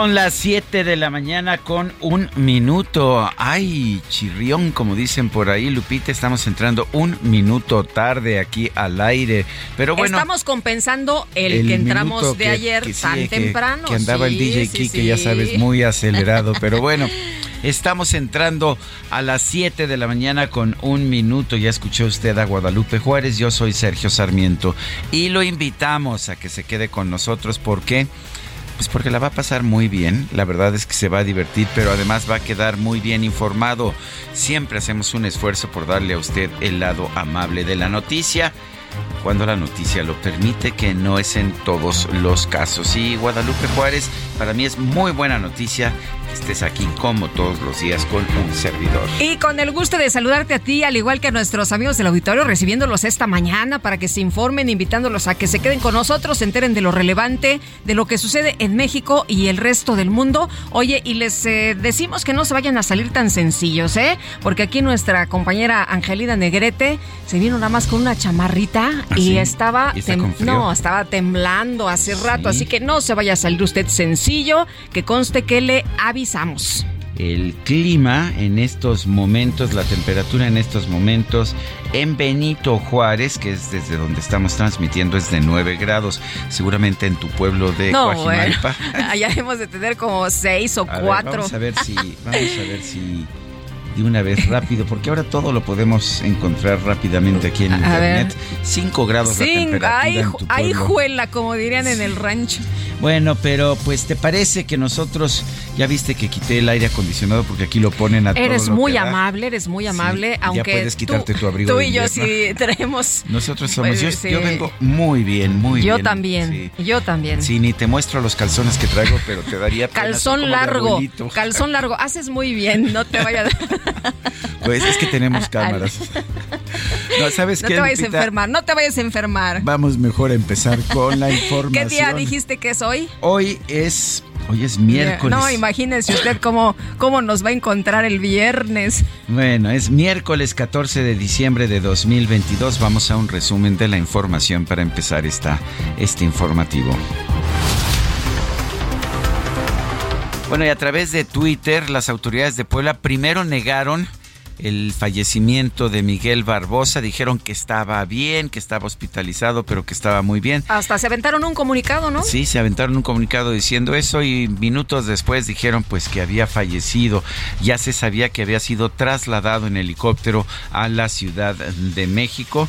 Son las 7 de la mañana con un minuto. Ay, chirrión, como dicen por ahí, Lupita, estamos entrando un minuto tarde aquí al aire. Pero bueno. Estamos compensando el, que entramos de ayer tan temprano. Que andaba el DJ sí, que ya sabes, muy acelerado. Pero bueno. Estamos entrando a las 7 de la mañana con un minuto. Ya escuchó usted a Guadalupe Juárez. Yo soy Sergio Sarmiento. Y lo invitamos a que se quede con nosotros porque pues porque la va a pasar muy bien, la verdad es que se va a divertir, pero además va a quedar muy bien informado. Siempre hacemos un esfuerzo por darle a usted el lado amable de la noticia, cuando la noticia lo permite, que no es en todos los casos. Y Guadalupe Juárez, para mí es muy buena noticia estés aquí como todos los días con un servidor. Y con el gusto de saludarte a ti, al igual que a nuestros amigos del auditorio, recibiéndolos esta mañana para que se informen, invitándolos a que se queden con nosotros, se enteren de lo relevante, de lo que sucede en México y el resto del mundo. Oye, y les eh, decimos que no se vayan a salir tan sencillos, ¿eh? Porque aquí nuestra compañera Angelida Negrete se vino nada más con una chamarrita ¿Ah, y sí? estaba ¿Y no, estaba temblando hace rato, Sí. así que no se vaya a salir usted sencillo, que conste que le avisamos. El clima en estos momentos, la temperatura en estos momentos en Benito Juárez, que es desde donde estamos transmitiendo, es de 9 grados. Seguramente en tu pueblo de No, bueno, allá hemos de tener como seis o A ver, cuatro. vamos a ver si, vamos a ver si de una vez rápido, porque ahora todo lo podemos encontrar rápidamente aquí en A internet. 5 grados la Sí, temperatura ay, en ju- tu ay, pueblo. juela, como dirían en el rancho. Bueno, pero pues te parece que nosotros, ya viste que quité el aire acondicionado porque aquí lo ponen a Eres muy amable, eres muy amable, ya aunque puedes quitarte tú, tu abrigo tú y yo sí tenemos. Nosotros somos, yo, Pues, sí. yo vengo muy bien, muy yo bien. también, Sí. yo también. Sí, ni te muestro los calzones que traigo, pero te daría Calzón largo, calzón largo. Haces muy bien, no te vayas, Pues es que tenemos cámaras. No, ¿sabes no qué, te vayas a enfermar, no te vayas a enfermar. Vamos mejor a empezar con la ¿Qué información. día dijiste que es hoy? Hoy es, hoy es miércoles. No, imagínese usted cómo, cómo nos va a encontrar el viernes. Bueno, es miércoles 14 de diciembre de 2022. Vamos a un resumen de la información para empezar esta, este informativo. Bueno, y a través de Twitter, las autoridades de Puebla primero negaron el fallecimiento de Miguel Barbosa. Dijeron que estaba bien, que estaba hospitalizado, pero que estaba muy bien. Hasta se aventaron un comunicado, ¿no? Sí, se aventaron un comunicado diciendo eso y minutos después dijeron pues que había fallecido. Ya se sabía que había sido trasladado en helicóptero a la Ciudad de México.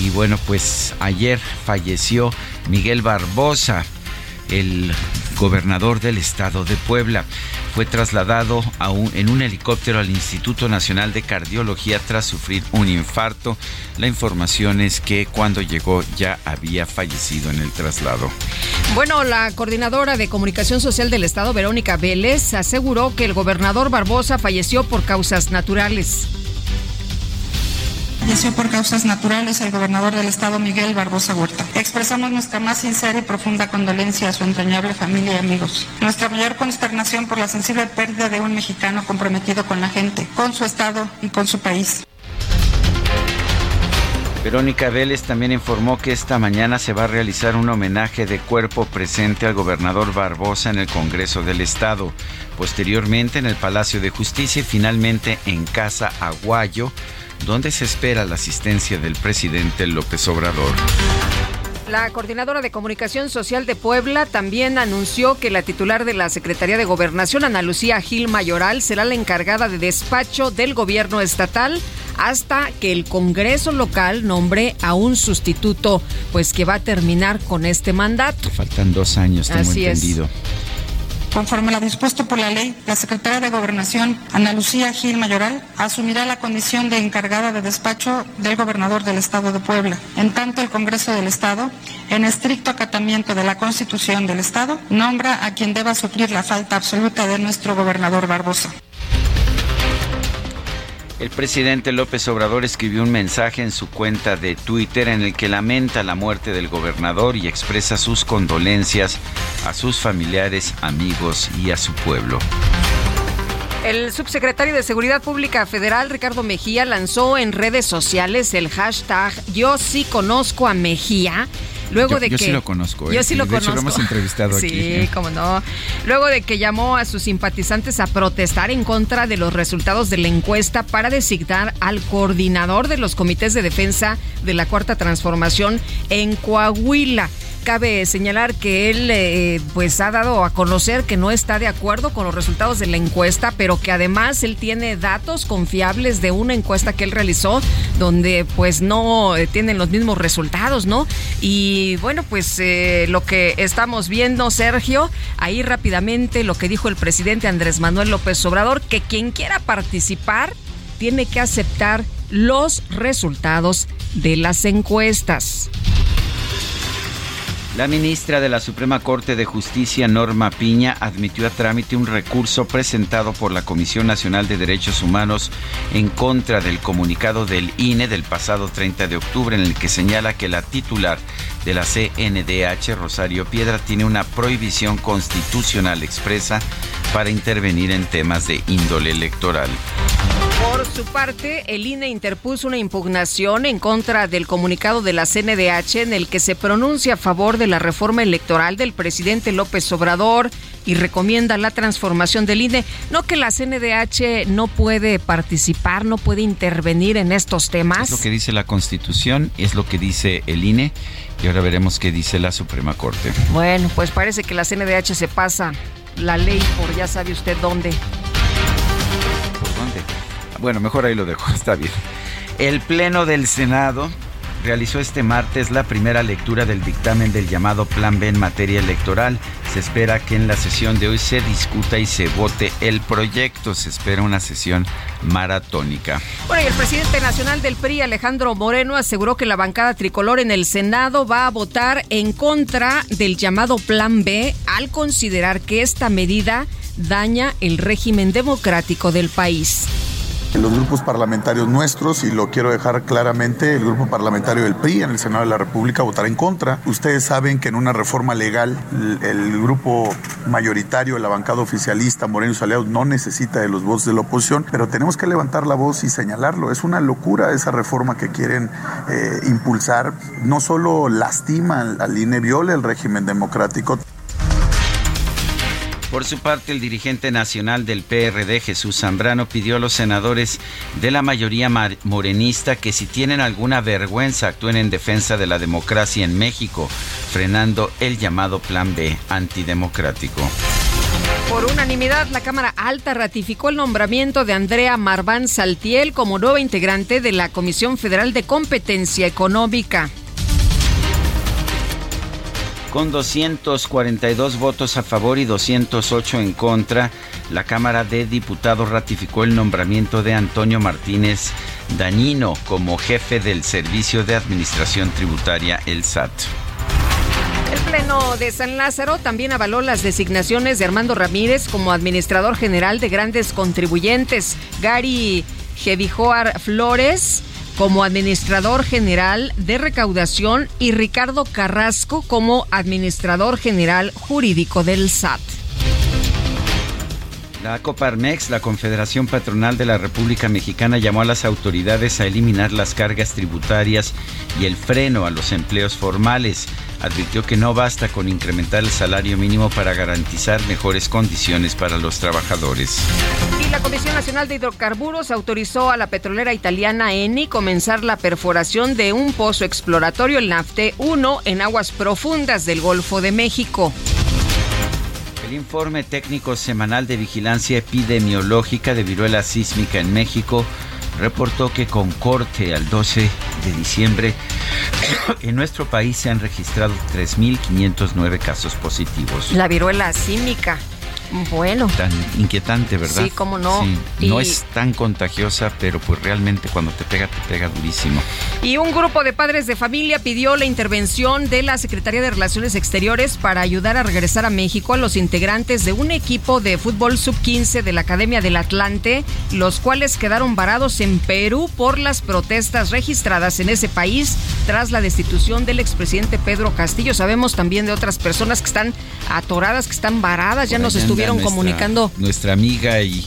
Y bueno, pues ayer falleció Miguel Barbosa, el gobernador del estado de Puebla. Fue trasladado a en un helicóptero al Instituto Nacional de Cardiología tras sufrir un infarto. La información es que cuando llegó ya había fallecido en el traslado. Bueno, la coordinadora de comunicación social del Estado, Verónica Vélez, aseguró que el gobernador Barbosa falleció por causas naturales. Falleció por causas naturales el gobernador del estado Miguel Barbosa Huerta. Expresamos nuestra más sincera y profunda condolencia a su entrañable familia y amigos. Nuestra mayor consternación por la sensible pérdida de un mexicano comprometido con la gente, con su estado y con su país. Verónica Vélez también informó que esta mañana se va a realizar un homenaje de cuerpo presente al gobernador Barbosa en el Congreso del Estado, posteriormente en el Palacio de Justicia y finalmente en Casa Aguayo, donde se espera la asistencia del presidente López Obrador. La coordinadora de comunicación social de Puebla también anunció que la titular de la Secretaría de Gobernación, Ana Lucía Gil Mayoral, será la encargada de despacho del gobierno estatal hasta que el Congreso local nombre a un sustituto, pues que va a terminar con este mandato. Faltan dos años, tengo Así entendido. Conforme a lo dispuesto por la ley, la secretaria de Gobernación, Ana Lucía Gil Mayoral, asumirá la condición de encargada de despacho del gobernador del Estado de Puebla. En tanto, el Congreso del Estado, en estricto acatamiento de la Constitución del Estado, nombra a quien deba suplir la falta absoluta de nuestro gobernador Barbosa. El presidente López Obrador escribió un mensaje en su cuenta de Twitter en el que lamenta la muerte del gobernador y expresa sus condolencias a sus familiares, amigos y a su pueblo. El subsecretario de Seguridad Pública Federal, Ricardo Mejía, lanzó en redes sociales el hashtag Yo sí conozco a Mejía Luego de yo que sí lo conozco. Yo ¿eh? sí lo conozco. lo hemos entrevistado sí, aquí. Sí, cómo no. Luego de que llamó a sus simpatizantes a protestar en contra de los resultados de la encuesta para designar al coordinador de los comités de defensa de la Cuarta Transformación en Coahuila. Cabe señalar que él eh, pues ha dado a conocer que no está de acuerdo con los resultados de la encuesta, pero que además él tiene datos confiables de una encuesta que él realizó donde pues no eh, tienen los mismos resultados, ¿no? Y bueno, pues eh, lo que estamos viendo, Sergio, ahí rápidamente lo que dijo el presidente Andrés Manuel López Obrador, que quien quiera participar tiene que aceptar los resultados de las encuestas. La ministra de la Suprema Corte de Justicia, Norma Piña, admitió a trámite un recurso presentado por la Comisión Nacional de Derechos Humanos en contra del comunicado del INE del pasado 30 de octubre en el que señala que la titular de la CNDH, Rosario Piedra, tiene una prohibición constitucional expresa para intervenir en temas de índole electoral. Por su parte, el INE interpuso una impugnación en contra del comunicado de la CNDH en el que se pronuncia a favor de la reforma electoral del presidente López Obrador y recomienda la transformación del INE. No que la CNDH no puede participar, no puede intervenir en estos temas. Es lo que dice la Constitución, es lo que dice el INE y ahora veremos qué dice la Suprema Corte. Bueno, pues parece que la CNDH se pasa la ley por ya sabe usted dónde. ¿Por dónde? Bueno, mejor ahí lo dejo, está bien. El Pleno del Senado realizó este martes la primera lectura del dictamen del llamado Plan B en materia electoral. Se espera que en la sesión de hoy se discuta y se vote el proyecto. Se espera una sesión maratónica. Bueno, y el presidente nacional del PRI, Alejandro Moreno, aseguró que la bancada tricolor en el Senado va a votar en contra del llamado Plan B al considerar que esta medida daña el régimen democrático del país. Los grupos parlamentarios nuestros, y lo quiero dejar claramente, el grupo parlamentario del PRI en el Senado de la República votará en contra. Ustedes saben que en una reforma legal el, grupo mayoritario, la bancada oficialista, Moreno Aliados, no necesita de los votos de la oposición, pero tenemos que levantar la voz y señalarlo. Es una locura esa reforma que quieren eh, impulsar. No solo lastima al INE, viola el régimen democrático. Por su parte, el dirigente nacional del PRD, Jesús Zambrano, pidió a los senadores de la mayoría morenista que si tienen alguna vergüenza actúen en defensa de la democracia en México, frenando el llamado Plan B antidemocrático. Por unanimidad, la Cámara Alta ratificó el nombramiento de Andrea Marván Saltiel como nueva integrante de la Comisión Federal de Competencia Económica. Con 242 votos a favor y 208 en contra, la Cámara de Diputados ratificó el nombramiento de Antonio Martínez Dañino como jefe del Servicio de Administración Tributaria, el SAT. El Pleno de San Lázaro también avaló las designaciones de Armando Ramírez como administrador general de grandes contribuyentes, Gary Jevijoar Flores como administrador general de recaudación y Ricardo Carrasco como administrador general jurídico del SAT. La Coparmex, la Confederación Patronal de la República Mexicana, llamó a las autoridades a eliminar las cargas tributarias y el freno a los empleos formales. Advirtió que no basta con incrementar el salario mínimo para garantizar mejores condiciones para los trabajadores. La Comisión Nacional de Hidrocarburos autorizó a la petrolera italiana Eni comenzar la perforación de un pozo exploratorio, el Nafte 1, en aguas profundas del Golfo de México. El informe técnico semanal de vigilancia epidemiológica de viruela sísmica en México reportó que con corte al 12 de diciembre en nuestro país se han registrado 3.509 casos positivos. La viruela sísmica bueno. Tan inquietante, ¿verdad? Sí, cómo no. No es tan contagiosa, pero pues realmente cuando te pega, te pega durísimo. Y un grupo de padres de familia pidió la intervención de la Secretaría de Relaciones Exteriores para ayudar a regresar a México a los integrantes de un equipo de fútbol sub-15 de la Academia del Atlante, los cuales quedaron varados en Perú por las protestas registradas en ese país tras la destitución del expresidente Pedro Castillo. Sabemos también de otras personas que están atoradas, que están varadas, ya nos estuvieron comunicando. Nuestra amiga y,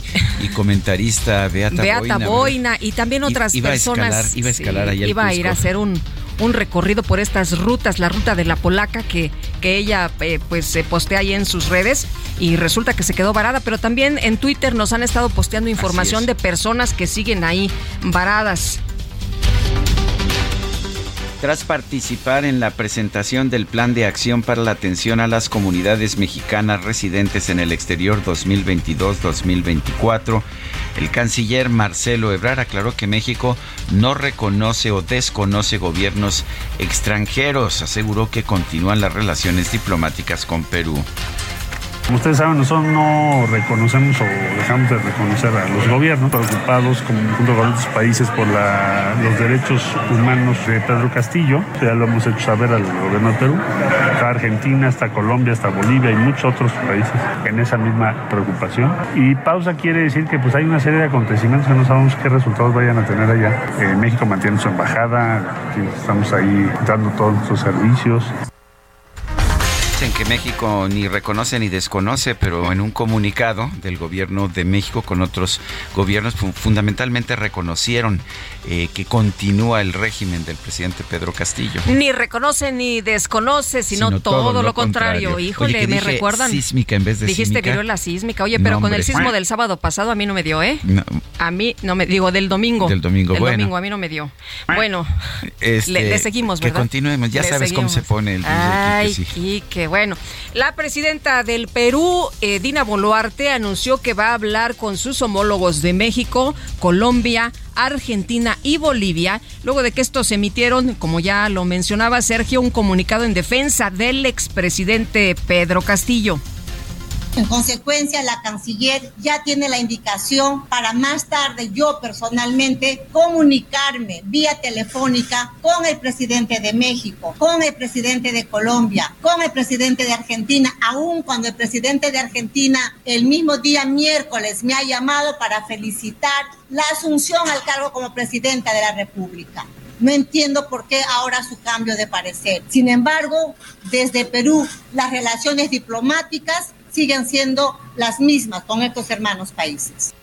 comentarista Beata, Beata Boina. y también otras personas. iba a escalar allá Iba a ir a hacer un, un recorrido por estas rutas, la ruta de la polaca que, que ella eh, pues se postea ahí en sus redes y resulta que se quedó varada, pero también en Twitter nos han estado posteando información de personas que siguen ahí varadas. Tras participar en la presentación del Plan de Acción para la Atención a las Comunidades Mexicanas Residentes en el Exterior 2022-2024, el canciller Marcelo Ebrard aclaró que México no reconoce o desconoce gobiernos extranjeros. Aseguró que continúan las relaciones diplomáticas con Perú. Como ustedes saben, nosotros no reconocemos o dejamos de reconocer a los gobiernos preocupados junto con otros países por los derechos humanos de Pedro Castillo. Ya lo hemos hecho saber al gobierno de Perú. Está Argentina, hasta Colombia, hasta Bolivia y muchos otros países en esa misma preocupación. Y pausa quiere decir que pues hay una serie de acontecimientos que no sabemos qué resultados vayan a tener allá. Eh, México mantiene su embajada, estamos ahí dando todos nuestros servicios en que México ni reconoce ni desconoce, pero en un comunicado del gobierno de México con otros gobiernos fundamentalmente reconocieron eh, que continúa el régimen del presidente Pedro Castillo. Ni reconoce ni desconoce, sino, todo, lo contrario. Híjole, me recuerdan. Sísmica en vez de Dijiste la sísmica. Oye, pero con el sismo del sábado pasado a mí no me dio, ¿eh? A mí no me digo del domingo. Del domingo, del bueno. domingo a mí no me dio. Bueno, este, le, seguimos, ¿verdad? Que continuemos. Ya sabes cómo se pone el. Ay, bueno. La presidenta del Perú, eh, Dina Boluarte, anunció que va a hablar con sus homólogos de México, Colombia, Argentina y Bolivia, luego de que estos emitieron, como ya lo mencionaba Sergio, un comunicado en defensa del expresidente Pedro Castillo. En consecuencia, la canciller ya tiene la indicación para más tarde yo personalmente comunicarme vía telefónica con el presidente de México, con el presidente de Colombia, con el presidente de Argentina, aun cuando el presidente de Argentina el mismo día miércoles me ha llamado para felicitar la asunción al cargo como presidenta de la República. No entiendo por qué ahora su cambio de parecer. Sin embargo, desde Perú, las relaciones diplomáticas siguen siendo las mismas con estos hermanos países.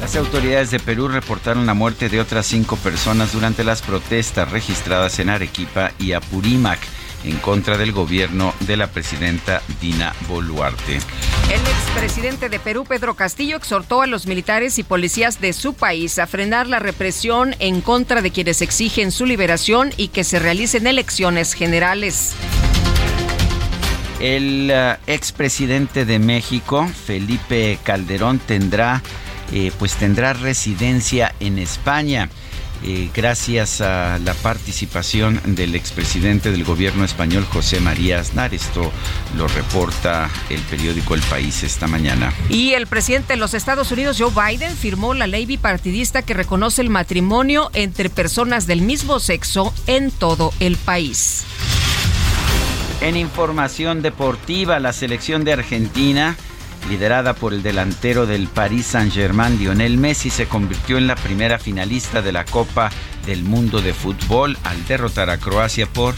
Las autoridades de Perú reportaron la muerte de otras cinco personas durante las protestas registradas en Arequipa y Apurímac en contra del gobierno de la presidenta Dina Boluarte. El expresidente de Perú, Pedro Castillo, exhortó a los militares y policías de su país a frenar la represión en contra de quienes exigen su liberación y que se realicen elecciones generales. El uh, expresidente de México, Felipe Calderón, tendrá, eh, pues tendrá residencia en España. Eh, gracias a la participación del expresidente del gobierno español, José María Aznar. Esto lo reporta el periódico El País esta mañana. Y el presidente de los Estados Unidos, Joe Biden, firmó la ley bipartidista que reconoce el matrimonio entre personas del mismo sexo en todo el país. En información deportiva, la selección de Argentina, liderada por el delantero del Paris Saint-Germain, Lionel Messi, se convirtió en la primera finalista de la Copa del Mundo de Fútbol al derrotar a Croacia por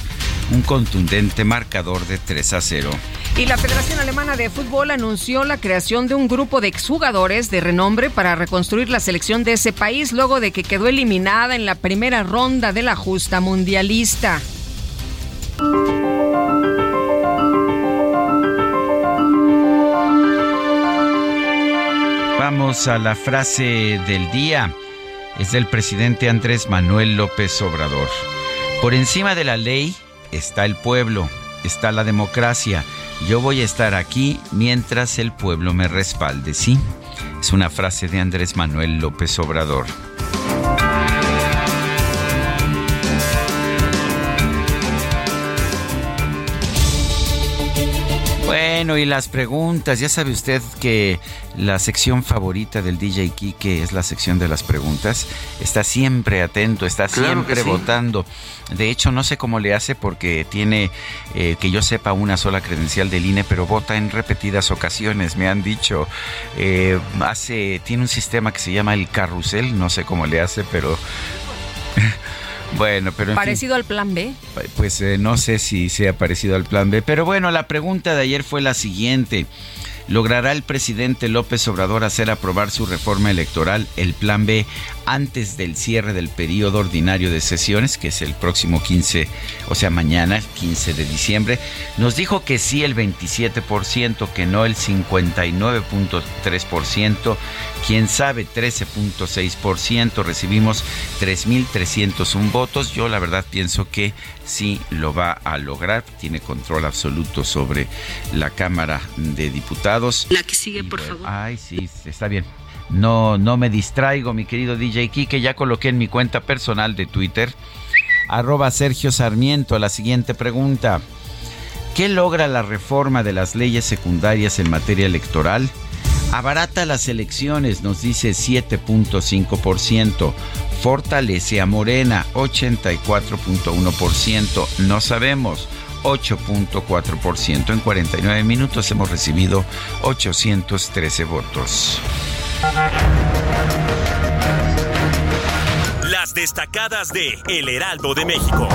un contundente marcador de 3 a 0. Y la Federación Alemana de Fútbol anunció la creación de un grupo de exjugadores de renombre para reconstruir la selección de ese país luego de que quedó eliminada en la primera ronda de la justa mundialista. Vamos a la frase del día. Es del presidente Andrés Manuel López Obrador. Por encima de la ley está el pueblo, está la democracia yo voy a estar aquí mientras el pueblo me respalde, ¿sí? Es una frase de Andrés Manuel López Obrador. Bueno, y las preguntas. Ya sabe usted que la sección favorita del DJ Kike es la sección de las preguntas. Está siempre atento, está siempre votando. De hecho, no sé cómo le hace porque tiene, eh, que yo sepa, una sola credencial del INE, pero vota en repetidas ocasiones. Me han dicho, eh, hace, tiene un sistema que se llama el carrusel, no sé cómo le hace, pero Bueno, pero parecido al plan B. Pues eh, no sé si sea parecido al plan B, pero bueno, la pregunta de ayer fue la siguiente. ¿Logrará el presidente López Obrador hacer aprobar su reforma electoral, el Plan B, antes del cierre del periodo ordinario de sesiones, que es el próximo 15, o sea, mañana, 15 de diciembre? Nos dijo que sí el 27%, que no el 59.3%, quién sabe 13.6%, recibimos 3.301 votos. Yo la verdad pienso que sí lo va a lograr, tiene control absoluto sobre la Cámara de Diputados la que sigue, por favor. Ay, sí, está bien. No, no me distraigo, mi querido DJ que ya coloqué en mi cuenta personal de Twitter, arroba Sergio Sarmiento, la siguiente pregunta. ¿Qué logra la reforma de las leyes secundarias en materia electoral? Abarata las elecciones, nos dice 7.5%. Fortalece a Morena, 84.1%. No sabemos. 8.4%. En 49 minutos hemos recibido 813 votos. Las destacadas de El Heraldo de México.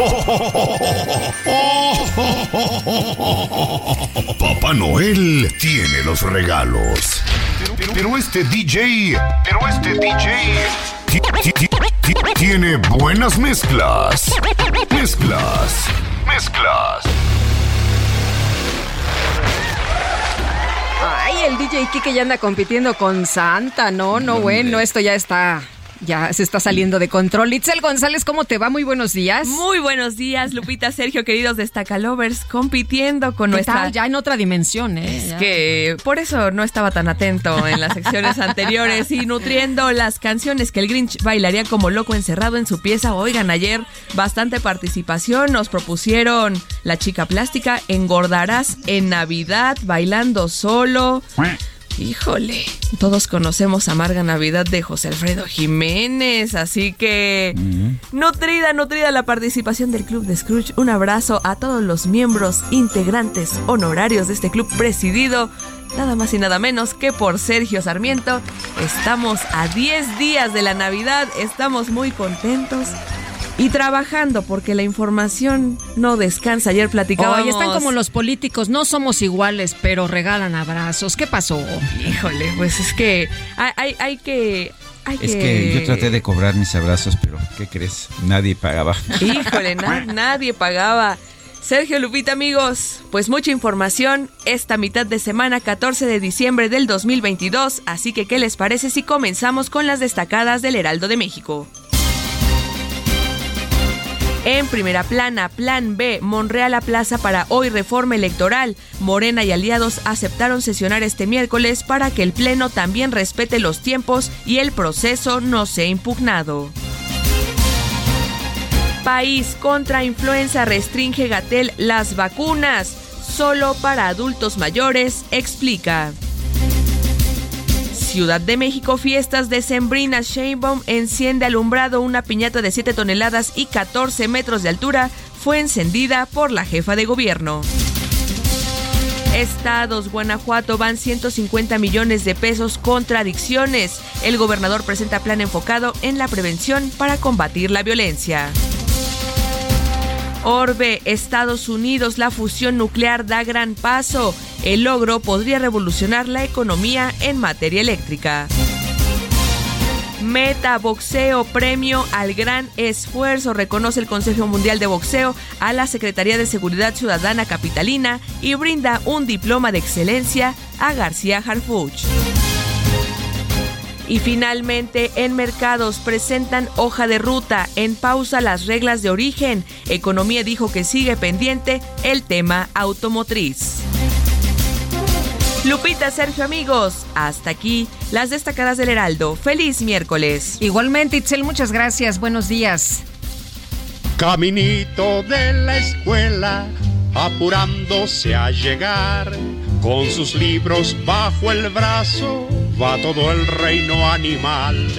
Papá Noel tiene los regalos. Pero, este DJ, pero este DJ tiene buenas mezclas. Mezclas. Mezclas. Ay, el DJ Kike ya anda compitiendo con Santa. No, no, bueno, esto ya está ya se está saliendo de control. Itzel González, ¿cómo te va? Muy buenos días. Muy buenos días, Lupita, Sergio, queridos destacalovers, compitiendo con nuestra... Ya en otra dimensión, ¿eh? Es que por eso no estaba tan atento en las secciones anteriores y nutriendo las canciones que el Grinch bailaría como loco encerrado en su pieza. Oigan, ayer bastante participación, nos propusieron La Chica Plástica, Engordarás en Navidad, bailando solo... Híjole, todos conocemos Amarga Navidad de José Alfredo Jiménez, así que nutrida, nutrida la participación del Club de Scrooge. Un abrazo a todos los miembros integrantes honorarios de este club presidido nada más y nada menos que por Sergio Sarmiento. Estamos a 10 días de la Navidad, estamos muy contentos y trabajando porque la información no descansa. Ayer platicábamos. Hoy están como los políticos, no somos iguales, pero regalan abrazos. ¿Qué pasó? Híjole, pues es que hay, hay, que es que... yo traté de cobrar mis abrazos, pero ¿qué crees? Nadie pagaba. Híjole, nadie pagaba. Sergio Lupita, amigos, pues mucha información esta mitad de semana, 14 de diciembre del 2022. Así que, ¿qué les parece si comenzamos con las destacadas del Heraldo de México? En primera plana, Plan B, Monreal a plaza para hoy reforma electoral. Morena y aliados aceptaron sesionar este miércoles para que el Pleno también respete los tiempos y el proceso no sea impugnado. País contra influenza restringe Gatel las vacunas solo para adultos mayores, explica. Ciudad de México, fiestas de Sembrina Sheinbaum enciende alumbrado una piñata de 7 toneladas y 14 metros de altura fue encendida por la jefa de gobierno. Estados, Guanajuato van 150 millones de pesos contra adicciones. El gobernador presenta plan enfocado en la prevención para combatir la violencia. Orbe, Estados Unidos, la fusión nuclear da gran paso. El logro podría revolucionar la economía en materia eléctrica. Meta Boxeo Premio al Gran Esfuerzo reconoce el Consejo Mundial de Boxeo a la Secretaría de Seguridad Ciudadana Capitalina y brinda un diploma de excelencia a García Harfuch. Y finalmente, en mercados presentan hoja de ruta, en pausa las reglas de origen. Economía dijo que sigue pendiente el tema automotriz. Lupita, Sergio, amigos, hasta aquí las destacadas del Heraldo. Feliz miércoles. Igualmente, Itzel, muchas gracias. Buenos días. Caminito de la escuela, apurándose a llegar, con sus libros bajo el brazo, va todo el reino animal.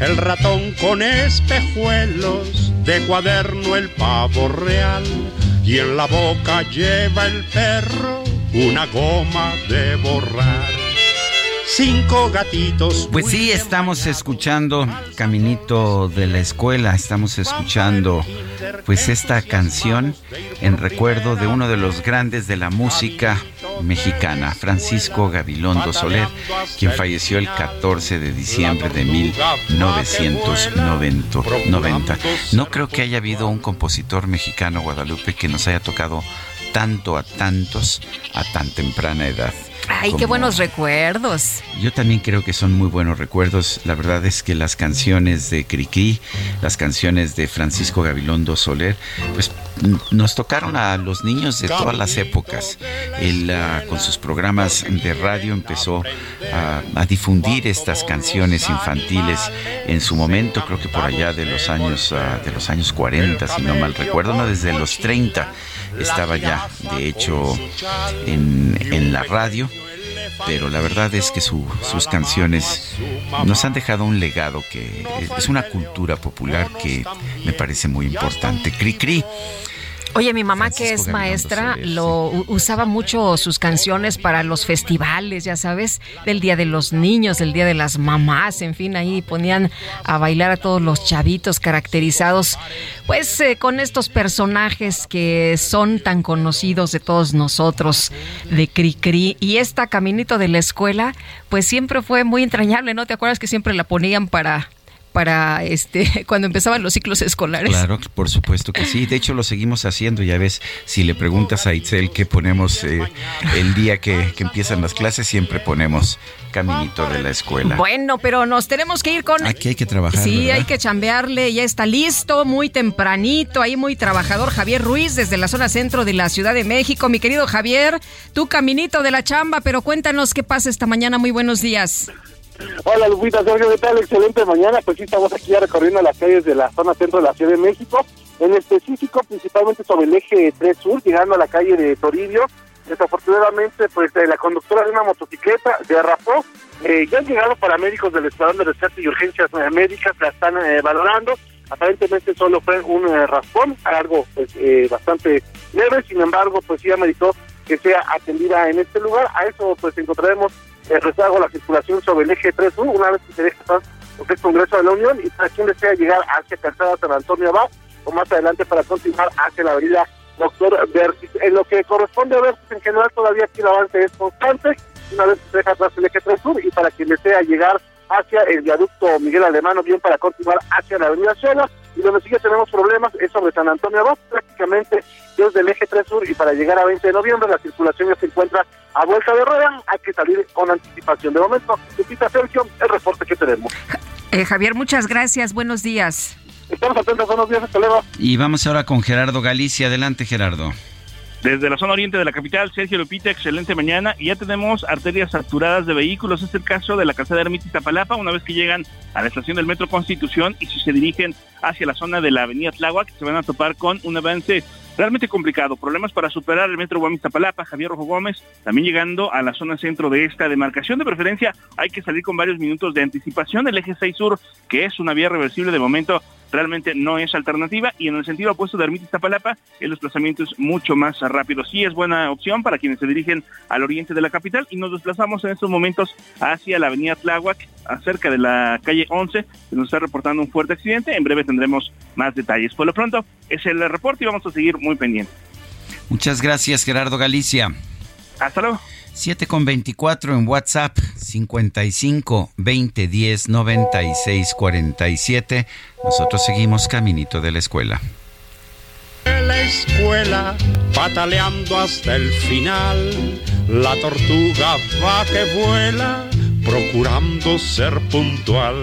El ratón con espejuelos, de cuaderno el pavo real, y en la boca lleva el perro una goma de borrar. Cinco gatitos. Pues sí, estamos escuchando Caminito de la Escuela, estamos escuchando pues esta canción en recuerdo de uno de los grandes de la música mexicana, Francisco Gabilondo Soler, quien falleció el 14 de diciembre de 1990. No creo que haya habido un compositor mexicano, Guadalupe, que nos haya tocado tanto a tantos a tan temprana edad. Ay, qué buenos recuerdos. Yo también creo que son muy buenos recuerdos. La verdad es que las canciones de Cricri, las canciones de Francisco Gabilondo Soler, pues nos tocaron a los niños de todas las épocas. Él ah, con sus programas de radio empezó a, difundir estas canciones infantiles en su momento, creo que por allá de los años ah, de los años 40, si no mal recuerdo, no desde los 30 estaba ya, de hecho, en, en la radio pero la verdad es que sus canciones nos han dejado un legado que es una cultura popular que me parece muy importante. Cri Cri Oye, mi mamá que es maestra lo usaba mucho sus canciones para los festivales, ya sabes, del Día de los Niños, del Día de las Mamás, en fin, ahí ponían a bailar a todos los chavitos caracterizados, pues eh, con estos personajes que son tan conocidos de todos nosotros, de Cri Cri. Y esta Caminito de la Escuela, pues siempre fue muy entrañable, ¿no? ¿Te acuerdas que siempre la ponían para para este cuando empezaban los ciclos escolares. Claro, por supuesto que sí. De hecho, lo seguimos haciendo. Ya ves, si le preguntas a Itzel qué ponemos eh, el día que, empiezan las clases, siempre ponemos caminito de la escuela. Bueno, pero nos tenemos que ir con... Aquí hay que trabajar. Sí, hay que chambearle. Ya está listo, muy tempranito, ahí muy trabajador Javier Ruiz desde la zona centro de la Ciudad de México. Mi querido Javier, tu caminito de la chamba, pero cuéntanos qué pasa esta mañana. Muy buenos días. Hola Lupita, Sergio, ¿qué tal? Excelente mañana. Pues sí, estamos aquí recorriendo las calles de la zona centro de la Ciudad de México, en específico principalmente sobre el eje 3 Sur, llegando a la calle de Toribio. Desafortunadamente, pues eh, la conductora de una motocicleta derrapó. Eh, ya han llegado paramédicos del Escuadrón de Rescate y Urgencias eh, Médicas, la están valorando. Aparentemente solo fue un raspón, algo pues, bastante leve, sin embargo, pues sí ameritó que sea atendida en este lugar. A eso pues encontraremos el rezago la circulación sobre el eje 3 una vez que se deje pasar lo Congreso de la Unión y para quien desea llegar hacia Calzada San Antonio Abad o más adelante para continuar hacia la avenida Doctor Vertis. En lo que corresponde a Vertis en general todavía aquí el avance es constante, una vez que se deja atrás el eje 3 Sur y para quien desea llegar hacia el viaducto Miguel Alemán o bien para continuar hacia la avenida Cielo y donde sí que tenemos problemas es sobre San Antonio Abad, prácticamente desde el eje 3 Sur y para llegar a 20 de noviembre la circulación ya se encuentra a vuelta de rueda, hay que salir con anticipación. De momento, Lupita Sergio, el reporte que tenemos. Eh, Javier, muchas gracias, buenos días. Estamos atentos, buenos días, hasta luego. Y vamos ahora con Gerardo Galicia, adelante Gerardo. Desde la zona oriente de la capital, Sergio Lupita, excelente mañana. Y ya tenemos arterias saturadas de vehículos. Es el caso de la calzada Ermita Iztapalapa, una vez que llegan a la estación del Metro Constitución y si se dirigen hacia la zona de la avenida Tláhuac, se van a topar con un avance realmente complicado. Problemas para superar el metro Guamis-Tapalapa, Javier Rojo Gómez, también llegando a la zona centro de esta demarcación. De preferencia, hay que salir con varios minutos de anticipación. El eje 6 sur, que es una vía reversible de momento, realmente no es alternativa y en el sentido opuesto de Ermita Iztapalapa el desplazamiento es mucho más rápido. Sí es buena opción para quienes se dirigen al oriente de la capital y nos desplazamos en estos momentos hacia la avenida Tláhuac, acerca de la calle 11, que nos está reportando un fuerte accidente. En breve tendremos más detalles. Por lo pronto es el reporte y vamos a seguir muy pendientes. Muchas gracias Gerardo Galicia. Hasta luego. 7 con 24 en WhatsApp, 55 20 10 96 47. Nosotros seguimos caminito de la escuela. La escuela, pataleando hasta el final, la tortuga va que vuela, procurando ser puntual.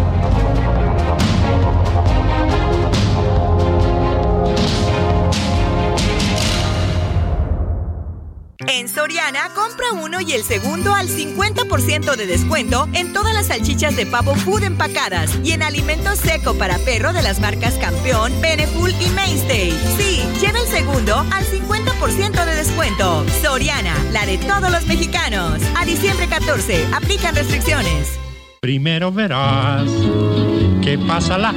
En Soriana, compra uno y el segundo al 50% de descuento en todas las salchichas de pavo food empacadas y en alimento seco para perro de las marcas Campeón, Beneful y Mainstay. Sí, lleva el segundo al 50% de descuento. Soriana, la de todos los mexicanos. A diciembre 14, aplican restricciones. Primero verás qué pasa la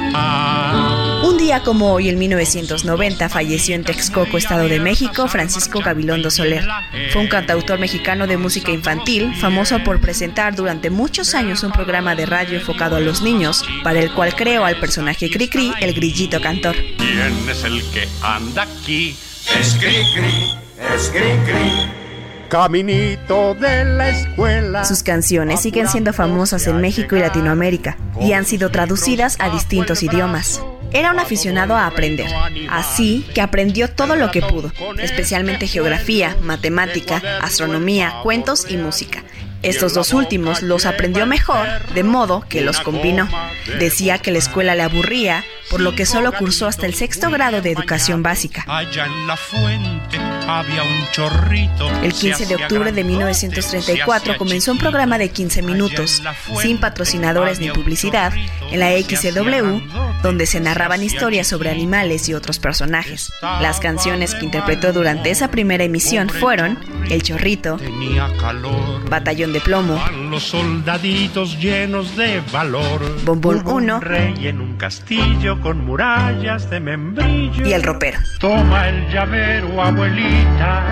Un día como hoy, en 1990, falleció en Texcoco, Estado de México, Francisco Gabilondo Soler. Fue un cantautor mexicano de música infantil, famoso por presentar durante muchos años un programa de radio enfocado a los niños, para el cual creó al personaje Cricri, el grillito cantor. ¿Quién es el que anda aquí? Es Cricri, es Cricri. Caminito de la escuela. Sus canciones siguen siendo famosas en México y Latinoamérica y han sido traducidas a distintos idiomas. Era un aficionado a aprender, así que aprendió todo lo que pudo, especialmente geografía, matemática, astronomía, cuentos y música. Estos dos últimos los aprendió mejor, de modo que los combinó. Decía que la escuela le aburría, por lo que solo cursó hasta el sexto grado de educación básica. El 15 de octubre de 1934 comenzó un programa de 15 minutos, sin patrocinadores ni publicidad, en la XW, donde se narraban historias sobre animales y otros personajes. Las canciones que interpretó durante esa primera emisión fueron El Chorrito, Batallón de Plomo. Bombón Hubo un 1 Con murallas de membrillo. y El Ropero. Toma el llavero, abuelita,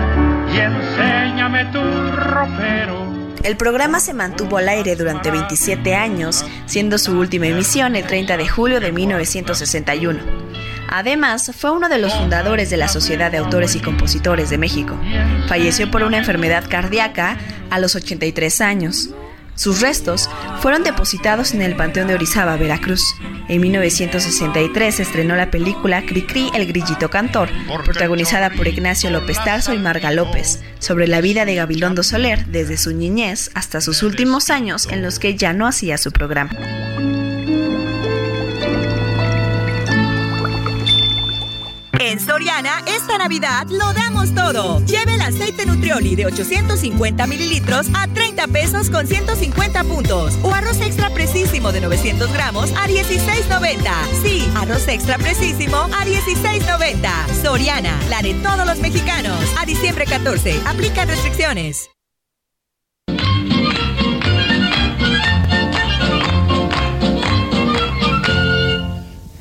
y enséñame tu ropero. El programa se mantuvo al aire durante 27 años, siendo su última emisión el 30 de julio de 1961. Además, fue uno de los fundadores de la Sociedad de Autores y Compositores de México. Falleció por una enfermedad cardíaca a los 83 años. Sus restos fueron depositados en el Panteón de Orizaba, Veracruz. En 1963 se estrenó la película Cricri el Grillito Cantor, protagonizada por Ignacio López Tarso y Marga López, sobre la vida de Gabilondo Soler desde su niñez hasta sus últimos años en los que ya no hacía su programa. En Soriana, esta Navidad lo damos todo. Lleve el aceite Nutrioli de 850 mililitros a 30 pesos con 150 puntos. O arroz extra precisísimo de 900 gramos a 16.90. Sí, arroz extra precisísimo a 16.90. Soriana, la de todos los mexicanos. A diciembre 14, aplica restricciones.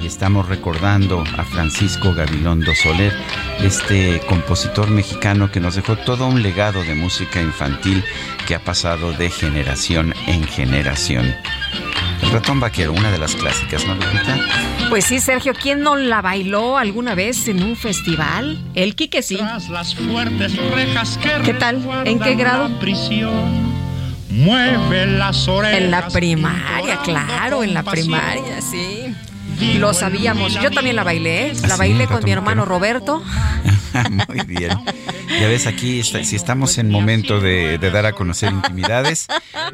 y estamos recordando a Francisco Gabilondo Soler, este compositor mexicano que nos dejó todo un legado de música infantil que ha pasado de generación en generación. El ratón vaquero, una de las clásicas, ¿no, Lupita? Pues sí, Sergio, ¿quién no la bailó alguna vez en un festival? El Quique sí. Las fuertes rejas que ¿Qué tal? ¿En qué grado? Prisión. Mueve las orejas. En la primaria, claro, en la primaria, sí. Lo sabíamos. Yo también la bailé. ¿eh? La ¿Ah, bailé con mi hermano Roberto. Muy bien. Ya ves, aquí está- si estamos en momento de, de dar a conocer intimidades,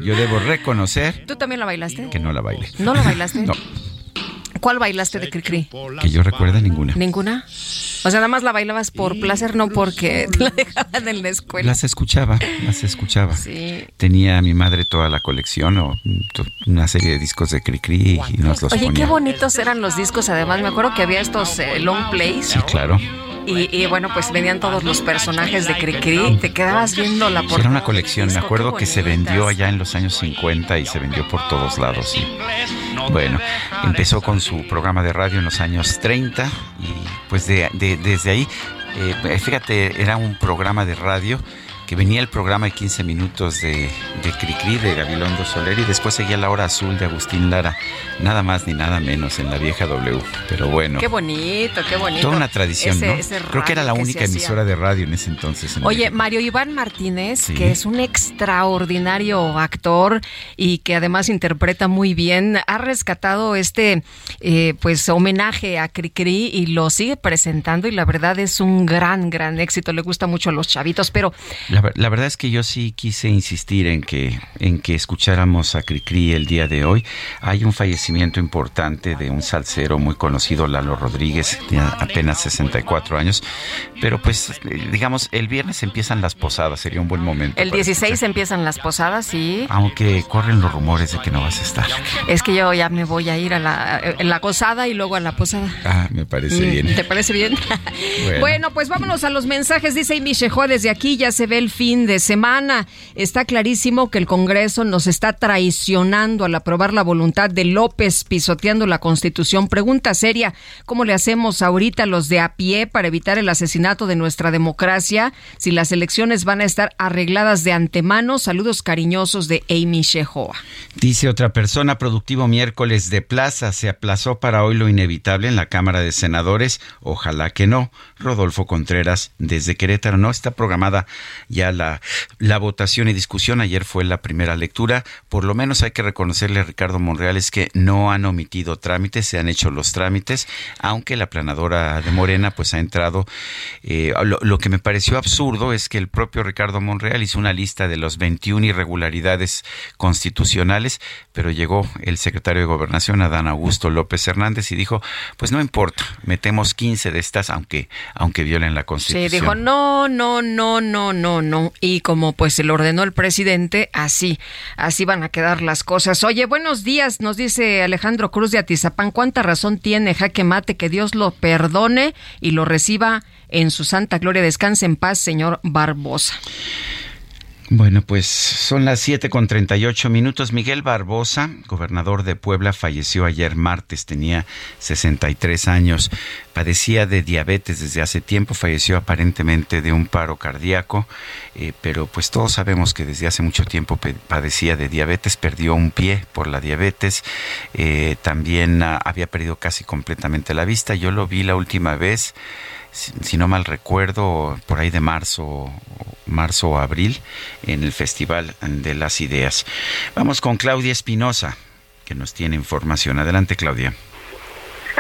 yo debo reconocer ¿Tú también la bailaste? que no la baile. ¿No la bailaste? No, ¿Cuál bailaste de Cricri? que yo recuerde ninguna. ¿Ninguna? O sea, nada más la bailabas por placer, no porque te la dejaban en la escuela. Las escuchaba, las escuchaba. Sí. Tenía mi madre toda la colección o una serie de discos de Cricri y nos los Oye, qué ponía. bonitos eran los discos. Además, me acuerdo que había estos eh, long plays. Sí, claro. Y, y, bueno, pues venían todos los personajes de Cricri. Te quedabas viendo la portada. era una colección. Me acuerdo que se vendió allá en los años 50 y se vendió por todos lados. Y bueno, empezó con su programa de radio en los años 30 y pues de, de- desde ahí, eh, fíjate, era un programa de radio que venía el programa de 15 minutos de, de Cricri, de Gabilondo Soler, y después seguía la hora azul de Agustín Lara, nada más ni nada menos en la vieja W. Pero bueno, Qué bonito, qué bonito. toda una tradición, Ese- ¿no? ese Creo que era la única emisora de radio en ese entonces. en Oye. Mario Iván Martínez, Sí. que es un extraordinario actor y que además interpreta muy bien, ha rescatado este eh, pues homenaje a Cricri y lo sigue presentando y la verdad es un gran, gran éxito. Le gusta mucho a los chavitos, pero La, la verdad es que yo sí quise insistir en que, en que escucháramos a Cricri el día de hoy. Hay un fallecimiento importante de un salsero muy conocido, Lalo Rodríguez, tiene apenas 64 años. Pero pues, digamos, el viernes empiezan las posadas, sería un buen momento. el para 16 escuchar. empiezan las posadas y Aunque corren los rumores de que no vas a estar. es que yo ya me voy a ir a la, a la gozada y luego a la posada. Ah, me parece Mm, bien. ¿Te parece bien? Bueno. Bueno. pues vámonos a los mensajes. Dice Shehoa, desde aquí ya se ve el fin de semana. Está clarísimo que el Congreso nos está traicionando al aprobar la voluntad de López pisoteando la Constitución. Pregunta seria, ¿cómo le hacemos ahorita los de a pie para evitar el asesinato de nuestra democracia si las elecciones van a estar arregladas de antemano? Saludos cariñosos de Amy Shehoa. Dice otra persona, productivo miércoles de plaza, se aplazó para hoy lo inevitable en la Cámara de Senadores, ojalá que no. Rodolfo Contreras, desde Querétaro, no está programada ya la, la votación y discusión, ayer fue la primera lectura, por lo menos hay que reconocerle a Ricardo Monreal es que no han omitido trámites, se han hecho los trámites, aunque la planadora de Morena pues ha entrado, eh, lo, lo que me pareció absurdo es que el propio Ricardo Monreal hizo una lista de los 21 irregularidades constitucionales, pero llegó el secretario de Gobernación, Adán Augusto López Hernández, y dijo, pues no importa, metemos 15 de estas, aunque, aunque violen la Constitución. Sí, dijo no, no, no, no, no, no. Y como pues se lo ordenó el presidente, así, así van a quedar las cosas. Oye, buenos días, nos dice Alejandro Cruz de Atizapán. ¿Cuánta razón tiene Jaque Mate que Dios lo perdone y lo reciba en su santa gloria? Descanse en paz, señor Barbosa. Bueno, pues son las 7 con 38 minutos. Miguel Barbosa, gobernador de Puebla, falleció ayer martes, tenía 63 años, padecía de diabetes desde hace tiempo, falleció aparentemente de un paro cardíaco, eh, pero pues todos sabemos que desde hace mucho tiempo padecía de diabetes, perdió un pie por la diabetes, eh, también ah, había perdido casi completamente la vista. Yo lo vi la última vez si, no mal recuerdo, por ahí de marzo, marzo o abril, en el Festival de las Ideas. Vamos con Claudia Espinosa, que nos tiene información. Adelante, Claudia.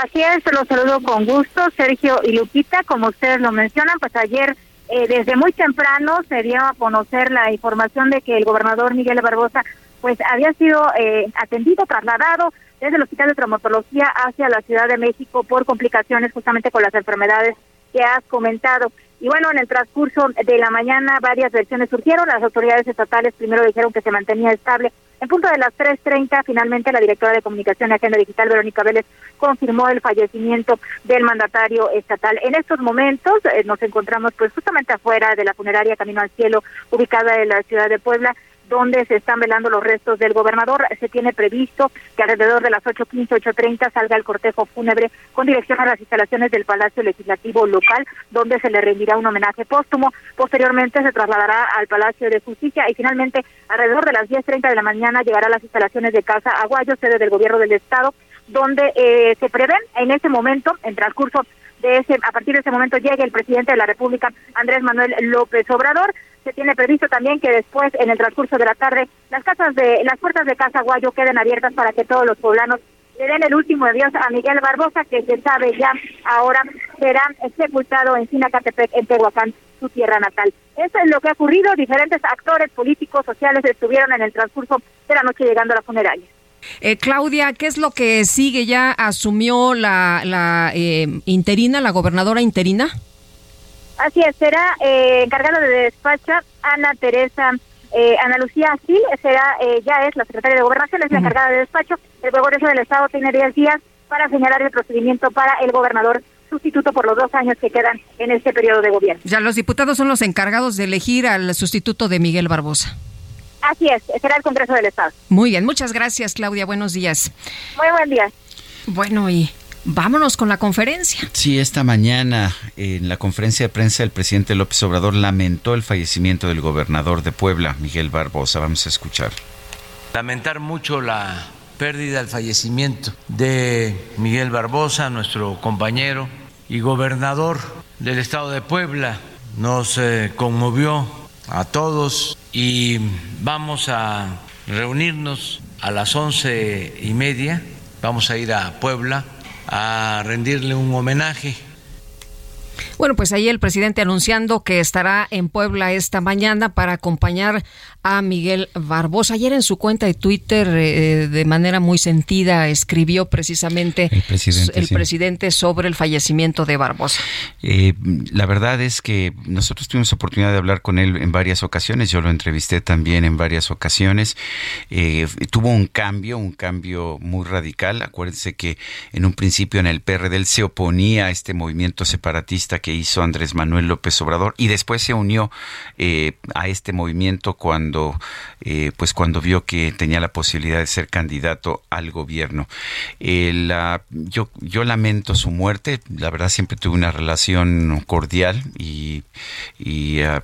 Así es, los saludo con gusto, Sergio y Lupita. Como ustedes lo mencionan, pues ayer eh, desde muy temprano se dio a conocer la información de que el gobernador Miguel Barbosa pues había sido eh, atendido, trasladado desde el Hospital de Traumatología hacia la Ciudad de México por complicaciones justamente con las enfermedades que has comentado. Y bueno, en el transcurso de la mañana varias versiones surgieron. Las autoridades estatales primero dijeron que se mantenía estable. En punto de las 3.30, finalmente la directora de Comunicación y Agenda Digital, Verónica Vélez, confirmó el fallecimiento del mandatario estatal. En estos momentos eh, nos encontramos pues justamente afuera de la funeraria Camino al Cielo, ubicada en la ciudad de Puebla donde se están velando los restos del gobernador. Se tiene previsto que alrededor de las 8.15, 8.30 salga el cortejo fúnebre con dirección a las instalaciones del Palacio Legislativo local, donde se le rendirá un homenaje póstumo. Posteriormente se trasladará al Palacio de Justicia y finalmente alrededor de las 10.30 de la mañana llegará a las instalaciones de Casa Aguayo, sede del Gobierno del Estado, donde eh, se prevén en ese momento, en transcurso de ese, a partir de ese momento llegue el presidente de la República, Andrés Manuel López Obrador. Se tiene previsto también que después, en el transcurso de la tarde, las casas de las puertas de Casa Guayo queden abiertas para que todos los poblanos le den el último adiós a Miguel Barbosa, que se sabe ya ahora será sepultado en Sinacatepec, en Tehuacán, su tierra natal. Eso es lo que ha ocurrido. Diferentes actores políticos, sociales estuvieron en el transcurso de la noche llegando a la funeraria. Eh, Claudia, ¿qué es lo que sigue? ¿Ya asumió la, la eh, interina, la gobernadora interina? Así es, será eh, encargada de despacha Ana Teresa, eh, Ana Lucía Gil, será, eh, ya es la secretaria de Gobernación, es la encargada de despacho. El Congreso del Estado tiene 10 días para señalar el procedimiento para el gobernador sustituto por los dos años que quedan en este periodo de gobierno. Ya los diputados son los encargados de elegir al sustituto de Miguel Barbosa. Así es, será el Congreso del Estado. Muy bien, muchas gracias Claudia, buenos días. Muy buen día. Bueno, y Vámonos con la conferencia. Sí, esta mañana en la conferencia de prensa el presidente López Obrador lamentó el fallecimiento del gobernador de Puebla, Miguel Barbosa. Vamos a escuchar. Lamentar mucho la pérdida, el fallecimiento de Miguel Barbosa, nuestro compañero y gobernador del estado de Puebla. Nos eh, conmovió a todos y vamos a reunirnos a las once y media. Vamos a ir a Puebla a rendirle un homenaje bueno, pues ahí el presidente anunciando que estará en Puebla esta mañana para acompañar a Miguel Barbosa. Ayer en su cuenta de Twitter, eh, de manera muy sentida, escribió precisamente el presidente, sobre el fallecimiento de Barbosa. Eh, la verdad es que nosotros tuvimos oportunidad de hablar con él en varias ocasiones. Yo lo entrevisté también en varias ocasiones. Eh, tuvo un cambio, un cambio muy radical. Acuérdense que en un principio en el PRD él se oponía a este movimiento separatista que hizo Andrés Manuel López Obrador y después se unió a este movimiento cuando eh, pues cuando vio que tenía la posibilidad de ser candidato al gobierno. yo, yo lamento su muerte, la verdad siempre tuve una relación cordial y, ah,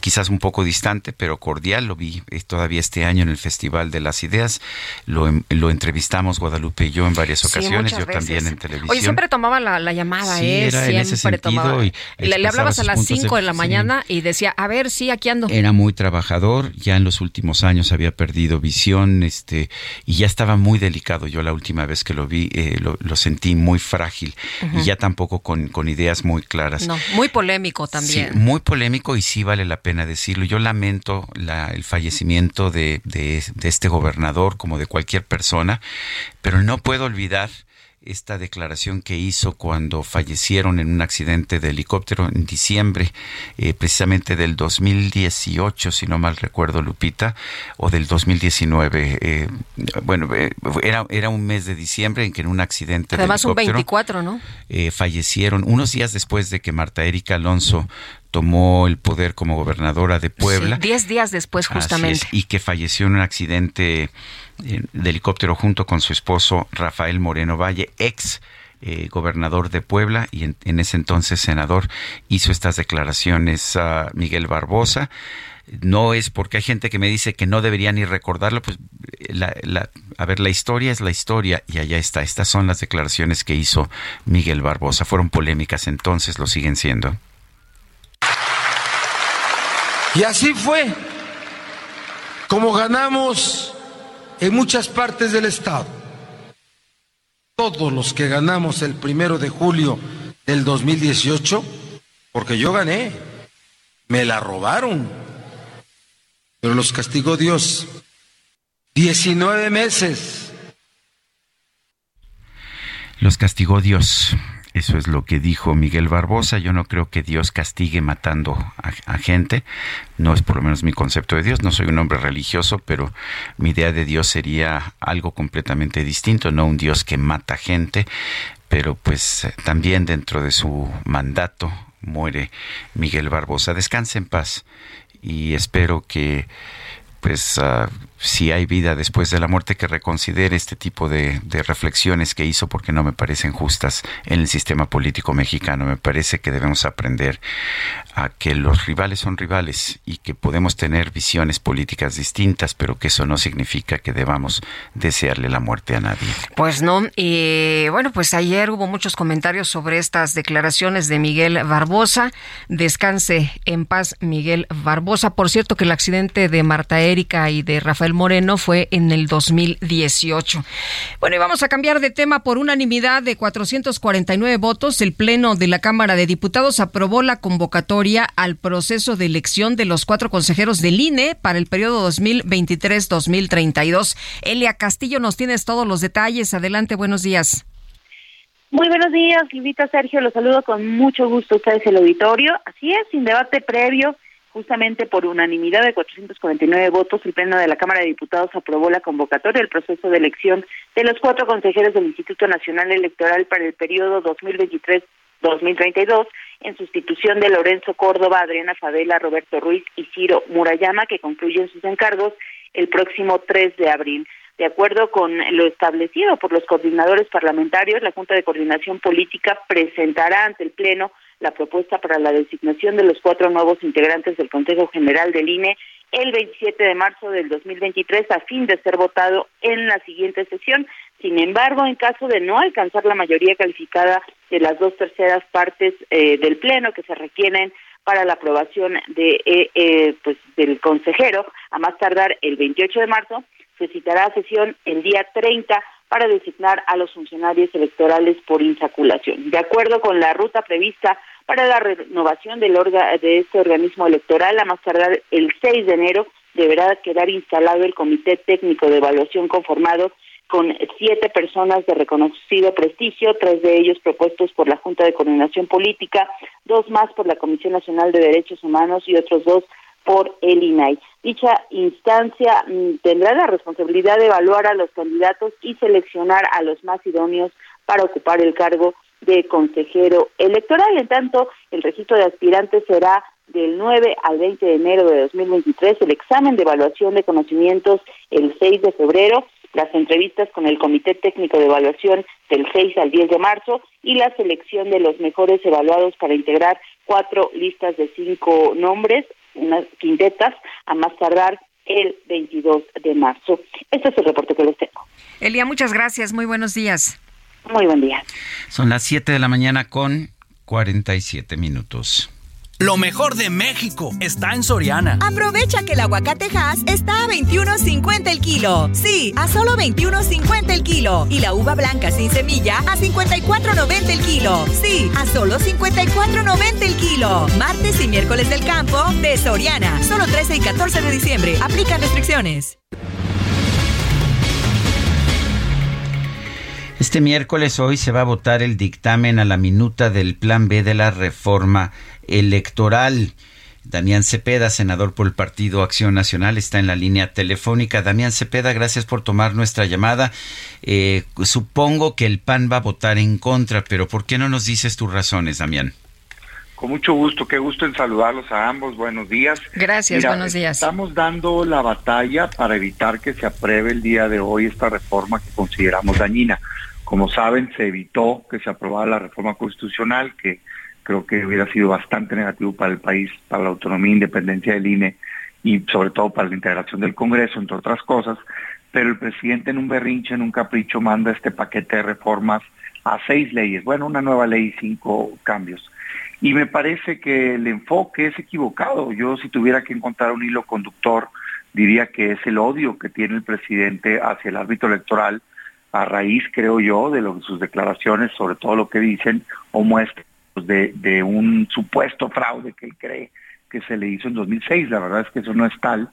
quizás un poco distante, pero cordial, lo vi eh, todavía este año en el Festival de las Ideas, lo, lo entrevistamos Guadalupe y yo en varias ocasiones, yo también en televisión. Oye, siempre tomaba la, llamada, ¿eh? siempre tomaba. Le, hablabas a las 5 de, la mañana y decía, a ver, sí, aquí ando. Era muy trabajador, ya en los últimos años había perdido visión, este, y ya estaba muy delicado. Yo la última vez que lo vi eh, lo, sentí muy frágil y ya tampoco con, con, ideas muy claras. No, muy polémico también. Sí, muy polémico y sí vale la pena decirlo. Yo lamento la, el fallecimiento de, de, de este gobernador como de cualquier persona, pero no puedo olvidar esta declaración que hizo cuando fallecieron en un accidente de helicóptero en diciembre, eh, precisamente del 2018, si no mal recuerdo, Lupita, o del 2019. Eh, bueno, eh, era, era un mes de diciembre en que en un accidente Además, de helicóptero... un 24, ¿no? fallecieron unos días después de que Marta Erika Alonso tomó el poder como gobernadora de Puebla. diez días después, justamente. y que falleció en un accidente eh, de helicóptero junto con su esposo Rafael Moreno Valle, ex eh, gobernador de Puebla y en, ese entonces senador, hizo estas declaraciones a Miguel Barbosa no es porque hay gente que me dice que no debería ni recordarlo, pues a ver, la historia es la historia y allá está. Estas son las declaraciones que hizo Miguel Barbosa. Fueron polémicas entonces, lo siguen siendo. Y así fue como ganamos en muchas partes del Estado. Todos los que ganamos el primero de julio del 2018, porque yo gané, me la robaron, pero los castigó Dios. 19 meses. Los castigó Dios. Eso es lo que dijo Miguel Barbosa. Yo no creo que Dios castigue matando a, gente. No es por lo menos mi concepto de Dios. No soy un hombre religioso, pero mi idea de Dios sería algo completamente distinto. No un Dios que mata gente, pero pues también dentro de su mandato muere Miguel Barbosa. Descanse en paz y espero que pues uh, si hay vida después de la muerte, que reconsidere este tipo de, reflexiones que hizo porque no me parecen justas en el sistema político mexicano. Me parece que debemos aprender a que los rivales son rivales y que podemos tener visiones políticas distintas, pero que eso no significa que debamos desearle la muerte a nadie. Pues no. Y bueno, pues ayer hubo muchos comentarios sobre estas declaraciones de Miguel Barbosa. Descanse en paz, Miguel Barbosa. Por cierto, que el accidente de Marta Erika y de Rafael Moreno fue en el 2018. Bueno, y vamos a cambiar de tema por unanimidad de 449 votos. El Pleno de la Cámara de Diputados aprobó la convocatoria al proceso de elección de los cuatro consejeros del INE para el periodo 2023-2032. Elia Castillo, nos tienes todos los detalles. Adelante, buenos días. Muy buenos días, Lupita Sergio, los saludo con mucho gusto ustedes el auditorio. Así es, sin debate previo, justamente por unanimidad de 449 votos, el Pleno de la Cámara de Diputados aprobó la convocatoria del proceso de elección de los cuatro consejeros del Instituto Nacional Electoral para el periodo 2023-2032, en sustitución de Lorenzo Córdoba, Adriana Fadela, Roberto Ruiz y Ciro Murayama, que concluyen sus encargos el próximo 3 de abril. De acuerdo con lo establecido por los coordinadores parlamentarios, la Junta de Coordinación Política presentará ante el Pleno la propuesta para la designación de los cuatro nuevos integrantes del Consejo General del INE el 27 de marzo del 2023 a fin de ser votado en la siguiente sesión. Sin embargo, en caso de no alcanzar la mayoría calificada de las dos terceras partes eh, del Pleno que se requieren para la aprobación de eh, eh, pues del consejero, a más tardar el 28 de marzo, se citará sesión el día 30 para designar a los funcionarios electorales por insaculación. De acuerdo con la ruta prevista para la renovación del de este organismo electoral, a más tardar el 6 de enero deberá quedar instalado el Comité Técnico de Evaluación conformado con siete personas de reconocido prestigio, tres de ellos propuestos por la Junta de Coordinación Política, dos más por la Comisión Nacional de Derechos Humanos y otros dos por el INAI. Dicha instancia mm, tendrá la responsabilidad de evaluar a los candidatos y seleccionar a los más idóneos para ocupar el cargo de consejero electoral. En tanto, el registro de aspirantes será del 9 al 20 de enero de 2023, el examen de evaluación de conocimientos el 6 de febrero, las entrevistas con el Comité Técnico de Evaluación del 6 al 10 de marzo y la selección de los mejores evaluados para integrar cuatro listas de cinco nombres unas quintetas a más tardar el 22 de marzo. Este es el reporte que les tengo. Elia, muchas gracias. Muy buenos días. Muy buen día. Son las 7 de la mañana con 47 minutos. Lo mejor de México está en Soriana. Aprovecha que el aguacate Hass está a 21.50 el kilo. Sí, a solo 21.50 el kilo. Y la uva blanca sin semilla a 54.90 el kilo. Sí, a solo 54.90 el kilo. Martes y miércoles del campo de Soriana. Solo 13 y 14 de diciembre. Aplican restricciones. Este miércoles hoy se va a votar el dictamen a la minuta del Plan B de la reforma electoral. Damián Cepeda, senador por el Partido Acción Nacional, está en la línea telefónica. Damián Cepeda, gracias por tomar nuestra llamada. Eh, supongo que el PAN va a votar en contra, pero ¿por qué no nos dices tus razones, Damián? Con mucho gusto, qué gusto en saludarlos a ambos. Buenos días. Gracias, buenos días. Estamos dando la batalla para evitar que se apruebe el día de hoy esta reforma que consideramos dañina. Como saben, se evitó que se aprobara la reforma constitucional, que creo que hubiera sido bastante negativo para el país, para la autonomía e independencia del INE y sobre todo para la integración del Congreso, entre otras cosas, pero el presidente en un berrinche, en un capricho, manda este paquete de reformas a seis leyes, bueno, una nueva ley y cinco cambios. Y me parece que el enfoque es equivocado. Yo si tuviera que encontrar un hilo conductor, diría que es el odio que tiene el presidente hacia el árbitro electoral, a raíz, creo yo, de lo, sus declaraciones, sobre todo lo que dicen o muestran de, de un supuesto fraude que él cree que se le hizo en 2006. La verdad es que eso no es tal,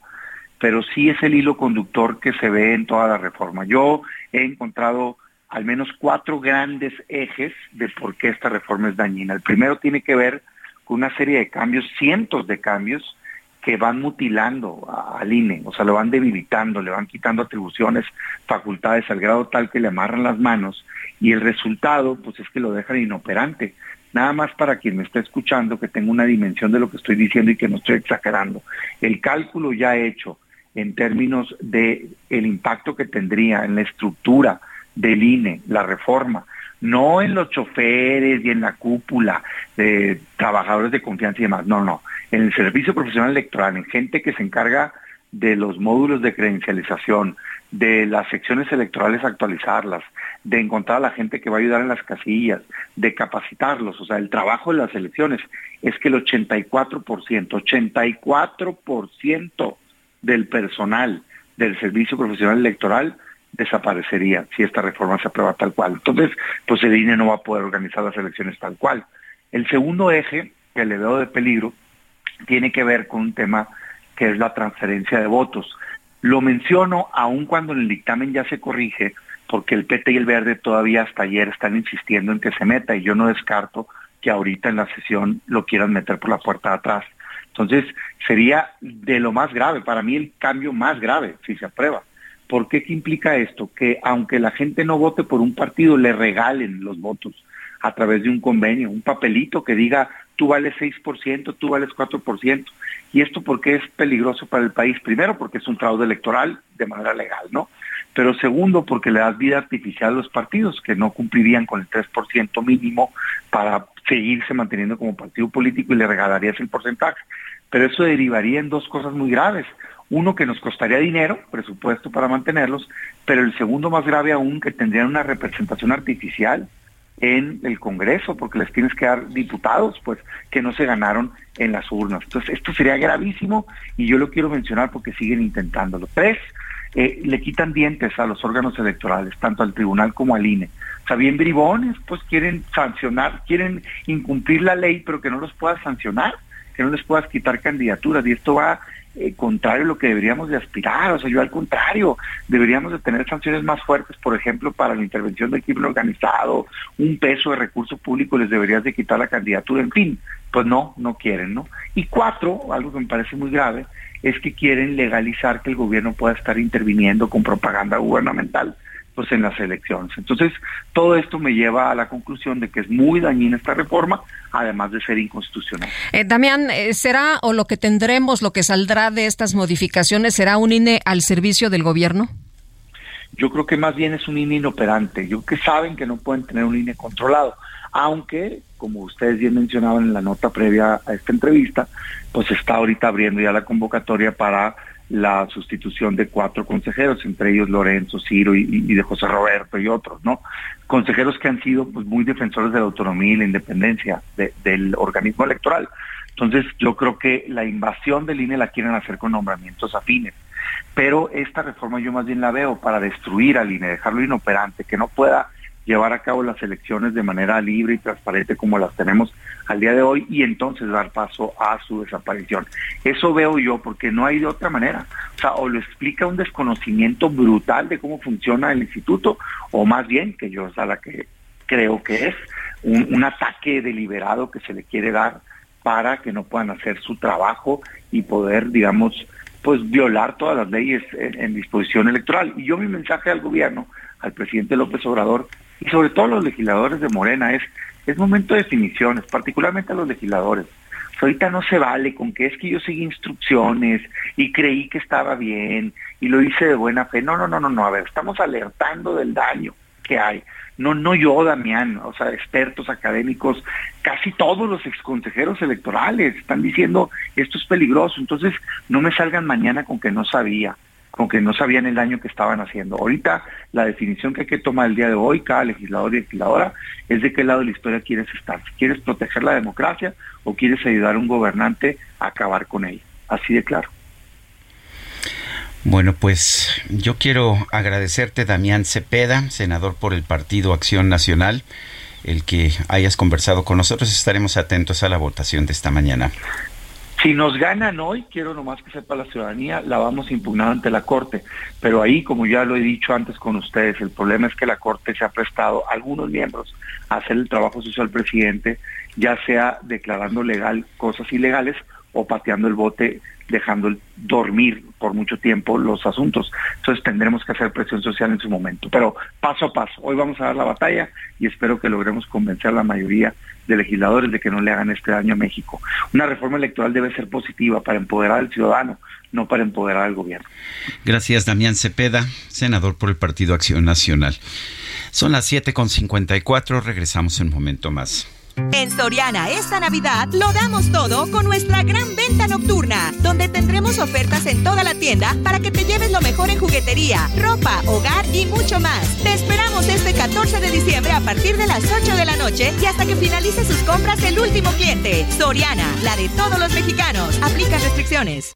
pero sí es el hilo conductor que se ve en toda la reforma. Yo he encontrado al menos cuatro grandes ejes de por qué esta reforma es dañina. El primero tiene que ver con una serie de cambios, cientos de cambios, que van mutilando al INE, o sea, lo van debilitando, le van quitando atribuciones, facultades al grado tal que le amarran las manos y el resultado pues es que lo dejan inoperante. Nada más para quien me está escuchando que tenga una dimensión de lo que estoy diciendo y que no estoy exagerando. El cálculo ya hecho en términos de el impacto que tendría en la estructura del INE, la reforma, no en los choferes y en la cúpula de trabajadores de confianza y demás, no, no, en el servicio profesional electoral, en gente que se encarga de los módulos de credencialización, de las secciones electorales actualizarlas, de encontrar a la gente que va a ayudar en las casillas, de capacitarlos, o sea, el trabajo de las elecciones es que el 84%, 84% del personal del servicio profesional electoral desaparecería si esta reforma se aprueba tal cual. Entonces, pues el INE no va a poder organizar las elecciones tal cual. El segundo eje que le veo de peligro tiene que ver con un tema que es la transferencia de votos. Lo menciono aun cuando en el dictamen ya se corrige, porque el PT y el Verde todavía hasta ayer están insistiendo en que se meta y yo no descarto que ahorita en la sesión lo quieran meter por la puerta de atrás. Entonces, sería de lo más grave, para mí el cambio más grave, si se aprueba. ¿Por qué? ¿Qué implica esto? Que aunque la gente no vote por un partido, le regalen los votos a través de un convenio, un papelito que diga tú vales 6%, tú vales 4%. ¿Y esto por qué es peligroso para el país? Primero, porque es un fraude electoral de manera legal, ¿no? Pero segundo, porque le das vida artificial a los partidos que no cumplirían con el 3% mínimo para seguirse manteniendo como partido político y le regalarías el porcentaje. Pero eso derivaría en dos cosas muy graves. Uno, que nos costaría dinero, presupuesto para mantenerlos, pero el segundo más grave aún, que tendrían una representación artificial en el Congreso, porque les tienes que dar diputados, pues, que no se ganaron en las urnas. Entonces, esto sería gravísimo y yo lo quiero mencionar porque siguen intentándolo. Tres, eh, le quitan dientes a los órganos electorales, tanto al tribunal como al INE. O sea, bien bribones, pues quieren sancionar, quieren incumplir la ley, pero que no los puedas sancionar, que no les puedas quitar candidaturas. Y esto va eh, contrario a lo que deberíamos de aspirar, o sea, yo al contrario, deberíamos de tener sanciones más fuertes, por ejemplo, para la intervención del crimen organizado, un peso de recurso público les deberías de quitar la candidatura, en fin, pues no, no quieren, ¿no? Y cuatro, algo que me parece muy grave, es que quieren legalizar que el gobierno pueda estar interviniendo con propaganda gubernamental pues en las elecciones. Entonces, todo esto me lleva a la conclusión de que es muy dañina esta reforma, además de ser inconstitucional. Eh, Damián, eh, ¿será o lo que tendremos, lo que saldrá de estas modificaciones, será un INE al servicio del gobierno? Yo creo que más bien es un INE inoperante. Yo creo que saben que no pueden tener un INE controlado, aunque, como ustedes bien mencionaban en la nota previa a esta entrevista, pues está ahorita abriendo ya la convocatoria para la sustitución de cuatro consejeros, entre ellos Lorenzo, Ciro y, de José Roberto y otros, ¿no? Consejeros que han sido pues, muy defensores de la autonomía y la independencia del organismo electoral. Entonces yo creo que la invasión del INE la quieren hacer con nombramientos afines. Pero esta reforma yo más bien la veo para destruir al INE, dejarlo inoperante, que no pueda llevar a cabo las elecciones de manera libre y transparente como las tenemos al día de hoy y entonces dar paso a su desaparición. Eso veo yo porque no hay de otra manera. O sea, o lo explica un desconocimiento brutal de cómo funciona el instituto o más bien, que yo es a la que creo que es, un, ataque deliberado que se le quiere dar para que no puedan hacer su trabajo y poder, digamos, pues violar todas las leyes en disposición electoral. Y yo mi mensaje al gobierno, al presidente López Obrador, y sobre todo los legisladores de Morena es, es momento de definiciones, particularmente a los legisladores. ahorita no se vale con que es que yo seguí instrucciones y creí que estaba bien y lo hice de buena fe. No, no, no, no, no. A ver, estamos alertando del daño que hay. No, no yo, Damián, o sea, expertos académicos, casi todos los exconsejeros electorales están diciendo esto es peligroso, entonces no me salgan mañana con que no sabía con que no sabían el daño que estaban haciendo. Ahorita la definición que hay que tomar el día de hoy, cada legislador y legisladora, es de qué lado de la historia quieres estar. Si quieres proteger la democracia o quieres ayudar a un gobernante a acabar con ella. Así de claro. Bueno, pues yo quiero agradecerte, Damián Cepeda, senador por el Partido Acción Nacional, el que hayas conversado con nosotros. Estaremos atentos a la votación de esta mañana. Si nos ganan hoy, quiero nomás que sepa la ciudadanía, la vamos a impugnar ante la Corte. Pero ahí, como ya lo he dicho antes con ustedes, el problema es que la Corte se ha prestado a algunos miembros a hacer el trabajo social presidente, ya sea declarando legal cosas ilegales o pateando el bote dejando dormir por mucho tiempo los asuntos. Entonces tendremos que hacer presión social en su momento. Pero paso a paso, hoy vamos a dar la batalla y espero que logremos convencer a la mayoría de legisladores de que no le hagan este daño a México. Una reforma electoral debe ser positiva para empoderar al ciudadano, no para empoderar al gobierno. Gracias, Damián Cepeda, senador por el Partido Acción Nacional. Son las 7.54, regresamos en un momento más. En Soriana esta Navidad lo damos todo con nuestra gran venta nocturna, donde tendremos ofertas en toda la tienda para que te lleves lo mejor en juguetería, ropa, hogar y mucho más. Te esperamos este 14 de diciembre a partir de las 8 de la noche y hasta que finalice sus compras el último cliente. Soriana, la de todos los mexicanos. Aplica restricciones.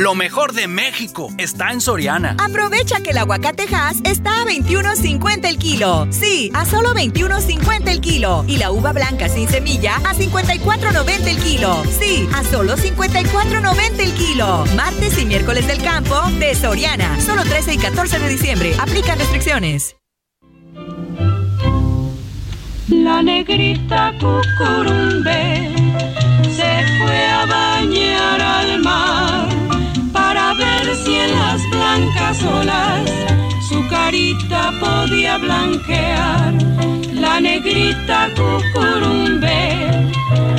Lo mejor de México está en Soriana. Aprovecha que el aguacate Hass está a 21.50 el kilo. Sí, a solo 21.50 el kilo. Y la uva blanca sin semilla a 54.90 el kilo. Sí, a solo 54.90 el kilo. Martes y miércoles del campo de Soriana. Solo 13 y 14 de diciembre. Aplica restricciones. La negrita cucurumbe se fue a bañar al mar blancas olas su carita podía blanquear. La negrita cucurumbe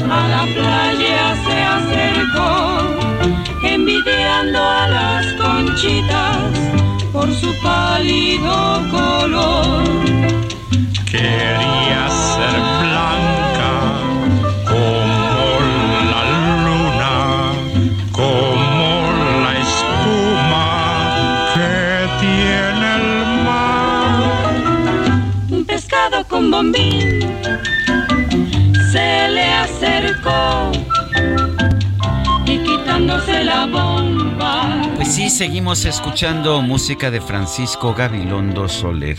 a la playa se acercó, envidiando a las conchitas por su pálido color. Quería ser blanca con bombín se le acercó y quitándose la bomba. Pues sí, seguimos escuchando música de Francisco Gabilondo Soler.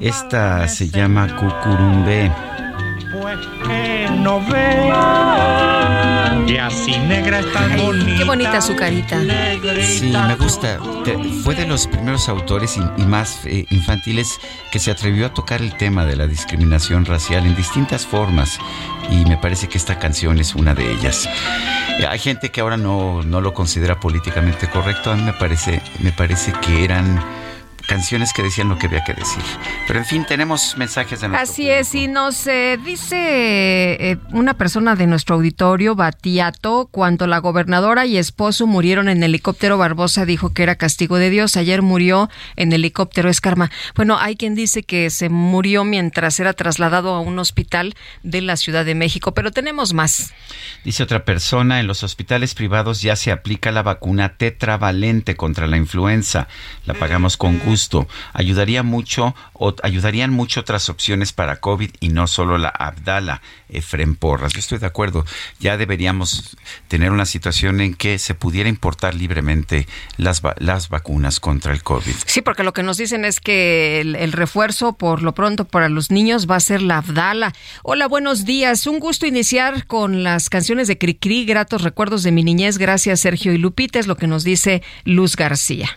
Esta se llama Cucurumbe. Pues que no ve que así negra es tan bonita. Qué bonita su carita. Sí, me gusta. Fue de los primeros autores y, y más eh, infantiles que se atrevió a tocar el tema de la discriminación racial en distintas formas. Y me parece que esta canción es una de ellas. Eh, Hay gente que ahora no, no lo considera políticamente correcto. A mí me parece, me parece que eran canciones que decían lo que había que decir. Pero en fin, tenemos mensajes de nuestro Así es, y nos eh, dice eh, una persona de nuestro auditorio, Batiato, cuando la gobernadora y esposo murieron en helicóptero, Barbosa dijo que era castigo de Dios. Ayer murió en helicóptero, es karma. Bueno, hay quien dice que se murió mientras era trasladado a un hospital de la Ciudad de México, pero tenemos más. Dice otra persona, en los hospitales privados ya se aplica la vacuna tetravalente contra la influenza. La pagamos con gusto gusto. Ayudaría mucho o ayudarían mucho otras opciones para COVID y no solo la Abdala, Efrem Porras. Yo estoy de acuerdo. Ya deberíamos tener una situación en que se pudiera importar libremente las, las vacunas contra el COVID. Sí, porque lo que nos dicen es que el, refuerzo por lo pronto para los niños va a ser la Abdala. Hola, buenos días. Un gusto iniciar con las canciones de Cricri, gratos recuerdos de mi niñez. Gracias, Sergio y Lupita, es lo que nos dice Luz García.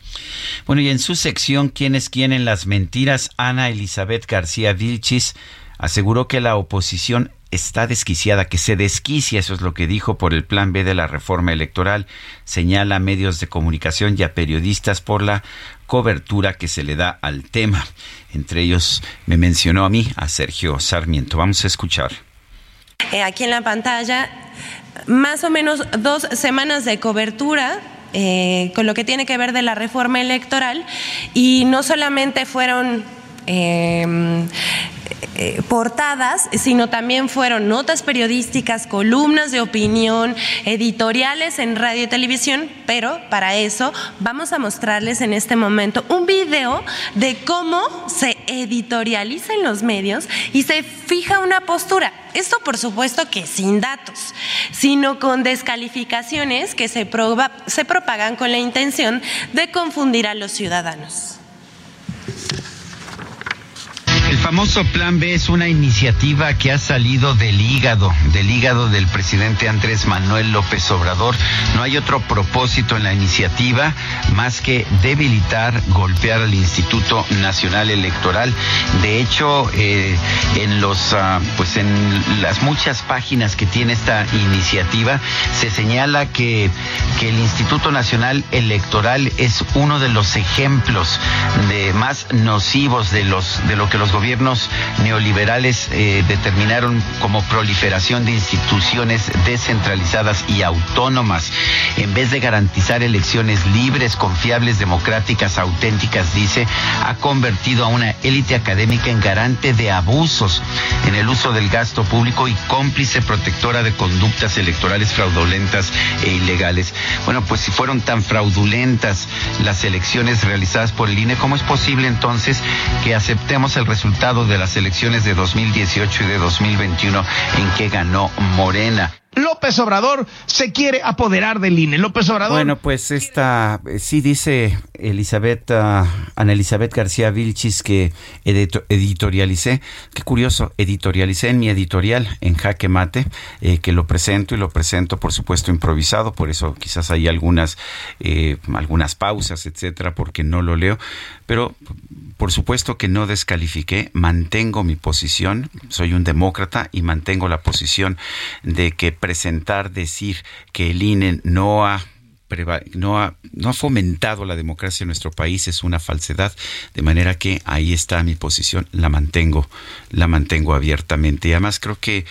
Bueno, y en su sección ¿Quién es quién en las mentiras? Ana Elizabeth García Vilchis aseguró que la oposición está desquiciada, que se desquicia, eso es lo que dijo por el plan B de la reforma electoral, señala a medios de comunicación y a periodistas por la cobertura que se le da al tema. Entre ellos me mencionó a mí, a Sergio Sarmiento. Vamos a escuchar. Eh, aquí en la pantalla, más o menos dos semanas de cobertura eh, con lo que tiene que ver de la reforma electoral. Y no solamente fueron eh, eh, portadas, sino también fueron notas periodísticas, columnas de opinión, editoriales en radio y televisión, pero para eso vamos a mostrarles en este momento un video de cómo se editorializa en los medios y se fija una postura. Esto por supuesto que sin datos, sino con descalificaciones que se, se propagan con la intención de confundir a los ciudadanos. El famoso Plan B es una iniciativa que ha salido del hígado, del hígado del presidente Andrés Manuel López Obrador. No hay otro propósito en la iniciativa más que debilitar, golpear al Instituto Nacional Electoral. De hecho, eh, en los, ah, pues en las muchas páginas que tiene esta iniciativa se señala que, que el Instituto Nacional Electoral es uno de los ejemplos de más nocivos de los de lo que los gobiernos neoliberales eh, determinaron como proliferación de instituciones descentralizadas y autónomas. En vez de garantizar elecciones libres, confiables, democráticas, auténticas, dice, ha convertido a una élite académica en garante de abusos en el uso del gasto público y cómplice protectora de conductas electorales fraudulentas e ilegales. Bueno, pues si fueron tan fraudulentas las elecciones realizadas por el INE, ¿cómo es posible entonces que aceptemos el resultado? Resultado de las elecciones de 2018 y de 2021 en que ganó Morena. López Obrador se quiere apoderar del INE. López Obrador. Bueno, pues esta, eh, sí dice Elizabeth, uh, Ana Elizabeth García Vilchis que editorialicé, qué curioso, editorialicé en mi editorial en Jaque Mate, eh, que lo presento y lo presento, por supuesto, improvisado, por eso quizás hay algunas, eh, algunas pausas, etcétera, porque no lo leo, pero por supuesto que no descalifiqué, mantengo mi posición, soy un demócrata y mantengo la posición de que presentar, decir que el INE no ha no ha, no ha fomentado la democracia en nuestro país es una falsedad, de manera que ahí está mi posición, la mantengo, la mantengo abiertamente. Y además creo que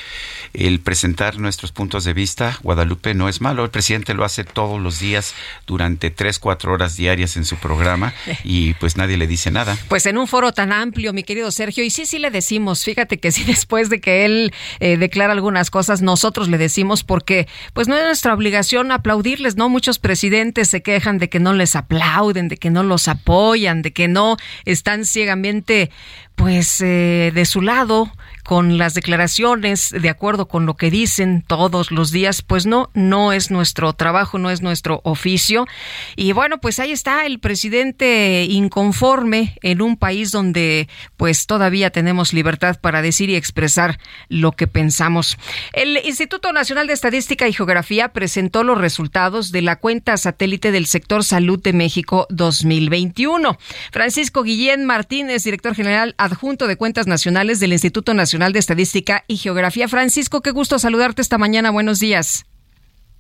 el presentar nuestros puntos de vista, Guadalupe, no es malo. El presidente lo hace todos los días durante tres, cuatro horas diarias en su programa y pues nadie le dice nada. Pues en un foro tan amplio, mi querido Sergio, y sí, sí le decimos, fíjate que sí, después de que él eh, declara algunas cosas, nosotros le decimos porque pues no es nuestra obligación aplaudirles, ¿no? Muchos presidentes se quejan de que no les aplauden, de que no los apoyan, de que no están ciegamente pues eh, de su lado con las declaraciones de acuerdo con lo que dicen todos los días, pues no, no es nuestro trabajo, no es nuestro oficio. Y bueno, pues ahí está el presidente inconforme en un país donde pues todavía tenemos libertad para decir y expresar lo que pensamos. El Instituto Nacional de Estadística y Geografía presentó los resultados de la cuenta satélite del sector salud de México 2021. Francisco Guillén Martínez, director general adjunto de cuentas nacionales del Instituto Nacional de Estadística y Geografía. Francisco, qué gusto saludarte esta mañana. Buenos días.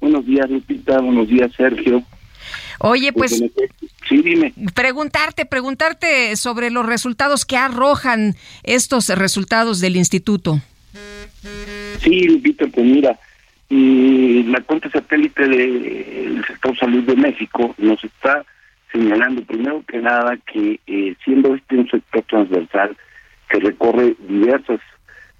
Buenos días, Lupita. Buenos días, Sergio. Oye, pues, sí, dime. preguntarte, preguntarte sobre los resultados que arrojan estos resultados del instituto. Sí, Lupita, pues mira, y la cuenta satélite del sector salud de México nos está señalando primero que nada que eh, siendo este un sector transversal que recorre diversas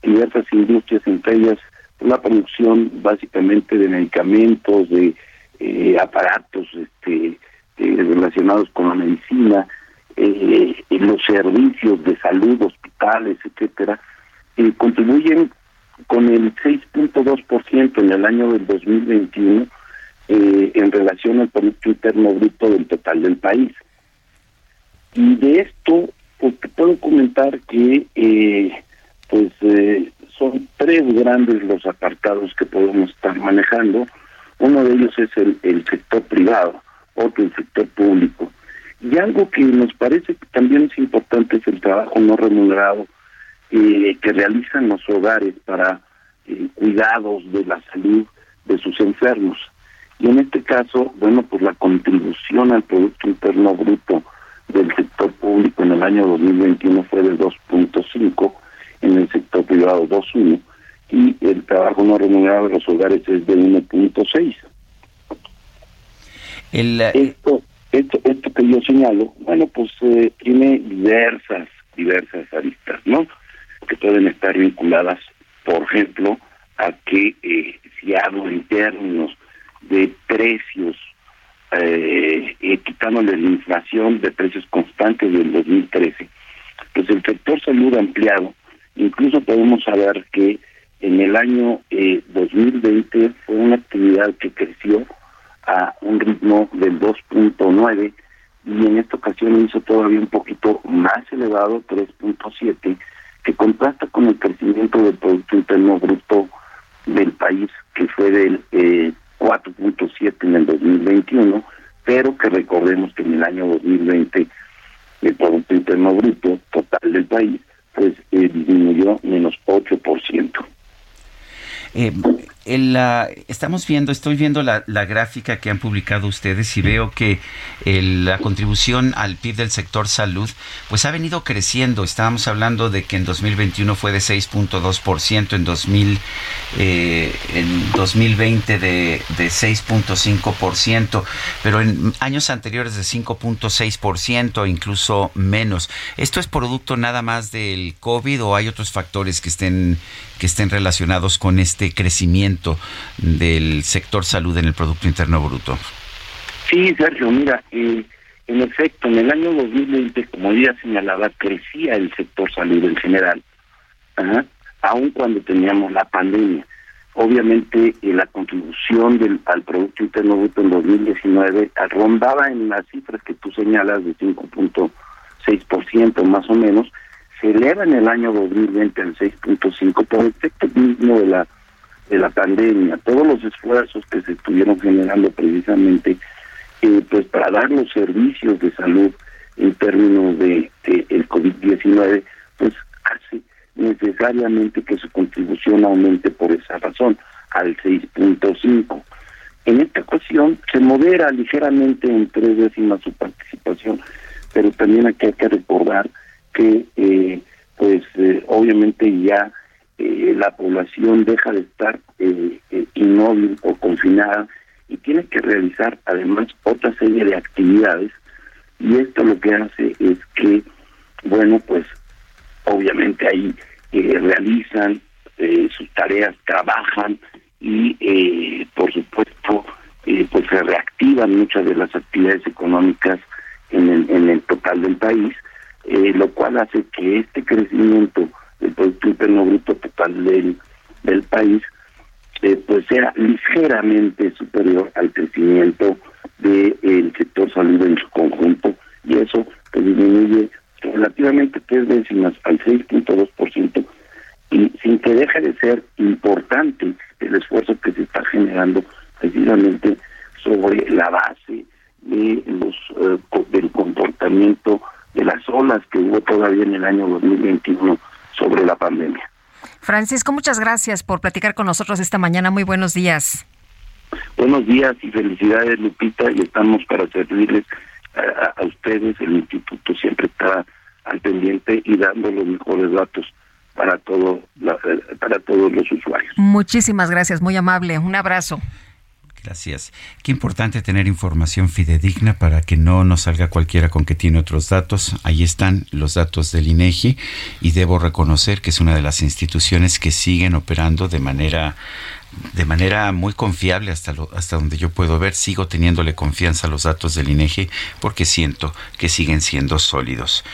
diversas industrias, entre ellas la producción básicamente de medicamentos, de eh, aparatos este, eh, relacionados con la medicina, eh, los servicios de salud, hospitales, etcétera, contribuyen con el 6.2% en el año del 2021 eh, en relación al Producto Interno Bruto del total del país. Y de esto, pues te puedo comentar que pues eh, son tres grandes los apartados que podemos estar manejando. Uno de ellos es el, el sector privado, otro el sector público. Y algo que nos parece que también es importante es el trabajo no remunerado eh, que realizan los hogares para eh, cuidados de la salud de sus enfermos. Y en este caso, bueno, pues la contribución al Producto Interno Bruto del sector público en el año 2021 fue de 2.5, en el sector privado 2.1, y el trabajo no remunerado de los hogares es de 1.6. El, esto, esto, esto que yo señalo, bueno, pues eh, tiene diversas, diversas aristas, ¿no? Que pueden estar vinculadas, por ejemplo, a que eh, si hablo en términos de precios, eh, eh, quitándole la inflación de precios constantes del 2013, pues el sector salud ampliado, incluso podemos saber que en el año eh, 2020 fue una actividad que creció a un ritmo del 2.9 y en esta ocasión hizo todavía un poquito más elevado, 3.7, que contrasta con el crecimiento del Producto Interno Bruto del país, que fue del eh, 4.7 en el 2021, pero que recordemos que en el año 2020 el Producto Interno Bruto total del país pues eh, disminuyó menos 8%. Eh, estamos viendo, estoy viendo la, gráfica que han publicado ustedes y veo que la contribución al PIB del sector salud pues ha venido creciendo. Estábamos hablando de que en 2021 fue de 6.2%, en 2000, eh, en 2020 de, de 6.5%, pero en años anteriores de 5.6%, incluso menos. ¿Esto es producto nada más del COVID o hay otros factores que estén que estén relacionados con este crecimiento del sector salud en el Producto Interno Bruto? Sí, Sergio, mira, eh, en efecto, en el año 2020, como ya señalaba, crecía el sector salud en general, ajá, aun cuando teníamos la pandemia. Obviamente, eh, la contribución del, al Producto Interno Bruto en 2019 rondaba en las cifras que tú señalas de 5.6% más o menos, se eleva en el año 2020 al 6.5 por efecto mismo de la de la pandemia, todos los esfuerzos que se estuvieron generando precisamente eh, pues para dar los servicios de salud en términos de, el COVID-19, pues hace necesariamente que su contribución aumente por esa razón al 6.5. En esta ocasión se modera ligeramente en tres décimas su participación, pero también aquí hay que recordar que eh, pues eh, obviamente ya eh, la población deja de estar eh, eh, inmóvil o confinada y tiene que realizar además otra serie de actividades. Y esto lo que hace es que bueno pues obviamente ahí eh, realizan eh, sus tareas trabajan y por supuesto pues se reactivan muchas de las actividades económicas en el, en el total del país lo cual hace que este crecimiento del Producto Interno Bruto total del, del país eh, pues sea ligeramente superior al crecimiento del sector salud en su conjunto y eso pues disminuye relativamente tres décimas al 6.2% y sin que deje de ser importante el esfuerzo que se está generando precisamente sobre la base de los eh, del comportamiento de las olas que hubo todavía en el año 2021 sobre la pandemia. Francisco, muchas gracias por platicar con nosotros esta mañana. Muy buenos días. Buenos días y felicidades Lupita y estamos para servirles a, a ustedes. El instituto siempre está al pendiente y dando los mejores datos para todo la- para todos los usuarios. Muchísimas gracias, muy amable. Un abrazo. Gracias. Qué importante tener información fidedigna para que no nos salga cualquiera con que tiene otros datos. Ahí están los datos del INEGI y debo reconocer que es una de las instituciones que siguen operando de manera de manera muy confiable hasta, hasta donde yo puedo ver. Sigo teniéndole confianza a los datos del INEGI porque siento que siguen siendo sólidos.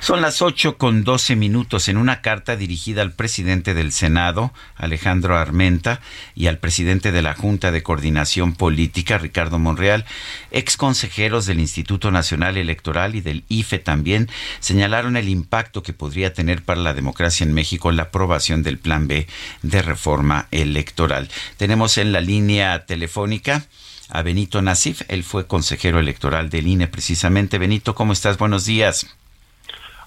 Son las 8 con 12 minutos en una carta dirigida al presidente del Senado, Alejandro Armenta, y al presidente de la Junta de Coordinación Política, Ricardo Monreal, ex consejeros del Instituto Nacional Electoral y del IFE también señalaron el impacto que podría tener para la democracia en México la aprobación del Plan B de reforma electoral. Tenemos en la línea telefónica a Benito Nasif. Él fue consejero electoral del INE precisamente. Benito, ¿cómo estás? Buenos días.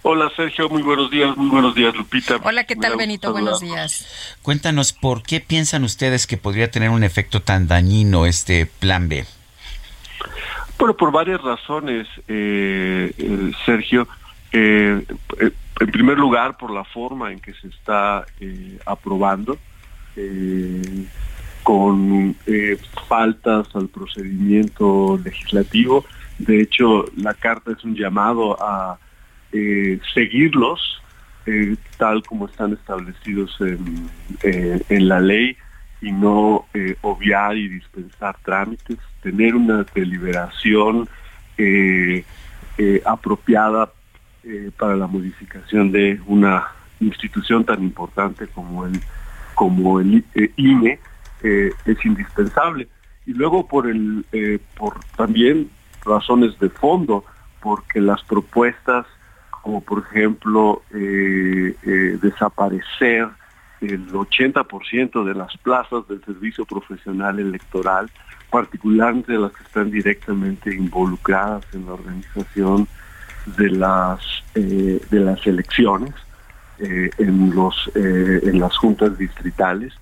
Hola Sergio, muy buenos días, muy buenos días Lupita. Hola, ¿qué tal Benito? Buenos días. Cuéntanos, ¿por qué piensan ustedes que podría tener un efecto tan dañino este plan B? Bueno, por varias razones, eh, eh, Sergio. Eh, en primer lugar, por la forma en que se está aprobando con eh, faltas al procedimiento legislativo. De hecho, la carta es un llamado a eh, seguirlos eh, tal como están establecidos en, en la ley y no obviar y dispensar trámites, tener una deliberación apropiada para la modificación de una institución tan importante como el como el INE eh, es indispensable. Y luego por el eh, por también razones de fondo, porque las propuestas como por ejemplo eh, desaparecer el 80% de las plazas del servicio profesional electoral, particularmente las que están directamente involucradas en la organización de las de las elecciones en los en las juntas distritales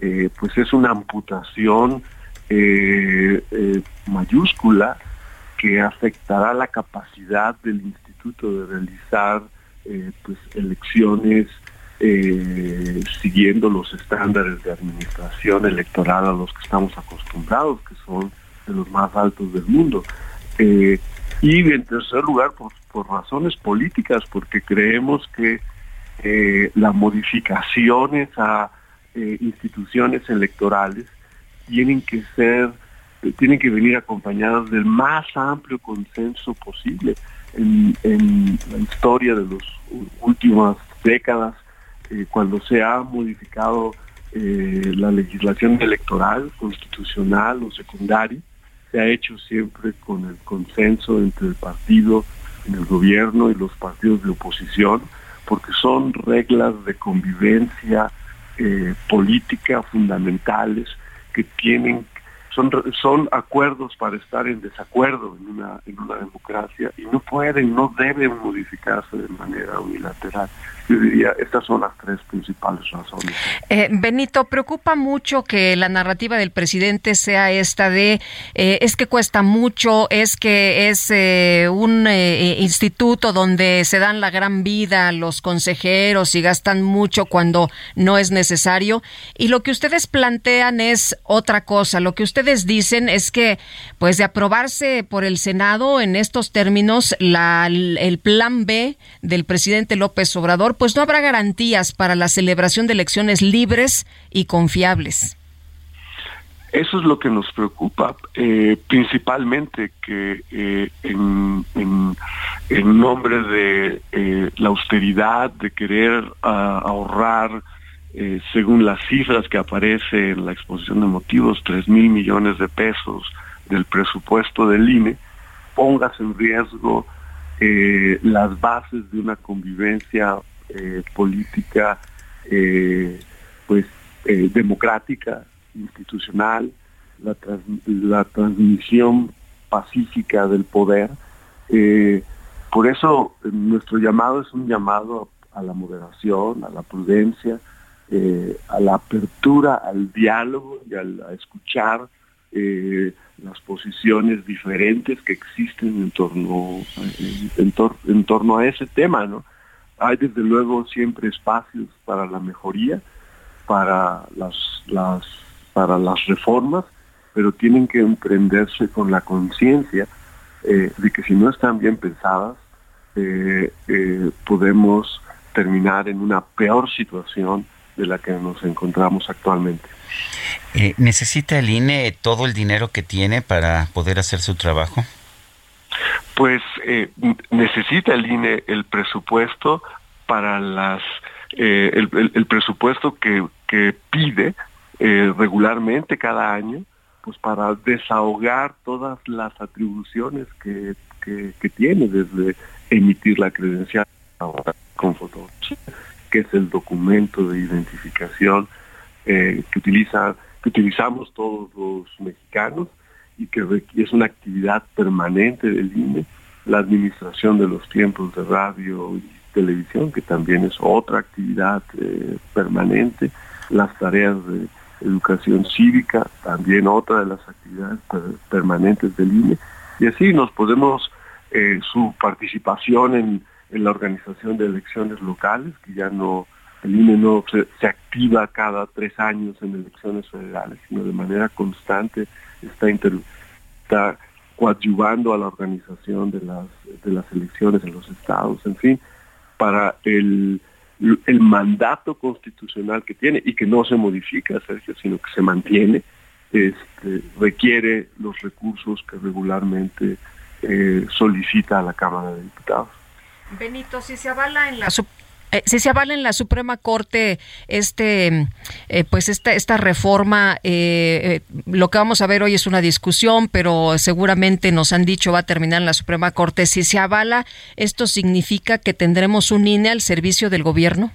eh, pues es una amputación eh, eh, mayúscula que afectará la capacidad del instituto de realizar pues elecciones siguiendo los estándares de administración electoral a los que estamos acostumbrados, que son de los más altos del mundo. y en tercer lugar, por, por razones políticas, porque creemos que las modificaciones a eh, instituciones electorales tienen que ser, eh, tienen que venir acompañadas del más amplio consenso posible. En, la historia de las últimas décadas, eh, cuando se ha modificado la legislación electoral, constitucional o secundaria, se ha hecho siempre con el consenso entre el partido en el gobierno y los partidos de oposición, porque son reglas de convivencia eh, política fundamentales que tienen son son acuerdos para estar en desacuerdo en una en una democracia y no pueden no deben modificarse de manera unilateral yo diría, estas son las tres principales razones. Eh, Benito, preocupa mucho que la narrativa del presidente sea esta de eh, es que cuesta mucho, es que es eh, un instituto donde se dan la gran vida los consejeros y gastan mucho cuando no es necesario. Y lo que ustedes plantean es otra cosa. Lo que ustedes dicen es que, pues, de aprobarse por el Senado en estos términos, la, el plan B del presidente López Obrador pues no habrá garantías para la celebración de elecciones libres y confiables. Eso es lo que nos preocupa, eh, principalmente que eh, en, nombre de eh, la austeridad, de querer ah, ahorrar, según las cifras que aparece en la exposición de motivos, 3 mil millones de pesos del presupuesto del INE, pongas en riesgo las bases de una convivencia eh, política eh, pues eh, democrática, institucional, la, transmisión pacífica del poder. por eso nuestro llamado es un llamado a la moderación, a la prudencia, a la apertura al diálogo y a escuchar las posiciones diferentes que existen en torno, en torno a ese tema, ¿no? Hay desde luego siempre espacios para la mejoría, para las, reformas, pero tienen que emprenderse con la conciencia eh, de que si no están bien pensadas, eh, eh, podemos terminar en una peor situación de la que nos encontramos actualmente. ¿Necesita el INE todo el dinero que tiene para poder hacer su trabajo? Pues eh, necesita el INE el presupuesto para las eh, el, presupuesto que, que pide regularmente cada año pues para desahogar todas las atribuciones que, que, tiene desde emitir la credencial con fotografía, que es el documento de identificación que utiliza que utilizamos todos los mexicanos y que es una actividad permanente del INE, la administración de los tiempos de radio y televisión, que también es otra actividad eh, permanente, las tareas de educación cívica, también otra de las actividades permanentes del INE, y así nos podemos, eh, su participación en, en la organización de elecciones locales, que ya no el INE no se, activa cada tres años en elecciones federales, sino de manera constante está, está coadyuvando a la organización de las, de las elecciones en los estados, en fin, para el, el mandato constitucional que tiene y que no se modifica, Sergio, sino que se mantiene, este, requiere los recursos que regularmente eh, solicita a la Cámara de Diputados. Benito, si se avala en la eh, si se avala en la Suprema Corte este eh, pues esta esta reforma eh, lo que vamos a ver hoy es una discusión pero seguramente nos han dicho va a terminar en la Suprema Corte. Si se avala esto significa que tendremos un INE al servicio del gobierno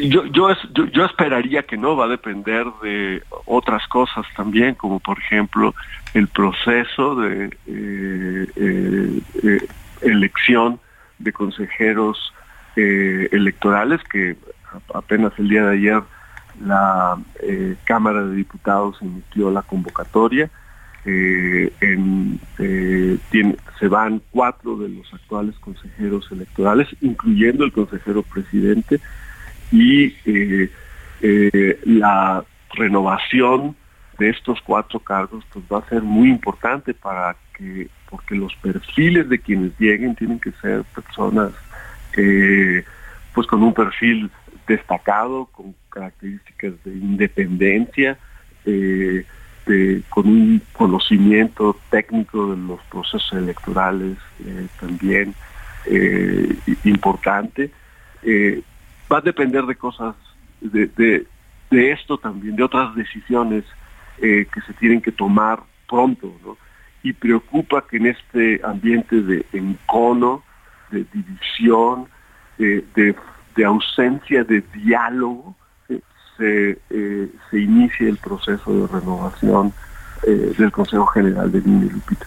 yo, yo, yo, esperaría que no, va a depender de otras cosas también, como por ejemplo el proceso de elección de consejeros eh, electorales que apenas el día de ayer la eh, Cámara de Diputados emitió la convocatoria. Eh, se van cuatro de los actuales consejeros electorales, incluyendo el consejero presidente, y la renovación de estos cuatro cargos pues va a ser muy importante para que porque los perfiles de quienes lleguen tienen que ser personas eh, pues con un perfil destacado, con características de independencia, eh, con un conocimiento técnico de los procesos electorales eh, también importante. va a depender de cosas, de, de, esto también, de otras decisiones que se tienen que tomar pronto. Y preocupa que en este ambiente de encono, de división, de, ausencia de diálogo, eh, se, eh, se, inicie el proceso de renovación eh, del Consejo General de INE Lupita.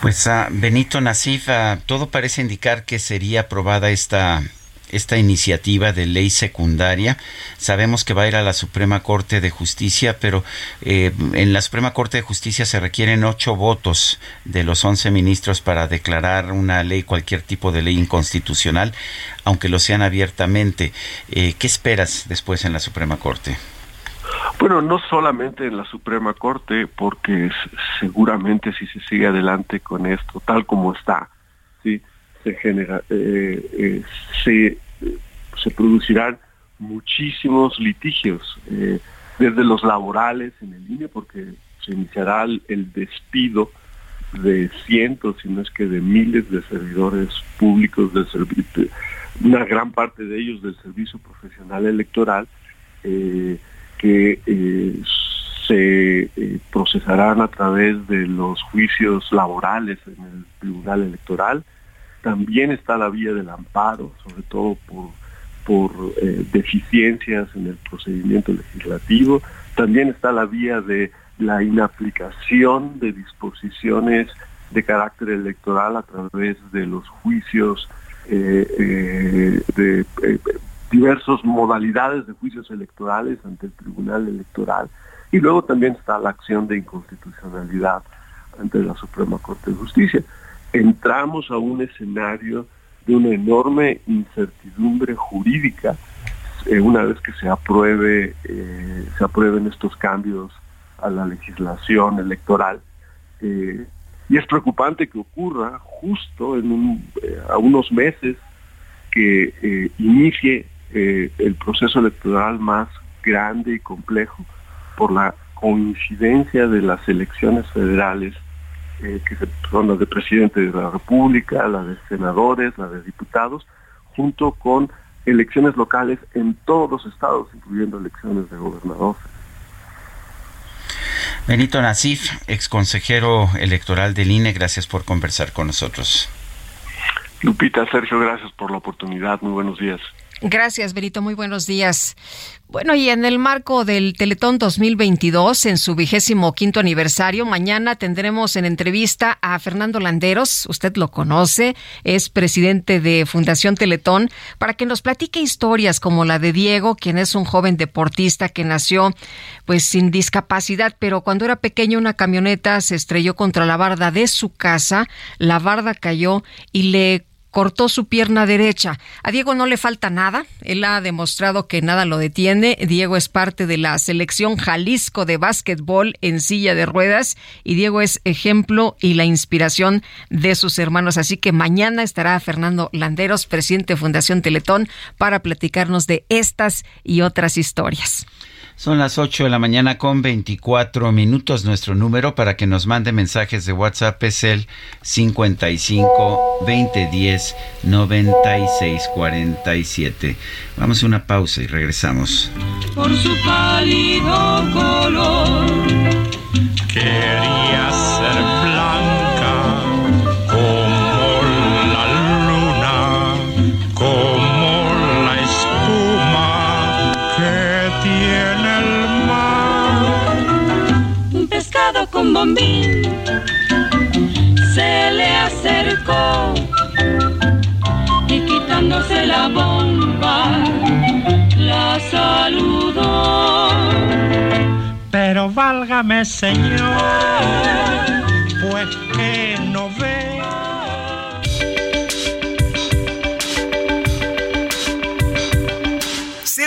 Pues a Benito Nasif, todo parece indicar que sería aprobada esta esta iniciativa de ley secundaria. Sabemos que va a ir a la Suprema Corte de Justicia, pero eh, en la Suprema Corte de Justicia se requieren ocho votos de los once ministros para declarar una ley, cualquier tipo de ley inconstitucional, aunque lo sean abiertamente. Eh, ¿Qué esperas después en la Suprema Corte? Bueno, no solamente en la Suprema Corte, porque seguramente si se sigue adelante con esto, tal como está, se genera, eh, eh, se, producirán muchísimos litigios, eh, desde los laborales en el INE, porque se iniciará el, despido de cientos, si no es que de miles de servidores públicos del servicio, una gran parte de ellos del servicio profesional electoral, que se procesarán a través de los juicios laborales en el Tribunal Electoral, también está la vía del amparo, sobre todo por, por eh, deficiencias en el procedimiento legislativo. También está la vía de la inaplicación de disposiciones de carácter electoral a través de los juicios eh, eh, de diversas modalidades de juicios electorales ante el Tribunal Electoral. Y luego también está la acción de inconstitucionalidad ante la Suprema Corte de Justicia entramos a un escenario de una enorme incertidumbre jurídica eh, una vez que se apruebe eh, se aprueben estos cambios a la legislación electoral. Eh, y es preocupante que ocurra justo a unos meses que inicie el proceso electoral más grande y complejo por la coincidencia de las elecciones federales, eh, que son las de presidente de la República, las de senadores, las de diputados, junto con elecciones locales en todos los estados, incluyendo elecciones de gobernador. Benito Nasif, ex consejero electoral del INE, gracias por conversar con nosotros. Lupita, Sergio, gracias por la oportunidad. Muy buenos días. Gracias, Benito. Muy buenos días. Bueno, y en el marco del Teletón 2022, en su vigésimo quinto aniversario, mañana tendremos en entrevista a Fernando Landeros. Usted lo conoce, es presidente de Fundación Teletón, para que nos platique historias como la de Diego, quien es un joven deportista que nació pues sin discapacidad, pero cuando era pequeño una camioneta se estrelló contra la barda de su casa, la barda cayó y le cortó su pierna derecha. A Diego no le falta nada, él ha demostrado que nada lo detiene. Diego es parte de la selección Jalisco de básquetbol en silla de ruedas y Diego es ejemplo y la inspiración de sus hermanos. Así que mañana estará Fernando Landeros, presidente de Fundación Teletón, para platicarnos de estas y otras historias. Son las 8 de la mañana con 24 minutos. Nuestro número para que nos mande mensajes de WhatsApp es el 55 2010 96 47. Vamos a una pausa y regresamos. Por su pálido color. Quería ser con bombín se le acercó y quitándose la bomba la saludó. Pero válgame Señor, pues que no ve.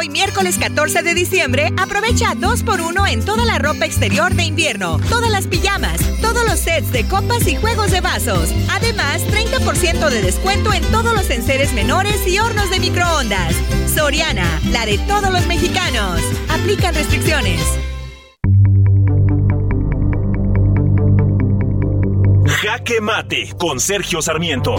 Hoy miércoles 14 de diciembre, aprovecha 2x1 en toda la ropa exterior de invierno, todas las pijamas, todos los sets de copas y juegos de vasos. Además, 30% de descuento en todos los enseres menores y hornos de microondas. Soriana, la de todos los mexicanos. Aplican restricciones. Jaque Mate con Sergio Sarmiento.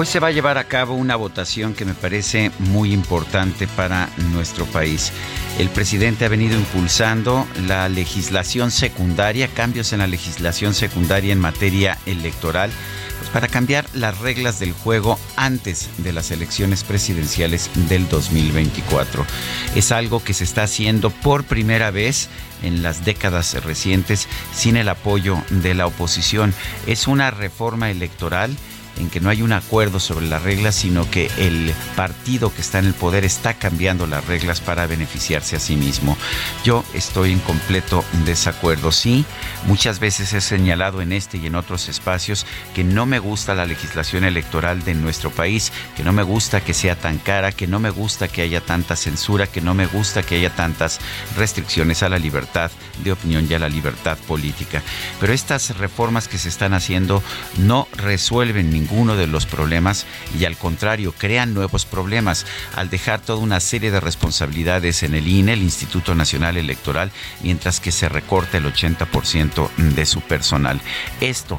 Hoy se va a llevar a cabo una votación que me parece muy importante para nuestro país. El presidente ha venido impulsando la legislación secundaria, cambios en la legislación secundaria en materia electoral, pues para cambiar las reglas del juego antes de las elecciones presidenciales del 2024. Es algo que se está haciendo por primera vez en las décadas recientes sin el apoyo de la oposición. Es una reforma electoral en que no hay un acuerdo sobre las reglas, sino que el partido que está en el poder está cambiando las reglas para beneficiarse a sí mismo. Yo estoy en completo desacuerdo. Sí, muchas veces he señalado en este y en otros espacios que no me gusta la legislación electoral de nuestro país, que no me gusta que sea tan cara, que no me gusta que haya tanta censura, que no me gusta que haya tantas restricciones a la libertad de opinión y a la libertad política. Pero estas reformas que se están haciendo no resuelven ningún ninguno de los problemas y al contrario crean nuevos problemas al dejar toda una serie de responsabilidades en el INE, el Instituto Nacional Electoral, mientras que se recorta el 80% de su personal. Esto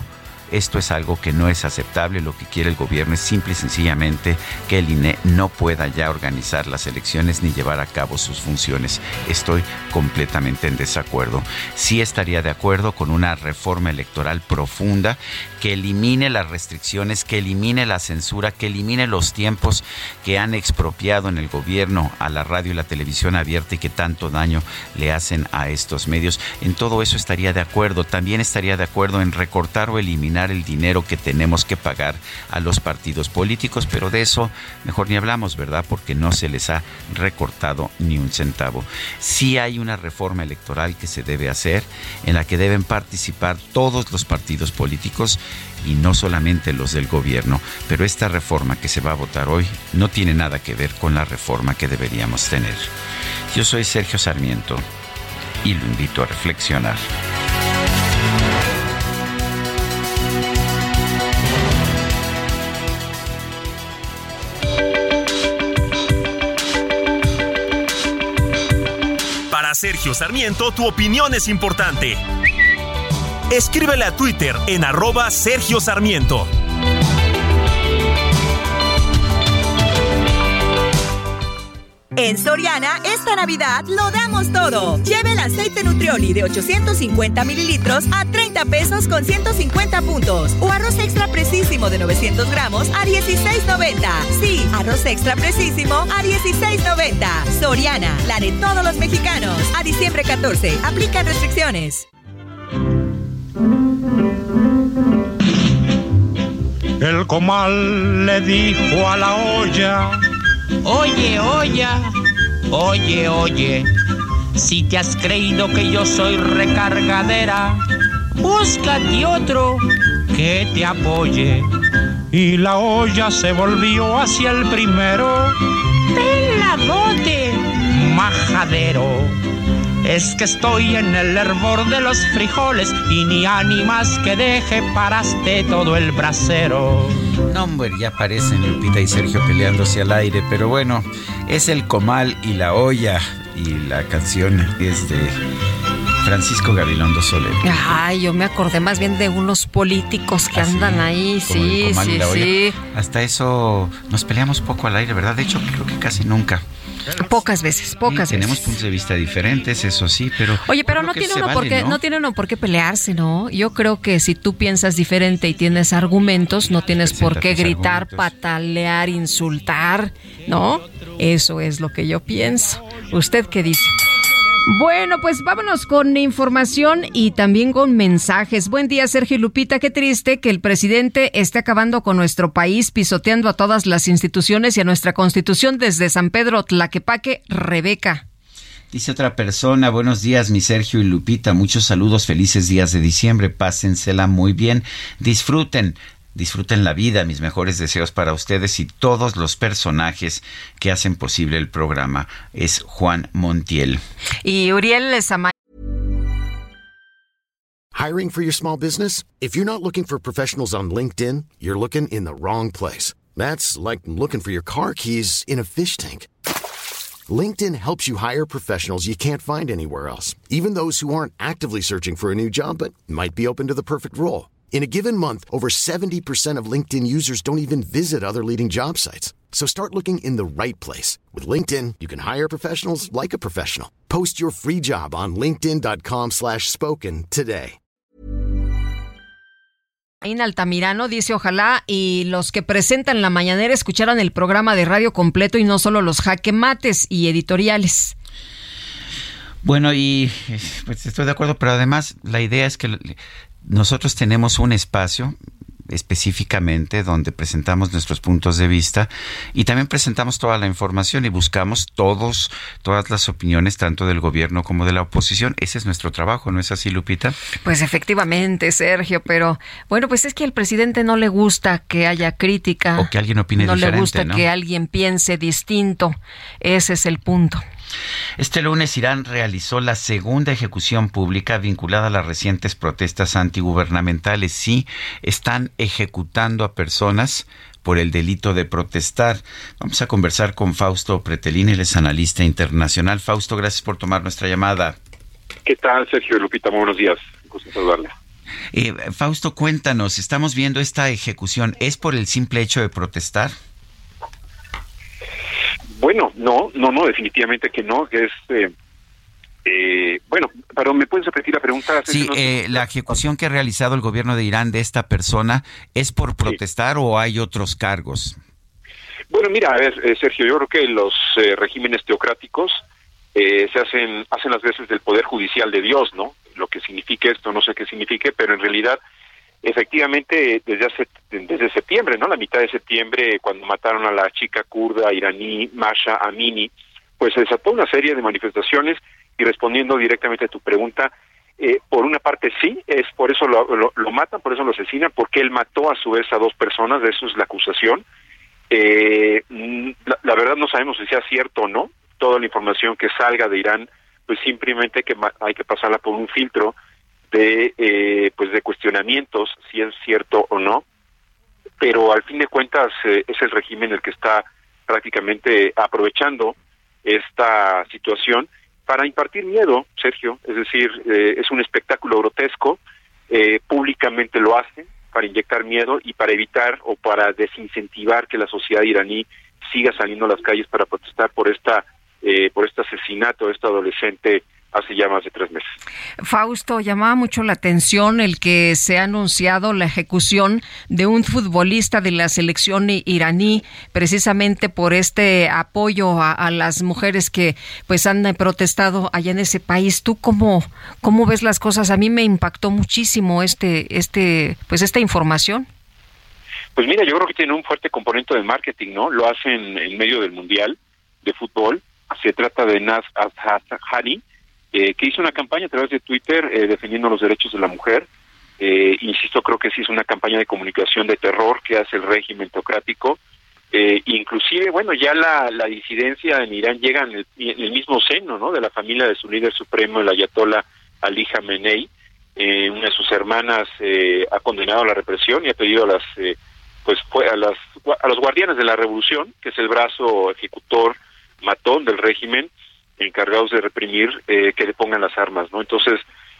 Esto es algo que no es aceptable. Lo que quiere el gobierno es simple y sencillamente que el INE no pueda ya organizar las elecciones ni llevar a cabo sus funciones. Estoy completamente en desacuerdo. Sí estaría de acuerdo con una reforma electoral profunda que elimine las restricciones, que elimine la censura, que elimine los tiempos que han expropiado en el gobierno a la radio y la televisión abierta y que tanto daño le hacen a estos medios. En todo eso estaría de acuerdo. También estaría de acuerdo en recortar o eliminar el dinero que tenemos que pagar a los partidos políticos, pero de eso mejor ni hablamos, ¿verdad? Porque no se les ha recortado ni un centavo. Sí hay una reforma electoral que se debe hacer en la que deben participar todos los partidos políticos y no solamente los del gobierno, pero esta reforma que se va a votar hoy no tiene nada que ver con la reforma que deberíamos tener. Yo soy Sergio Sarmiento y lo invito a reflexionar. Para Sergio Sarmiento, tu opinión es importante. Escríbele a Twitter en arroba Sergio Sarmiento. En Soriana, esta Navidad lo damos todo. Lleve el aceite Nutrioli de 850 mililitros a 30 pesos con 150 puntos. O arroz extra precisísimo de 900 gramos a 16.90. Sí, arroz extra precisísimo a 16.90. Soriana, la de todos los mexicanos. A diciembre 14, aplica restricciones. El comal le dijo a la olla. Oye, oye, oye, oye, si te has creído que yo soy recargadera, búscate otro que te apoye. Y la olla se volvió hacia el primero. Peladote, majadero. Es que estoy en el hervor de los frijoles y ni ánimas que deje paraste todo el brasero. No, hombre, ya aparecen Lupita y Sergio peleándose al aire, pero bueno, es el comal y la olla y la canción es de Francisco Gabilondo Soler. Ay, yo me acordé más bien de unos políticos que andan ahí, sí, sí, sí. Hasta eso nos peleamos poco al aire, ¿verdad? De hecho, creo que casi nunca. Pocas veces, pocas Sí, Tenemos veces. puntos de vista diferentes, eso sí, pero. Oye, pero no tiene uno vale, por qué, ¿no? no tiene uno por qué pelearse, ¿no? Yo creo que si tú piensas diferente y tienes argumentos, no tienes por qué gritar, patalear, insultar, ¿no? Eso es lo que yo pienso. ¿Usted qué dice? Bueno, pues vámonos con información y también con mensajes. Buen día, Sergio y Lupita. Qué triste que el presidente esté acabando con nuestro país, pisoteando a todas las instituciones y a nuestra constitución desde San Pedro Tlaquepaque, Rebeca. Dice otra persona, buenos días, mi Sergio y Lupita, muchos saludos, felices días de diciembre, pásensela muy bien, disfruten, disfruten la vida, mis mejores deseos para ustedes y todos los personajes que hacen posible el programa. Es Juan Montiel. Y Uriel Samay. Hiring for your small business? If you're not looking for professionals on LinkedIn, you're looking in the wrong place. That's like looking for your car keys in a fish tank. LinkedIn helps you hire professionals you can't find anywhere else, even those who aren't actively searching for a new job but might be open to the perfect role. In a given month, over 70% of LinkedIn users don't even visit other leading job sites. So start looking in the right place. With LinkedIn, you can hire professionals like a professional. Post your free job on linkedin.com slash spoken today. En Altamirano dice ojalá y los que presentan la mañanera escucharan el programa de radio completo y no solo los jaque mates y editoriales. Bueno, y eh, pues estoy de acuerdo, pero además la idea es que nosotros tenemos un espacio específicamente donde presentamos nuestros puntos de vista y también presentamos toda la información y buscamos todos todas las opiniones tanto del gobierno como de la oposición. Ese es nuestro trabajo, ¿no es así, Lupita? Pues efectivamente, Sergio, pero bueno, pues es que al presidente no le gusta que haya crítica. O que alguien opine no diferente, le gusta ¿no? que alguien piense distinto. Ese es el punto. Este lunes Irán realizó la segunda ejecución pública vinculada a las recientes protestas antigubernamentales. Sí, están ejecutando a personas por el delito de protestar. Vamos a conversar con Fausto Pretelín, él es analista internacional. Fausto, gracias por tomar nuestra llamada. ¿Qué tal, Sergio Lupita? Muy buenos días. Gusto saludarle. Eh, Fausto, cuéntanos, estamos viendo esta ejecución, ¿es por el simple hecho de protestar? Bueno, no, no, no, definitivamente que no, que es... Eh, eh, bueno, pero ¿me puedes repetir la pregunta? Sí, eh, la ejecución que ha realizado el gobierno de Irán de esta persona, ¿es por protestar o hay otros cargos? Bueno, mira, a ver, eh, Sergio, yo creo que los eh, regímenes teocráticos eh, se hacen hacen las veces del poder judicial de Dios, ¿no? Lo que signifique esto, no sé qué signifique, pero en realidad, efectivamente, desde hace desde septiembre, ¿no? La mitad de septiembre, cuando mataron a la chica kurda iraní Masha Amini, pues se desató una serie de manifestaciones y respondiendo directamente a tu pregunta, eh, por una parte sí, es por eso lo, lo, matan, por eso lo asesinan, porque él mató a su vez a dos personas, de eso es la acusación. Eh, la, la, verdad no sabemos si sea cierto o no, toda la información que salga de Irán, pues simplemente que hay que pasarla por un filtro de eh, pues de cuestionamientos si es cierto o no, pero al fin de cuentas eh, es el régimen el que está prácticamente aprovechando esta situación para impartir miedo, Sergio, es decir, eh, es un espectáculo grotesco, eh, públicamente lo hace para inyectar miedo y para evitar o para desincentivar que la sociedad iraní siga saliendo a las calles para protestar por esta por este asesinato de esta adolescente hace ya más de tres meses. Fausto, llamaba mucho la atención el que se ha anunciado la ejecución de un futbolista de la selección iraní, precisamente por este apoyo a, a las mujeres que pues han protestado allá en ese país. ¿Tú cómo, cómo ves las cosas? A mí me impactó muchísimo este, este, pues esta información. Pues mira, yo creo que tiene un fuerte componente de marketing, ¿no? Lo hacen en medio del Mundial de Fútbol. Se trata de Naz Al-Hani, eh, que hizo una campaña a través de Twitter eh, defendiendo los derechos de la mujer. Eh, insisto, creo que sí es una campaña de comunicación de terror que hace el régimen teocrático. Eh, inclusive, bueno, ya la, la disidencia en Irán llega en el, mismo seno, ¿no? De la familia de su líder supremo, el ayatollah Ali Khamenei. Eh, una de sus hermanas eh, ha condenado la represión y ha pedido a las, pues, a las, a los guardianes de la revolución, que es el brazo ejecutor matón del régimen, encargados de reprimir eh, que le pongan las armas, ¿no? Entonces,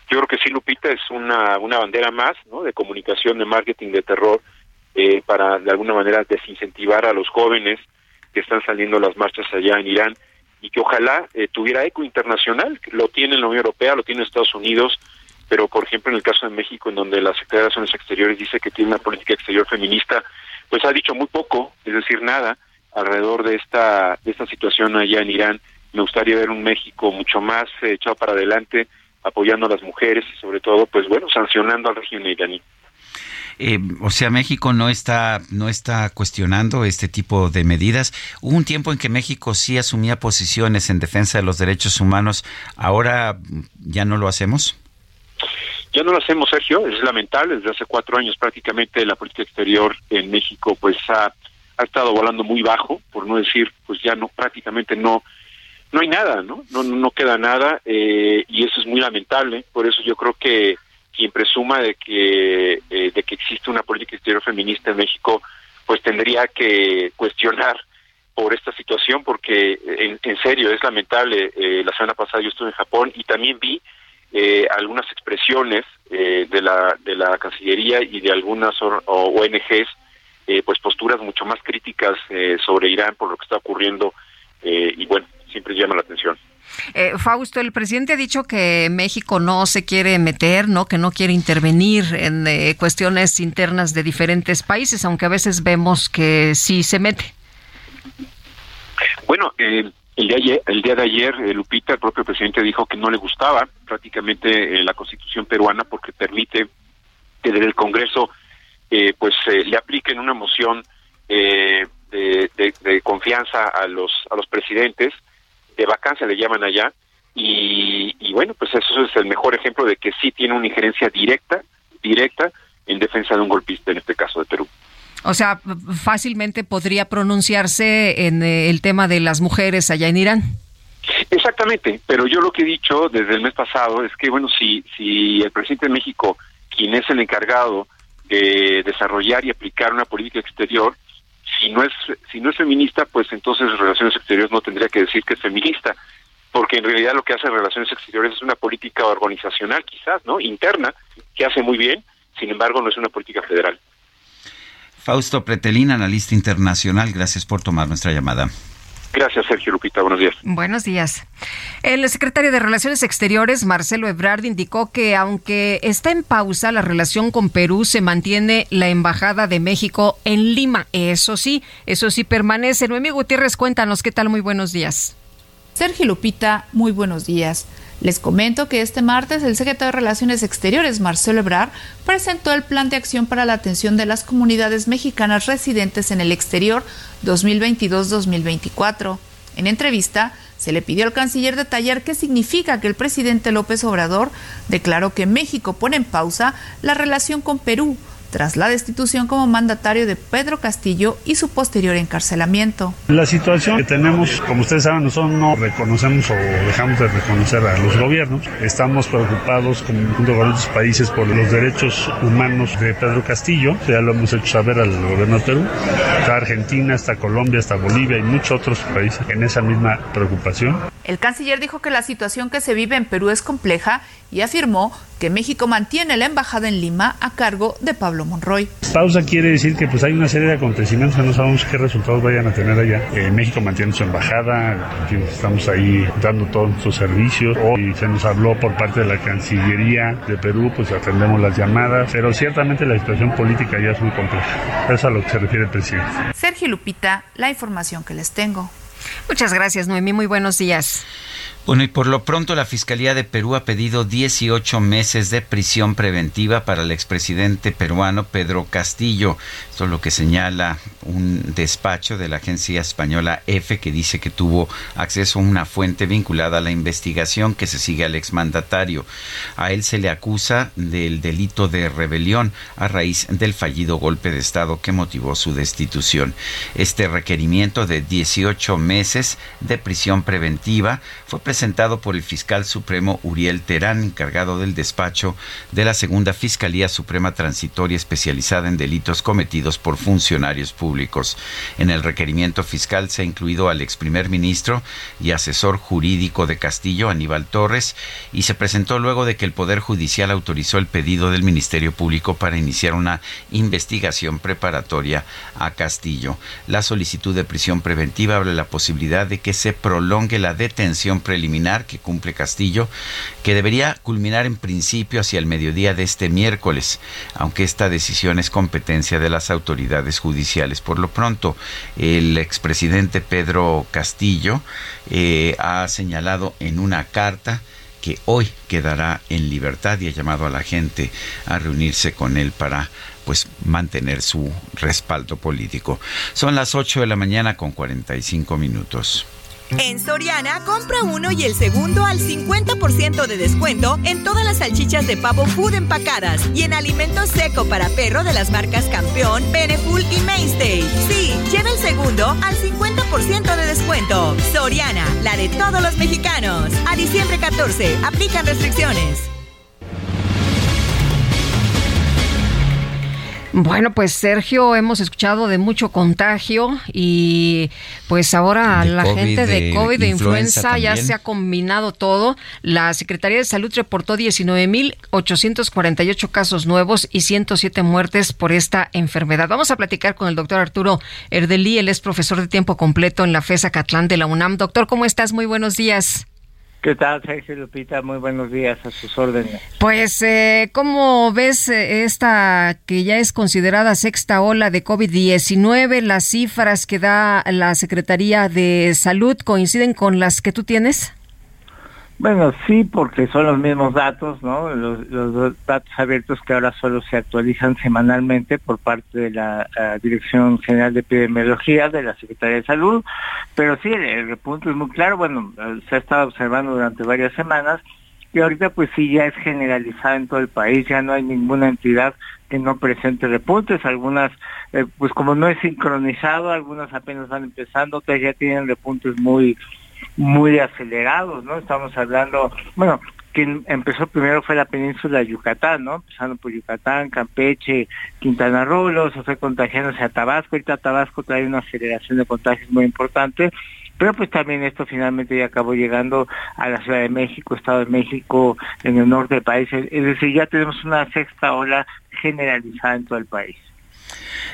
yo creo que sí, Lupita, es una, una bandera más, ¿no? De comunicación, de marketing, de terror, eh, para de alguna manera desincentivar a los jóvenes que están saliendo a las marchas allá en Irán y que ojalá eh, tuviera eco internacional, lo tiene la Unión Europea, lo tiene Estados Unidos, pero por ejemplo en el caso de México, en donde la Secretaría de Relaciones Exteriores dice que tiene una política exterior feminista, pues ha dicho muy poco, es decir, nada, alrededor de esta, de esta situación allá en Irán me gustaría ver un México mucho más eh, echado para adelante, apoyando a las mujeres y sobre todo, pues bueno, sancionando al régimen iraní. Eh, o sea, México no está no está cuestionando este tipo de medidas. Hubo un tiempo en que México sí asumía posiciones en defensa de los derechos humanos. Ahora ya no lo hacemos. Ya no lo hacemos, Sergio. Es lamentable. Desde hace cuatro años prácticamente la política exterior en México pues ha, ha estado volando muy bajo, por no decir, pues ya no prácticamente no no hay nada, ¿no? No, no queda nada eh, y eso es muy lamentable. Por eso yo creo que quien presuma de que eh, de que existe una política exterior feminista en México, pues tendría que cuestionar por esta situación, porque en, en serio es lamentable. Eh, la semana pasada yo estuve en Japón y también vi eh, algunas expresiones eh, de la de la Cancillería y de algunas or, ONGs, eh, pues posturas mucho más críticas eh, sobre Irán por lo que está ocurriendo eh, y bueno siempre llama la atención. Eh, Fausto, el presidente ha dicho que México no se quiere meter, no, que no quiere intervenir en eh, cuestiones internas de diferentes países, aunque a veces vemos que sí se mete. Bueno, eh, el, día ayer, el día de ayer, eh, Lupita, el propio presidente dijo que no le gustaba prácticamente la constitución peruana porque permite que desde el Congreso pues le apliquen una moción de, de, de confianza a los a los presidentes de vacancia le llaman allá, y, y, bueno, pues eso es el mejor ejemplo de que sí tiene una injerencia directa, directa en defensa de un golpista, en este caso de Perú. O sea, fácilmente podría pronunciarse en el tema de las mujeres allá en Irán. Exactamente, pero yo lo que he dicho desde el mes pasado es que, bueno, si, si el presidente de México, quien es el encargado de desarrollar y aplicar una política exterior, si no es si no es feminista, pues entonces Relaciones Exteriores no tendría que decir que es feminista. porque en realidad lo que hace Relaciones Exteriores es una política organizacional, quizás, ¿no? Interna, que hace muy bien, sin embargo, no es una política federal. Fausto Pretelín, analista internacional, gracias por tomar nuestra llamada. Gracias, Sergio Lupita. Buenos días. Buenos días. El secretario de Relaciones Exteriores, Marcelo Ebrard, indicó que aunque está en pausa la relación con Perú, se mantiene la Embajada de México en Lima. Eso sí, eso sí permanece. Noemí Gutiérrez, cuéntanos qué tal. Muy buenos días. Sergio Lupita, muy buenos días. Les comento que este martes el secretario de Relaciones Exteriores, Marcelo Ebrard, presentó el Plan de Acción para la Atención de las Comunidades Mexicanas Residentes en el Exterior 2022-2024. En entrevista, se le pidió al canciller detallar qué significa que el presidente López Obrador declaró que México pone en pausa la relación con Perú tras la destitución como mandatario de Pedro Castillo y su posterior encarcelamiento. La situación que tenemos, como ustedes saben, nosotros no reconocemos o dejamos de reconocer a los gobiernos. Estamos preocupados junto con otros países por los derechos humanos de Pedro Castillo. Ya lo hemos hecho saber al gobierno de Perú. Está Argentina, está Colombia, está Bolivia y muchos otros países en esa misma preocupación. El canciller dijo que la situación que se vive en Perú es compleja y afirmó que México mantiene la embajada en Lima a cargo de Pablo Monroy. Pausa quiere decir que pues hay una serie de acontecimientos que no sabemos qué resultados vayan a tener allá. Eh, México mantiene su embajada, estamos ahí dando todos sus servicios. Hoy se nos habló por parte de la Cancillería de Perú, pues atendemos las llamadas, pero ciertamente la situación política ya es muy compleja. Eso es a lo que se refiere el presidente. Sergio Lupita, la información que les tengo. Muchas gracias, Noemí. Muy buenos días. Bueno, y por lo pronto la Fiscalía de Perú ha pedido 18 meses de prisión preventiva para el expresidente peruano Pedro Castillo. Esto es lo que señala un despacho de la agencia española EFE que dice que tuvo acceso a una fuente vinculada a la investigación que se sigue al exmandatario. A él se le acusa del delito de rebelión a raíz del fallido golpe de Estado que motivó su destitución. Este requerimiento de 18 meses de prisión preventiva fue presentado por el fiscal supremo Uriel Terán, encargado del despacho de la Segunda Fiscalía Suprema Transitoria especializada en delitos cometidos por funcionarios públicos. En el requerimiento fiscal se ha incluido al ex primer ministro y asesor jurídico de Castillo, Aníbal Torres, y se presentó luego de que el Poder Judicial autorizó el pedido del Ministerio Público para iniciar una investigación preparatoria a Castillo. La solicitud de prisión preventiva abre la posibilidad de que se prolongue la detención preliminar que cumple Castillo, que debería culminar en principio hacia el mediodía de este miércoles, aunque esta decisión es competencia de las autoridades judiciales. Por lo pronto, el expresidente Pedro Castillo eh, ha señalado en una carta que hoy quedará en libertad y ha llamado a la gente a reunirse con él para pues mantener su respaldo político. Son las 8 de la mañana con 45 minutos. En Soriana, compra uno y el segundo al 50% de descuento en todas las salchichas de pavo food empacadas y en alimento seco para perro de las marcas Campeón, Beneful y Mainstay. Sí, lleva el segundo al 50% de descuento. Soriana, la de todos los mexicanos. A diciembre 14, aplican restricciones. Bueno, pues Sergio, hemos escuchado de mucho contagio y pues ahora la gente de, COVID, de influenza, ya se ha combinado todo. La Secretaría de Salud reportó 19.848 casos nuevos y 107 muertes por esta enfermedad. Vamos a platicar con el doctor Arturo Erdeli, él es profesor de tiempo completo en la FESA Catlán de la UNAM. Doctor, ¿cómo estás? Muy buenos días. ¿Qué tal, Sergio Lupita? Muy buenos días, a sus órdenes. Pues, eh, ¿cómo ves eh, esta que ya es considerada sexta ola de COVID-19? ¿Las cifras que da la Secretaría de Salud coinciden con las que tú tienes? Bueno, sí, porque son los mismos datos, ¿no? Los, datos abiertos que ahora solo se actualizan semanalmente por parte de la Dirección General de Epidemiología de la Secretaría de Salud, pero sí, el, punto es muy claro, bueno, se ha estado observando durante varias semanas y ahorita pues sí ya es generalizado en todo el país, ya no hay ninguna entidad que no presente repuntes, algunas eh, pues como no es sincronizado, algunas apenas van empezando, otras ya tienen repuntes muy muy acelerados, ¿no? Estamos hablando, bueno, quien empezó primero fue la península de Yucatán, ¿no? Empezando por Yucatán, Campeche, Quintana Roo, se fue contagiándose a Tabasco, ahorita Tabasco trae una aceleración de contagios muy importante, pero pues también esto finalmente ya acabó llegando a la Ciudad de México, Estado de México, en el norte del país, es decir, ya tenemos una sexta ola generalizada en todo el país.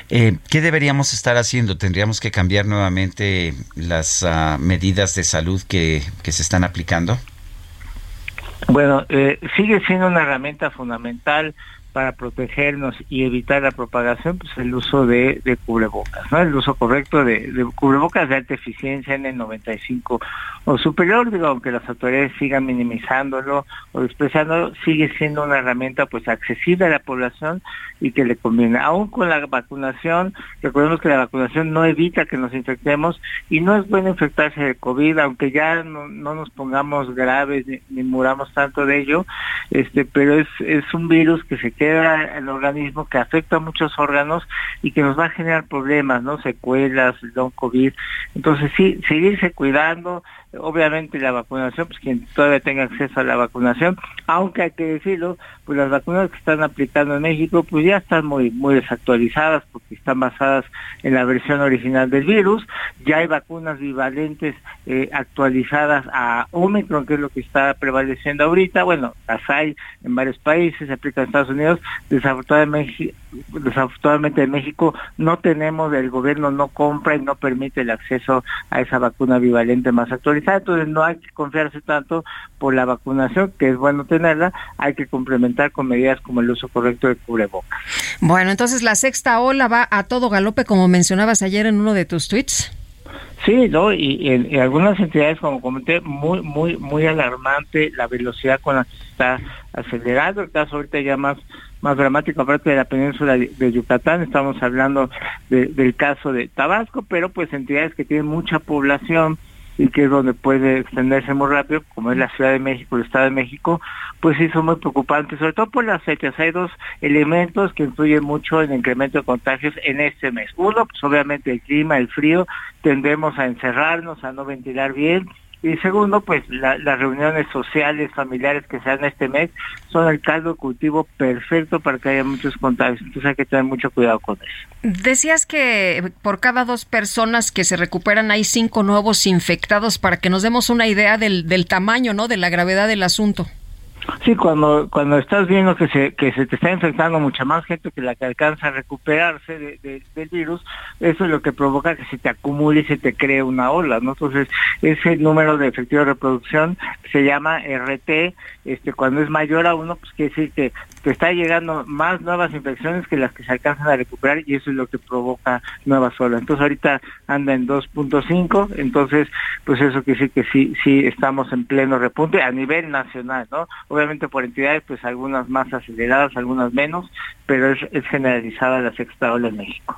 Eh, ¿Qué deberíamos estar haciendo? ¿Tendríamos que cambiar nuevamente las uh, medidas de salud que, que, se están aplicando? Bueno, eh, sigue siendo una herramienta fundamental para protegernos y evitar la propagación, pues el uso de, cubrebocas, ¿no? El uso correcto de, cubrebocas de alta eficiencia en el 95 o superior, digo, aunque las autoridades sigan minimizándolo o despreciándolo, sigue siendo una herramienta pues accesible a la población y que le conviene. Aún con la vacunación, recordemos que la vacunación no evita que nos infectemos y no es bueno infectarse de COVID, aunque ya no, no nos pongamos graves ni, ni, muramos tanto de ello, este, pero es, es un virus que se queda el organismo, que afecta a muchos órganos y que nos va a generar problemas, ¿no? Secuelas, long COVID. Entonces sí, seguirse cuidando, obviamente la vacunación, pues quien todavía tenga acceso a la vacunación, aunque hay que decirlo, pues las vacunas que están aplicando en México, pues ya están muy, desactualizadas porque están basadas en la versión original del virus, ya hay vacunas bivalentes eh, actualizadas a Omicron, que es lo que está prevaleciendo ahorita, bueno, las hay en varios países, se aplican en Estados Unidos, desafortunadamente, desafortunadamente en México no tenemos, el gobierno no compra y no permite el acceso a esa vacuna bivalente más actualizada, entonces no hay que confiarse tanto por la vacunación, que es bueno tenerla, hay que complementar con medidas como el uso correcto de cubrebocas. Bueno, entonces la sexta ola va a todo galope, como mencionabas ayer en uno de tus tweets. Sí, ¿no? Y en, en, algunas entidades, como comenté, muy, muy, muy alarmante la velocidad con la que se está acelerando. El caso ahorita ya más, más dramático, aparte de la península de Yucatán, estamos hablando de, del caso de Tabasco, pero pues entidades que tienen mucha población, y que es donde puede extenderse muy rápido, como es la Ciudad de México, el Estado de México, pues sí son muy preocupantes, sobre todo por las fechas. Hay dos elementos que influyen mucho en el incremento de contagios en este mes. Uno, pues obviamente el clima, el frío, tendemos a encerrarnos, a no ventilar bien, y segundo, pues la, las reuniones sociales, familiares que se dan este mes son el caldo cultivo perfecto para que haya muchos contagios. Entonces hay que tener mucho cuidado con eso. Decías que por cada dos personas que se recuperan hay cinco nuevos infectados para que nos demos una idea del, del tamaño, ¿no? De la gravedad del asunto. Sí, cuando cuando estás viendo que se que se te está infectando mucha más gente que la que alcanza a recuperarse de, de, del virus, eso es lo que provoca que se te acumule y se te cree una ola, ¿no? Entonces, ese número de efectivo de reproducción se llama RT, este cuando es mayor a uno, pues quiere decir que está llegando más nuevas infecciones que las que se alcanzan a recuperar y eso es lo que provoca nuevas olas. Entonces, ahorita anda en 2.5, entonces, pues eso quiere decir que sí sí estamos en pleno repunte a nivel nacional, ¿no? obviamente por entidades, pues algunas más aceleradas, algunas menos, pero es, es generalizada la sexta ola en México.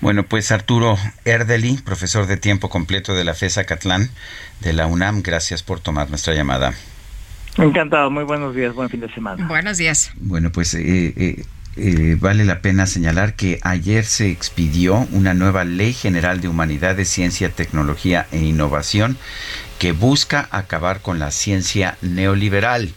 Bueno, pues Arturo Erdeli, profesor de tiempo completo de la FESA Catlán de la UNAM, gracias por tomar nuestra llamada. Encantado, muy buenos días, buen fin de semana. Buenos días. Bueno, pues eh, eh, eh, vale la pena señalar que ayer se expidió una nueva Ley General de Humanidades, Ciencia, Tecnología e Innovación que busca acabar con la ciencia neoliberal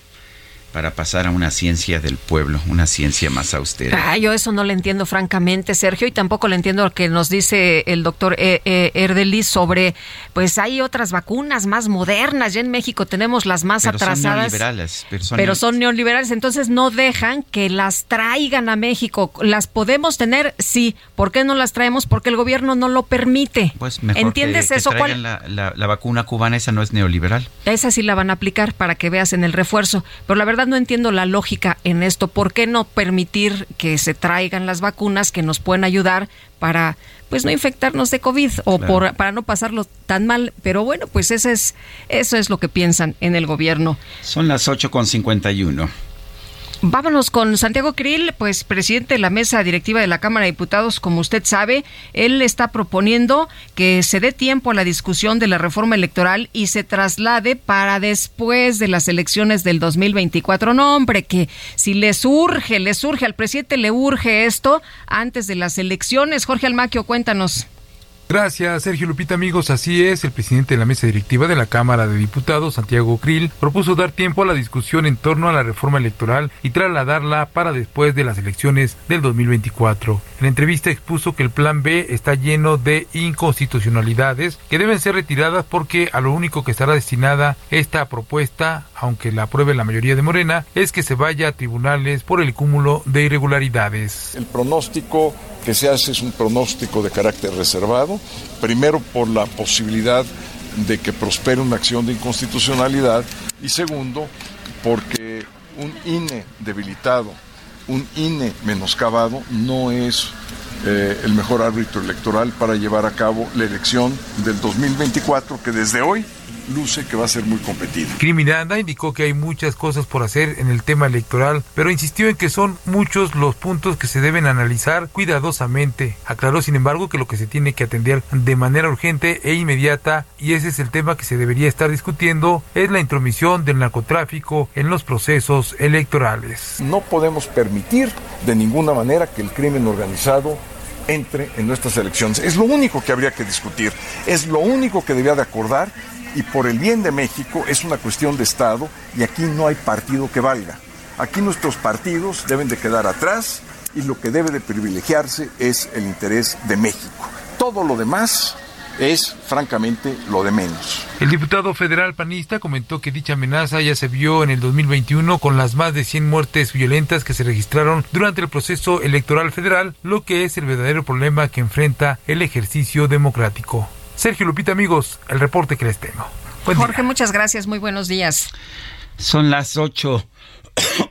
para pasar a una ciencia del pueblo, una ciencia más austera. Ah, yo eso no le entiendo francamente, Sergio, y tampoco le entiendo lo que nos dice el doctor e e Erdeli sobre, pues hay otras vacunas más modernas, ya en México tenemos las más pero atrasadas. Son neoliberales, pero son, pero son neoliberales, entonces no dejan que las traigan a México. ¿Las podemos tener? Sí. ¿Por qué no las traemos? Porque el gobierno no lo permite. Pues mejor ¿Entiendes que, que eso? ¿Cuál? La, la, la vacuna cubana, esa no es neoliberal. Esa sí la van a aplicar para que veas en el refuerzo. Pero la verdad no entiendo la lógica en esto. ¿Por qué no permitir que se traigan las vacunas que nos pueden ayudar para pues no infectarnos de COVID o Claro. por, para no pasarlo tan mal? Pero bueno, pues ese es, eso es lo que piensan en el gobierno. Son las 8.51. Vámonos con Santiago Krill, pues presidente de la mesa directiva de la Cámara de Diputados, como usted sabe, él está proponiendo que se dé tiempo a la discusión de la reforma electoral y se traslade para después de las elecciones del 2024. No, hombre, que si le surge, le surge, al presidente le urge esto antes de las elecciones. Jorge Almaquio, cuéntanos. Gracias, Sergio Lupita, amigos. Así es, el presidente de la mesa directiva de la Cámara de Diputados, Santiago Krill, propuso dar tiempo a la discusión en torno a la reforma electoral y trasladarla para después de las elecciones del 2024. En entrevista expuso que el plan B está lleno de inconstitucionalidades que deben ser retiradas porque a lo único que estará destinada esta propuesta, aunque la apruebe la mayoría de Morena, es que se vaya a tribunales por el cúmulo de irregularidades. El pronóstico que se hace es un pronóstico de carácter reservado, primero por la posibilidad de que prospere una acción de inconstitucionalidad y segundo porque un INE debilitado, un INE menoscabado no es eh, el mejor árbitro electoral para llevar a cabo la elección del 2024 que desde hoy luce que va a ser muy competida. Criminanda indicó que hay muchas cosas por hacer en el tema electoral, pero insistió en que son muchos los puntos que se deben analizar cuidadosamente. Aclaró, sin embargo, que lo que se tiene que atender de manera urgente e inmediata, y ese es el tema que se debería estar discutiendo, es la intromisión del narcotráfico en los procesos electorales. No podemos permitir de ninguna manera que el crimen organizado entre en nuestras elecciones. Es lo único que habría que discutir, es lo único que debía de acordar y por el bien de México es una cuestión de Estado y aquí no hay partido que valga. Aquí nuestros partidos deben de quedar atrás y lo que debe de privilegiarse es el interés de México. Todo lo demás es francamente lo de menos. El diputado federal panista comentó que dicha amenaza ya se vio en el 2021 con las más de 100 muertes violentas que se registraron durante el proceso electoral federal, lo que es el verdadero problema que enfrenta el ejercicio democrático. Sergio Lupita, amigos, el reporte que les tengo. Jorge, muchas gracias, muy buenos días. Son las 8,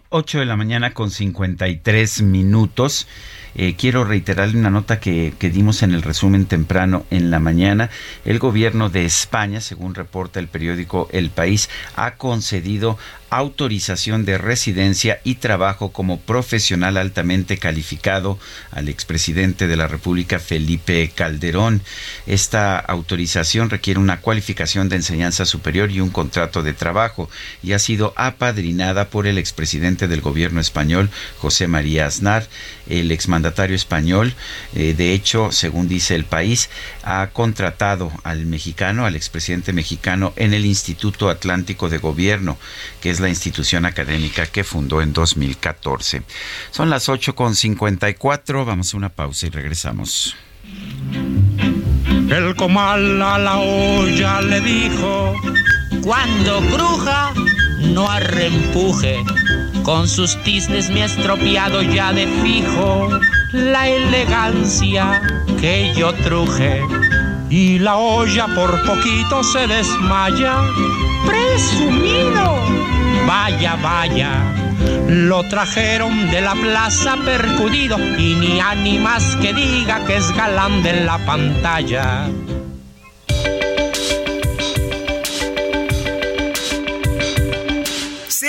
8 de la mañana con 53 minutos. Eh, quiero reiterarle una nota que, que, dimos en el resumen temprano en la mañana. El gobierno de España, según reporta el periódico El País, ha concedido autorización de residencia y trabajo como profesional altamente calificado al expresidente de la República Felipe Calderón. Esta autorización requiere una cualificación de enseñanza superior y un contrato de trabajo y ha sido apadrinada por el expresidente del gobierno español José María Aznar, el exmandatario español. Eh, de hecho, según dice el país, ha contratado al mexicano, al expresidente mexicano en el Instituto Atlántico de Gobierno, que es la institución académica que fundó en 2014. Son las 8.54, vamos a una pausa y regresamos. El comal a la olla le dijo, cuando cruja, no arrempuje, con sus tiznes me ha estropeado ya de fijo la elegancia que yo truje. Y la olla por poquito se desmaya, presumido Vaya, vaya, lo trajeron de la plaza percudido y ni ánimas que diga que es galán de la pantalla.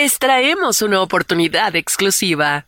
Les traemos una oportunidad exclusiva.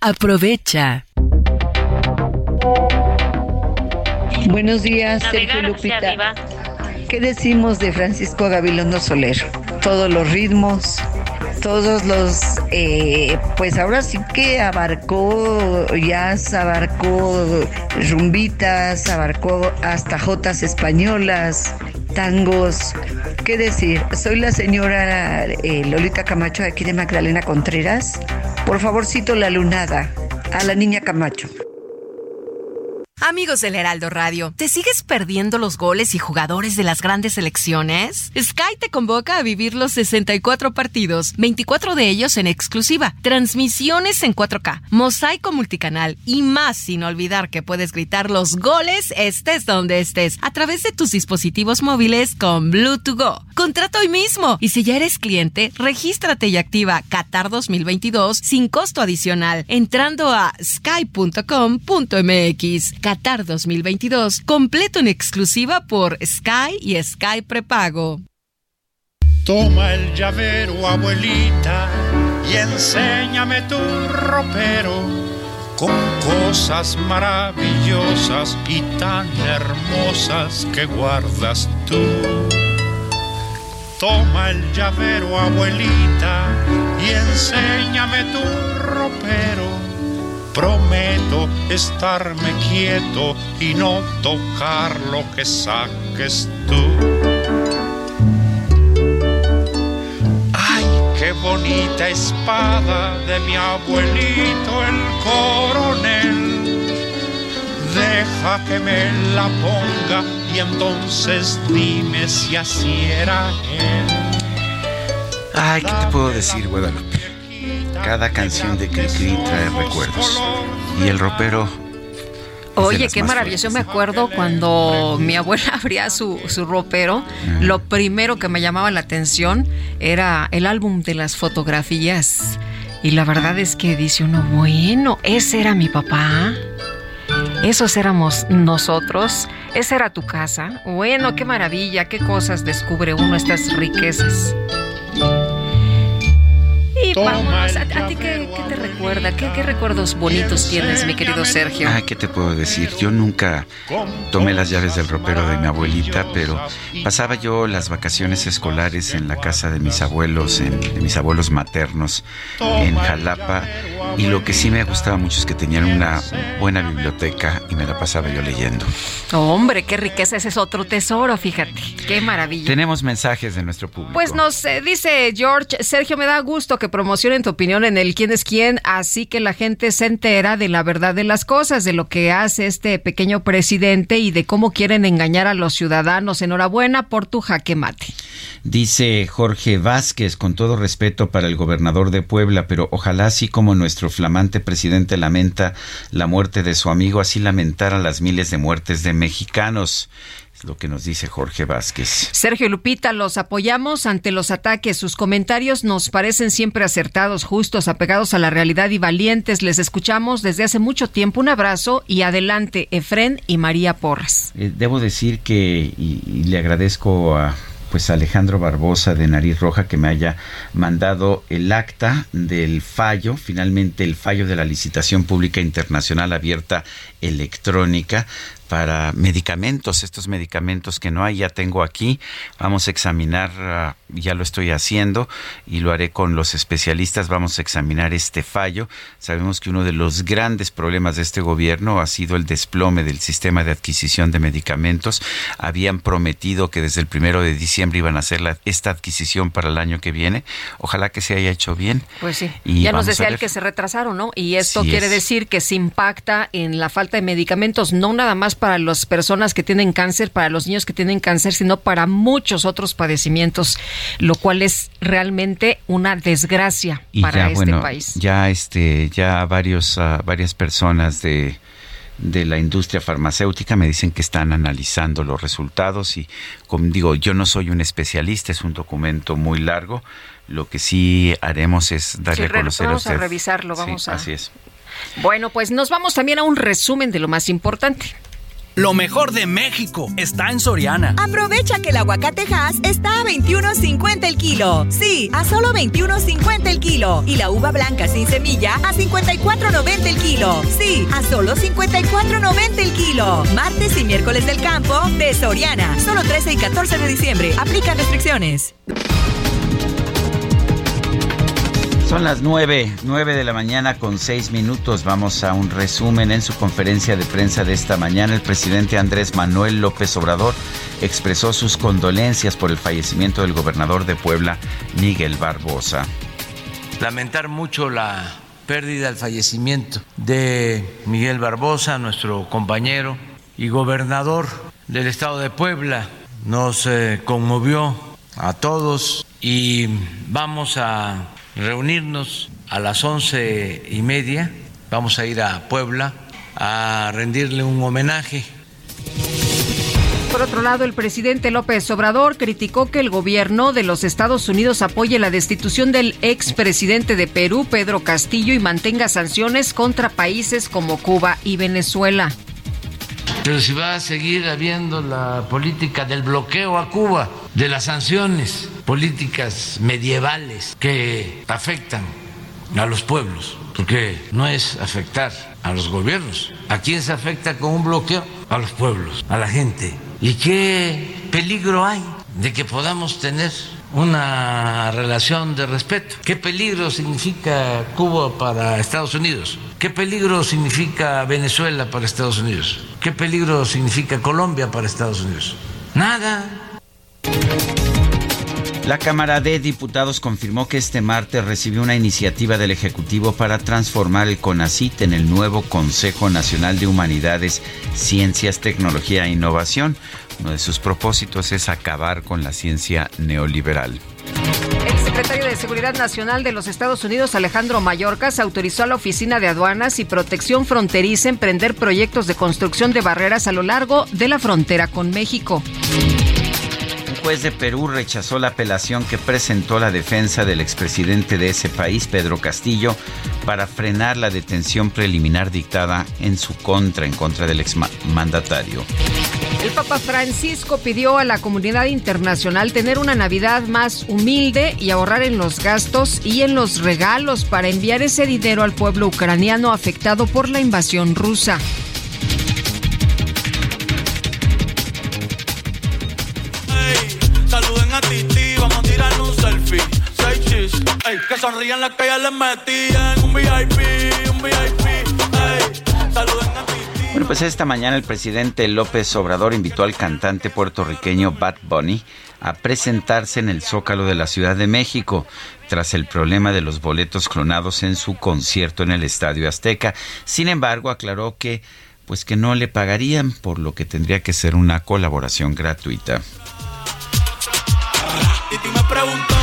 Aprovecha. Buenos días, Sergio Lupita. ¿Qué decimos de Francisco Gabilondo Soler? Todos los ritmos, todos los, eh, pues ahora sí que abarcó, ya abarcó rumbitas, abarcó hasta jotas españolas, tangos. ¿Qué decir? Soy la señora eh, Lolita Camacho aquí de Magdalena Contreras. Por favorcito la lunada a la niña Camacho. Amigos del Heraldo Radio, ¿te sigues perdiendo los goles y jugadores de las grandes selecciones? Sky te convoca a vivir los 64 partidos, 24 de ellos en exclusiva, transmisiones en 4K, mosaico multicanal y más sin olvidar que puedes gritar los goles estés donde estés a través de tus dispositivos móviles con Bluetooth Go. Contrata hoy mismo y si ya eres cliente, regístrate y activa Qatar 2022 sin costo adicional entrando a sky.com.mx. Qatar 2022, completo en exclusiva por Sky y Sky Prepago. Toma el llavero, abuelita, y enséñame tu ropero con cosas maravillosas y tan hermosas que guardas tú. Toma el llavero, abuelita, y enséñame tu ropero Prometo estarme quieto y no tocar lo que saques tú. Ay, qué bonita espada de mi abuelito el coronel. Deja que me la ponga y entonces dime si así era él. Ay, ¿qué te puedo decir, Guadalupe? Cada canción de Cricri trae recuerdos. Y el ropero. Oye, qué maravilloso. me acuerdo cuando mi abuela abría su, su ropero, lo primero que me llamaba la atención era el álbum de las fotografías. Y la verdad es que dice uno, bueno, ese era mi papá. Esos éramos nosotros. Esa era tu casa. Bueno, qué maravilla, qué cosas descubre uno estas riquezas. Y ¿a, ti qué, te recuerda? ¿Qué, recuerdos bonitos tienes, mi querido Sergio? Ah, ¿qué te puedo decir? Yo nunca tomé las llaves del ropero de mi abuelita, pero pasaba yo las vacaciones escolares en la casa de mis abuelos, en, de mis abuelos maternos en Jalapa. Y lo que sí me gustaba mucho es que tenían una buena biblioteca y me la pasaba yo leyendo. hombre, qué riqueza, ese es otro tesoro, fíjate. Qué maravilla. Tenemos mensajes de nuestro público. Pues nos eh, dice George, Sergio, me da gusto que promocionen tu opinión en el quién es quién, así que la gente se entera de la verdad de las cosas, de lo que hace este pequeño presidente y de cómo quieren engañar a los ciudadanos. Enhorabuena por tu jaque mate. Dice Jorge Vázquez, con todo respeto para el gobernador de Puebla, pero ojalá así como nuestro flamante presidente lamenta la muerte de su amigo, así lamentara las miles de muertes de mexicanos lo que nos dice Jorge Vázquez. Sergio Lupita, los apoyamos ante los ataques. Sus comentarios nos parecen siempre acertados, justos, apegados a la realidad y valientes. Les escuchamos desde hace mucho tiempo. Un abrazo y adelante, Efren y María Porras. Eh, debo decir que, y, le agradezco a pues Alejandro Barbosa de Nariz Roja que me haya mandado el acta del fallo, finalmente el fallo de la licitación pública internacional abierta electrónica para medicamentos, estos medicamentos que no hay, ya tengo aquí. Vamos a examinar, ah, ya lo estoy haciendo y lo haré con los especialistas. Vamos a examinar este fallo. Sabemos que uno de los grandes problemas de este gobierno ha sido el desplome del sistema de adquisición de medicamentos. Habían prometido que desde el primero de diciembre iban a hacer esta adquisición para el año que viene. Ojalá que se haya hecho bien. Pues sí. Y ya nos decía el que se retrasaron, ¿no? Y esto quiere decir que se impacta en la falta de medicamentos, no nada más para las personas que tienen cáncer, para los niños que tienen cáncer, sino para muchos otros padecimientos, lo cual es realmente una desgracia para este país. Ya este, ya varios, ah, varias personas de de la industria farmacéutica me dicen que están analizando los resultados y como digo, yo no soy un especialista, es un documento muy largo. Lo que sí haremos es darle a conocer vamos a revisarlo, vamos a Así es. Bueno, pues nos vamos también a un resumen de lo más importante. Lo mejor de México está en Soriana. Aprovecha que el aguacate Hass está a 21.50 el kilo. Sí, a solo 21.50 el kilo. Y la uva blanca sin semilla a 54.90 el kilo. Sí, a solo 54.90 el kilo. Martes y miércoles del campo de Soriana. Solo 13 y 14 de diciembre. Aplica restricciones. Son las nueve, nueve de la mañana con seis minutos. Vamos a un resumen. En su conferencia de prensa de esta mañana, el presidente Andrés Manuel López Obrador expresó sus condolencias por el fallecimiento del gobernador de Puebla, Miguel Barbosa. Lamentar mucho la pérdida, el fallecimiento de Miguel Barbosa, nuestro compañero y gobernador del estado de Puebla. Nos eh, conmovió a todos y vamos a reunirnos a las once y media. Vamos a ir a Puebla a rendirle un homenaje. Por otro lado, el presidente López Obrador criticó que el gobierno de los Estados Unidos apoye la destitución del expresidente de Perú, Pedro Castillo, y mantenga sanciones contra países como Cuba y Venezuela. Pero si va a seguir habiendo la política del bloqueo a Cuba, de las sanciones, políticas medievales que afectan a los pueblos, porque no es afectar a los gobiernos. ¿A quién se afecta con un bloqueo? A los pueblos, a la gente. ¿Y qué peligro hay de que podamos tener una relación de respeto? ¿Qué peligro significa Cuba para Estados Unidos? ¿Qué peligro significa Venezuela para Estados Unidos? ¿Qué peligro significa Colombia para Estados Unidos? Nada. La Cámara de Diputados confirmó que este martes recibió una iniciativa del Ejecutivo para transformar el CONACIT en el nuevo Consejo Nacional de Humanidades, Ciencias, Tecnología e Innovación. Uno de sus propósitos es acabar con la ciencia neoliberal. El secretario de Seguridad Nacional de los Estados Unidos, Alejandro Mayorkas, autorizó a la Oficina de Aduanas y Protección Fronteriza emprender proyectos de construcción de barreras a lo largo de la frontera con México. Un juez de Perú rechazó la apelación que presentó la defensa del expresidente de ese país, Pedro Castillo, para frenar la detención preliminar dictada en su contra, en contra del exmandatario. El Papa Francisco pidió a la comunidad internacional tener una Navidad más humilde y ahorrar en los gastos y en los regalos para enviar ese dinero al pueblo ucraniano afectado por la invasión rusa. Un que sonrían las que ya metían. Un VIP, un VIP, ey. Saluden a. Bueno, pues esta mañana el presidente López Obrador invitó al cantante puertorriqueño Bad Bunny a presentarse en el Zócalo de la Ciudad de México tras el problema de los boletos clonados en su concierto en el Estadio Azteca. Sin embargo, aclaró que pues que no le pagarían, por lo que tendría que ser una colaboración gratuita. Me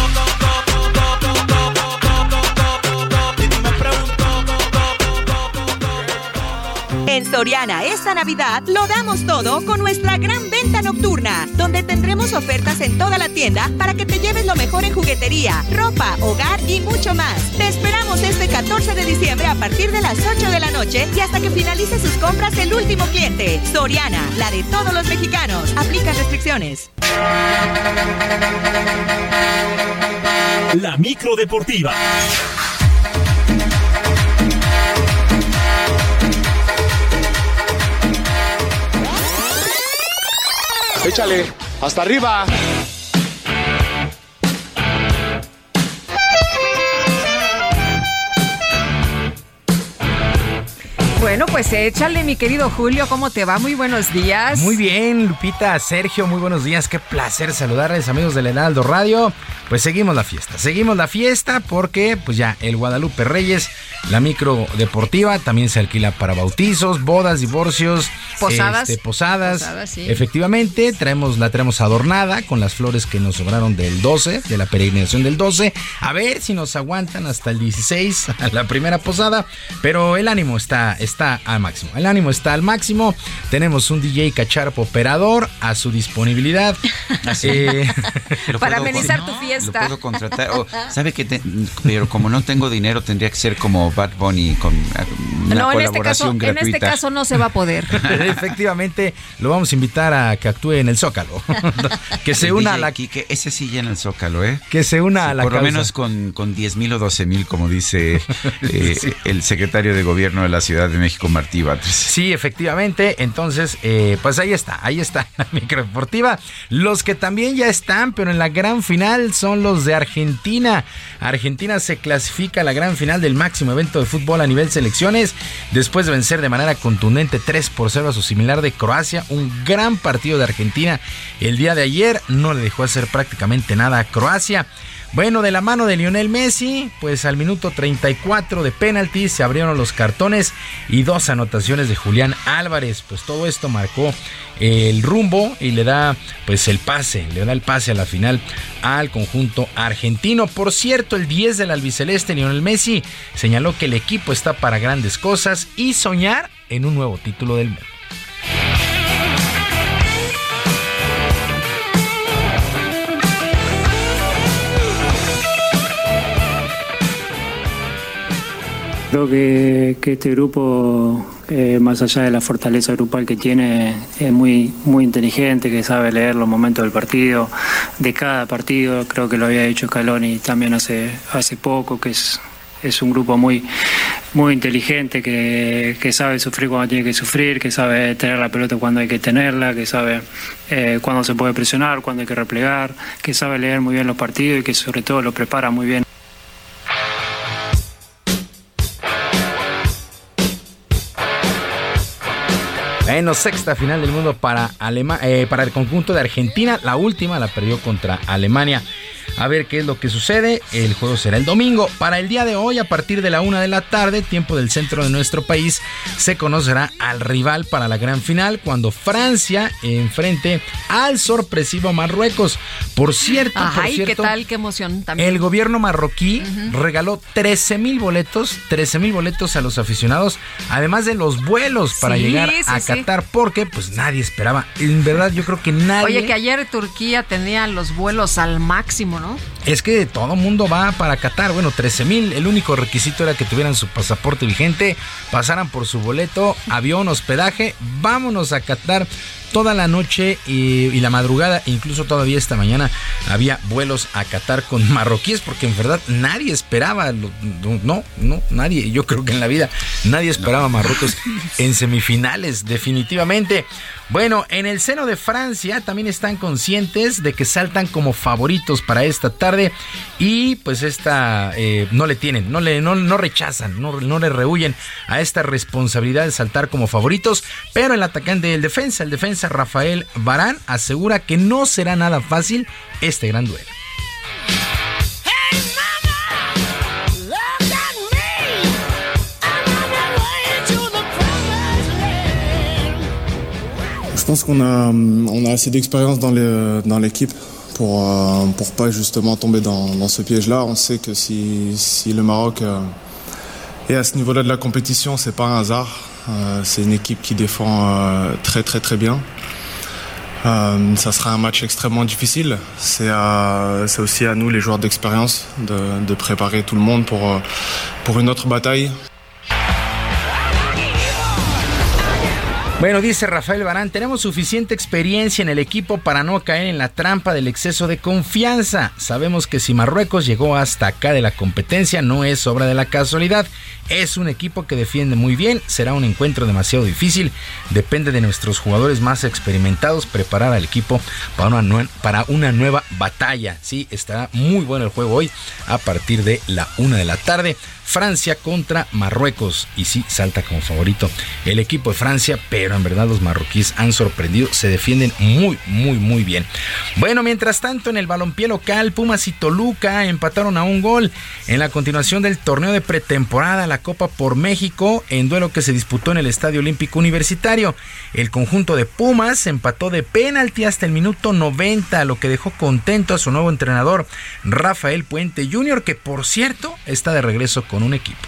En Soriana esta Navidad lo damos todo con nuestra gran venta nocturna, donde tendremos ofertas en toda la tienda para que te lleves lo mejor en juguetería, ropa, hogar y mucho más. Te esperamos este 14 de diciembre a partir de las 8 de la noche y hasta que finalice sus compras el último cliente. Soriana, la de todos los mexicanos. Aplica restricciones. La micro deportiva. Échale, hasta arriba. Bueno, pues échale, mi querido Julio, ¿cómo te va? Muy buenos días. Muy bien, Lupita, Sergio, muy buenos días. Qué placer saludarles, amigos del Heraldo Radio. Pues seguimos la fiesta, seguimos la fiesta porque pues ya el Guadalupe Reyes, la micro deportiva, también se alquila para bautizos, bodas, divorcios, Posadas. este, posadas. Posadas, sí. Efectivamente, traemos la traemos adornada con las flores que nos sobraron del 12, de la peregrinación del 12. A ver si nos aguantan hasta el 16, a la primera posada, pero el ánimo está está al máximo. El ánimo está al máximo. Tenemos un DJ cacharpo operador a su disponibilidad. Eh, Lo Para amenizar con- tu fiesta. Lo puedo contratar. O, ¿Sabe que Pero como no tengo dinero, tendría que ser como Bad Bunny con eh, una no, en este, colaboración caso, en gratuita. este caso no se va a poder. Efectivamente, lo vamos a invitar a que actúe en el Zócalo. que se El una a DJ la Quique, ese sí llena el Zócalo, ¿eh? que se una a la por lo menos con, con 10 mil o 12 mil, como dice eh, el secretario de Gobierno de la Ciudad de México, Martí Batres. Sí, efectivamente. Entonces, eh, pues ahí está, ahí está la microdeportiva. Los que también ya están, pero en la gran final son los de Argentina. Argentina se clasifica a la gran final del máximo evento de fútbol a nivel selecciones después de vencer de manera contundente 3 por 0 a su similar de Croacia. Un gran partido de Argentina el día de ayer no le dejó hacer prácticamente nada a Croacia. Bueno, de la mano de Lionel Messi, pues al minuto 34 de penalti se abrieron los cartones y dos anotaciones de Julián Álvarez. Pues todo esto marcó el rumbo y le da pues el pase, le da el pase a la final al conjunto argentino. Por cierto, el 10 del albiceleste Lionel Messi señaló que el equipo está para grandes cosas y soñar en un nuevo título del mundo. Creo que, este grupo, eh, más allá de la fortaleza grupal que tiene, es muy, muy inteligente, que sabe leer los momentos del partido, de cada partido. Creo que lo había dicho Scaloni también hace, hace poco, que es, es un grupo muy, muy inteligente, que, sabe sufrir cuando tiene que sufrir, que sabe tener la pelota cuando hay que tenerla, que sabe eh, cuándo se puede presionar, cuándo hay que replegar, que sabe leer muy bien los partidos y que sobre todo lo prepara muy bien. Bueno, sexta final del mundo para, eh, para el conjunto de Argentina. La última la perdió contra Alemania a ver qué es lo que sucede. El juego será el domingo. Para el día de hoy, a partir de la una de la tarde, tiempo del centro de nuestro país, se conocerá al rival para la gran final cuando Francia enfrente al sorpresivo Marruecos. Por cierto, Ay, por ¿qué tal? Qué emoción también. El gobierno marroquí regaló 13 mil boletos, 13 mil boletos a los aficionados, además de los vuelos para llegar a Qatar, porque pues nadie esperaba. En verdad, yo creo que nadie. Oye, que ayer Turquía tenía los vuelos al máximo, ¿no? Es que todo mundo va para Qatar. Bueno, 13 mil. El único requisito era que tuvieran su pasaporte vigente, pasaran por su boleto, avión, hospedaje. Vámonos a Qatar toda la noche y, la madrugada, incluso todavía esta mañana, había vuelos a Qatar con marroquíes, porque en verdad nadie esperaba, no, no, nadie, yo creo que en la vida nadie esperaba Marruecos en semifinales, definitivamente. Bueno, en el seno de Francia también están conscientes de que saltan como favoritos para esta tarde y pues esta eh, no le tienen, no le no, rechazan, no, no le rehuyen a esta responsabilidad de saltar como favoritos, pero el atacante del defensa, el defensa Rafael Barán asegura que no será nada fácil este gran duelo. Pense qu'on a, assez d'expérience dans, l'équipe pour ne pour pas justement tomber dans, ce piège-là. On sait que si, le Maroc euh, est à ce niveau-là de la compétition, c'est pas un hasard. Euh, c'est une équipe qui défend euh, très très très bien. ça sera un match extrêmement difficile. C'est aussi à nous, les joueurs d'expérience, de, préparer tout le monde pour une autre bataille. Bueno, dice Rafael Barán, tenemos suficiente experiencia en el equipo para no caer en la trampa del exceso de confianza. Sabemos que si Marruecos llegó hasta acá de la competencia no es obra de la casualidad. Es un equipo que defiende muy bien, será un encuentro demasiado difícil. Depende de nuestros jugadores más experimentados preparar al equipo para una, nueva batalla. Sí, estará muy bueno el juego hoy a partir de la una de la tarde. Francia contra Marruecos. Y sí, salta como favorito el equipo de Francia, pero en verdad los marroquíes han sorprendido, se defienden muy, muy, muy bien. Bueno, mientras tanto, en el balompié local, Pumas y Toluca empataron a un gol en la continuación del torneo de pretemporada, la Copa por México, en duelo que se disputó en el Estadio Olímpico Universitario. El conjunto de Pumas empató de penalti hasta el minuto 90, lo que dejó contento a su nuevo entrenador, Rafael Puente Jr., que por cierto está de regreso con un equipo.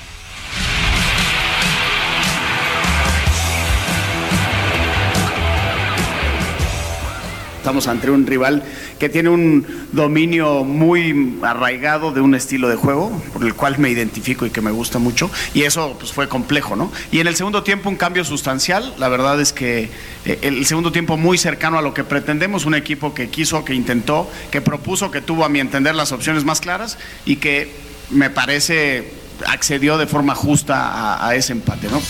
Estamos ante un rival que tiene un dominio muy arraigado de un estilo de juego, por el cual me identifico y que me gusta mucho, y eso pues, fue complejo, ¿no? Y en el segundo tiempo un cambio sustancial, la verdad es que eh, el segundo tiempo muy cercano a lo que pretendemos, un equipo que quiso, que intentó, que propuso, que tuvo a mi entender las opciones más claras y que me parece accedió de forma justa a, ese empate, ¿no?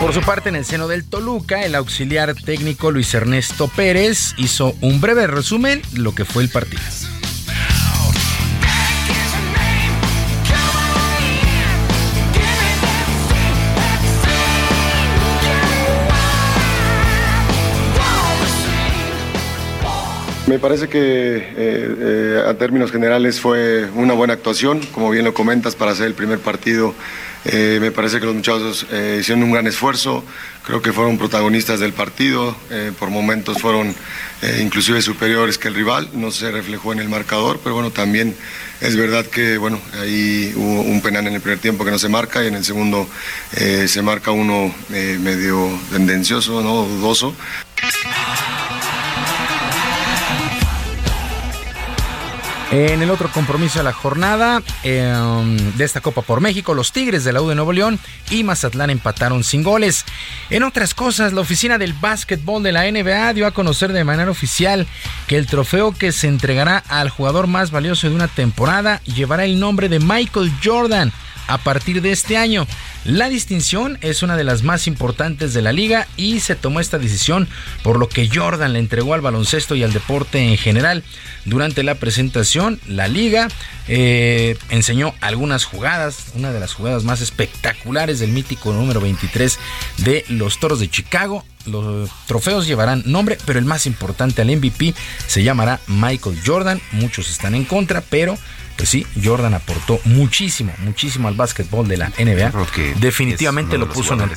Por su parte, en el seno del Toluca, el auxiliar técnico Luis Ernesto Pérez hizo un breve resumen de lo que fue el partido Me parece que eh, eh, a términos generales fue una buena actuación, como bien lo comentas, para hacer el primer partido. Eh, me parece que los muchachos hicieron un gran esfuerzo, creo que fueron protagonistas del partido, por momentos fueron inclusive superiores que el rival, no se reflejó en el marcador, pero bueno, también es verdad que bueno, ahí hubo un penal en el primer tiempo que no se marca y en el segundo se marca uno medio tendencioso, ¿no? dudoso. En el otro compromiso de la jornada em, de esta Copa por México, los Tigres de la U de Nuevo León y Mazatlán empataron sin goles. En otras cosas, la oficina del básquetbol de la NBA dio a conocer de manera oficial que el trofeo que se entregará al jugador más valioso de una temporada llevará el nombre de Michael Jordan a partir de este año. La distinción es una de las más importantes de la liga y se tomó esta decisión por lo que Jordan le entregó al baloncesto y al deporte en general. Durante la presentación, la liga eh, enseñó algunas jugadas, una de las jugadas más espectaculares del mítico número 23 de los Toros de Chicago. Los trofeos llevarán nombre, pero el más importante al MVP se llamará Michael Jordan. Muchos están en contra, pero pues sí, Jordan aportó muchísimo, muchísimo al básquetbol de la NBA. Definitivamente lo puso en el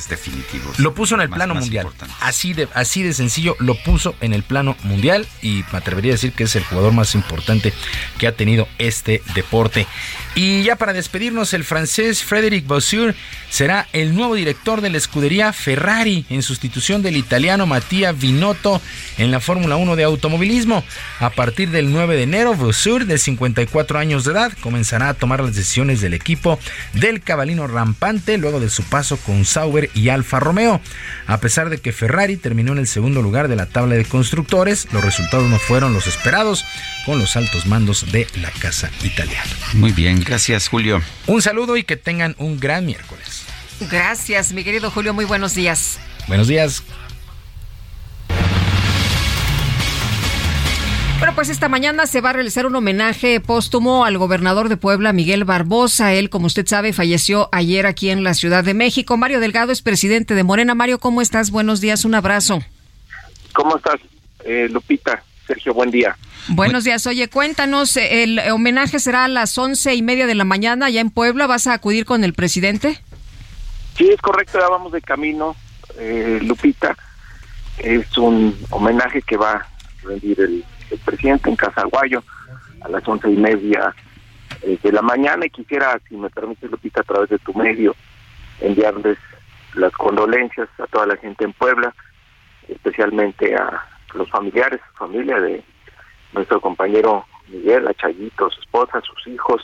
lo puso en el plano mundial. Así de así de sencillo lo puso en el plano mundial y me atrevería a decir que es el jugador más importante que ha tenido este deporte. Y ya para despedirnos, el francés Frédéric Vasseur será el nuevo director de la escudería Ferrari en sustitución del italiano Mattia Binotto en la Fórmula 1 de automovilismo. A partir del 9 de enero, Vasseur, de 54 años de edad, comenzará a tomar las decisiones del equipo del cabalino rampante luego de su paso con Sauber y Alfa Romeo. A pesar de que Ferrari terminó en el segundo lugar de la tabla de constructores, los resultados no fueron los esperados con los altos mandos de la casa italiana. Muy bien, gracias Julio. Un saludo y que tengan un gran miércoles. Gracias, mi querido Julio, muy buenos días. Buenos días. Bueno, pues esta mañana se va a realizar un homenaje póstumo al gobernador de Puebla, Miguel Barbosa. Él, como usted sabe, falleció ayer aquí en la Ciudad de México. Mario Delgado es presidente de Morena. Mario, ¿cómo estás? Buenos días, un abrazo. ¿Cómo estás, eh, Lupita? Sergio, buen día. Buenos días. Oye, cuéntanos, el homenaje será a las once y media de la mañana allá en Puebla. ¿Vas a acudir con el presidente? Sí, es correcto, ya vamos de camino, eh, Lupita. Es un homenaje que va a rendir el el presidente en Casaguayo a las once y media eh, de la mañana y quisiera, si me permite, Lupita, a través de tu medio, enviarles las condolencias a toda la gente en Puebla, especialmente a los familiares, familia de nuestro compañero Miguel, a Chayito, su esposa, a sus hijos,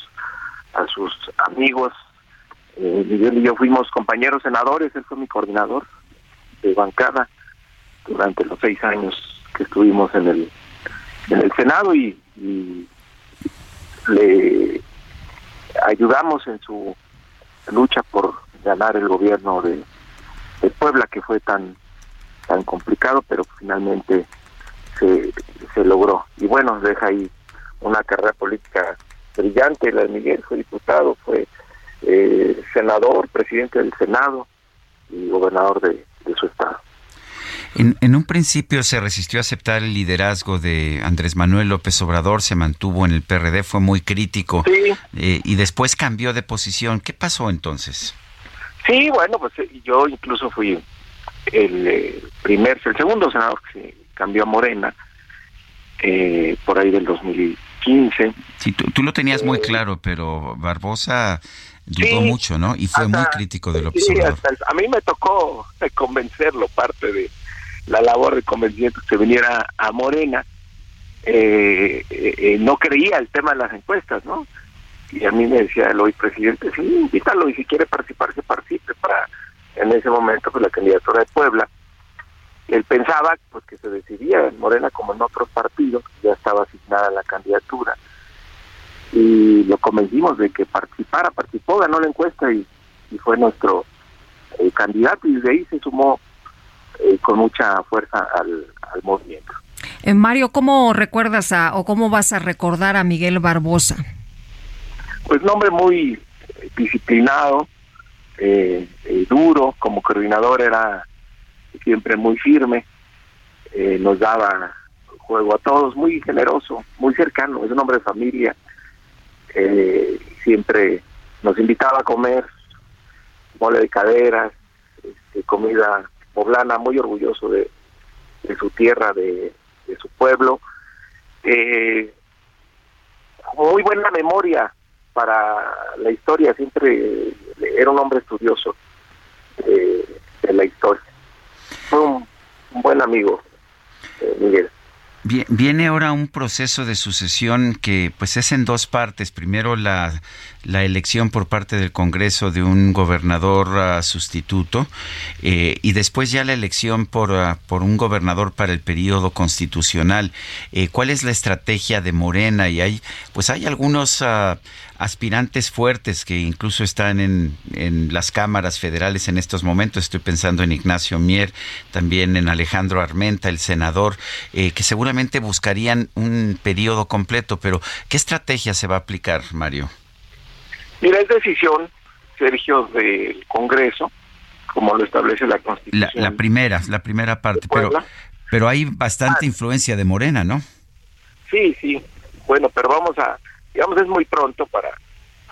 a sus amigos. Eh, Miguel y yo fuimos compañeros senadores, él fue mi coordinador de bancada durante los seis años que estuvimos en el en el Senado y, le ayudamos en su lucha por ganar el gobierno de, Puebla que fue tan tan complicado pero finalmente se, se logró. Y bueno deja ahí una carrera política brillante. La de Miguel fue diputado fue eh, senador presidente del Senado y gobernador de su estado en, un principio se resistió a aceptar el liderazgo de Andrés Manuel López Obrador, se mantuvo en el PRD, fue muy crítico eh, y después cambió de posición. ¿Qué pasó entonces? Sí, bueno, pues eh, yo incluso fui el eh, primer, el segundo senador que cambió a Morena por ahí del 2015. Sí, tú, lo tenías muy claro, pero Barbosa dudó mucho, ¿no? Y fue muy crítico de López Obrador. a mí me tocó convencerlo, parte de la labor de convencimiento que se viniera a Morena, eh, eh, no creía el tema de las encuestas, ¿no? Y a mí me decía el hoy presidente, sí, invítalo y si quiere participar, que participe para, en ese momento, pues la candidatura de Puebla. Él pensaba pues que se decidía en Morena como en otros partidos, ya estaba asignada la candidatura. Y lo convencimos de que participara, participó, ganó la encuesta y, fue nuestro eh, candidato y de ahí se sumó eh, con mucha fuerza al, movimiento. Mario, ¿cómo recuerdas a, o cómo vas a recordar a Miguel Barbosa? Pues un hombre muy disciplinado, duro, como coordinador era siempre muy firme, nos daba juego a todos, muy generoso, muy cercano, es un hombre de familia, siempre nos invitaba a comer mole de caderas, este, comida muy orgulloso de, su tierra, de, su pueblo. Eh, muy buena memoria para la historia, siempre era un hombre estudioso de la historia. Fue un, buen amigo, eh, Miguel. Viene ahora un proceso de sucesión que pues es en dos partes. Primero la, la elección por parte del Congreso de un gobernador ah, sustituto eh, y después ya la elección por, ah, por un gobernador para el periodo constitucional. Eh, ¿Cuál es la estrategia de Morena? Y hay pues hay algunos ah, aspirantes fuertes que incluso están en, en las cámaras federales en estos momentos. Estoy pensando en Ignacio Mier, también en Alejandro Armenta, el senador, eh, que seguramente buscarían un periodo completo. Pero ¿qué estrategia se va a aplicar, Mario? Mira, es decisión, Sergio, del Congreso, como lo establece la Constitución. La, primera, la primera parte, pero, pero hay bastante ah. influencia de Morena, ¿no? Sí, sí. Bueno, pero vamos a, digamos, es muy pronto para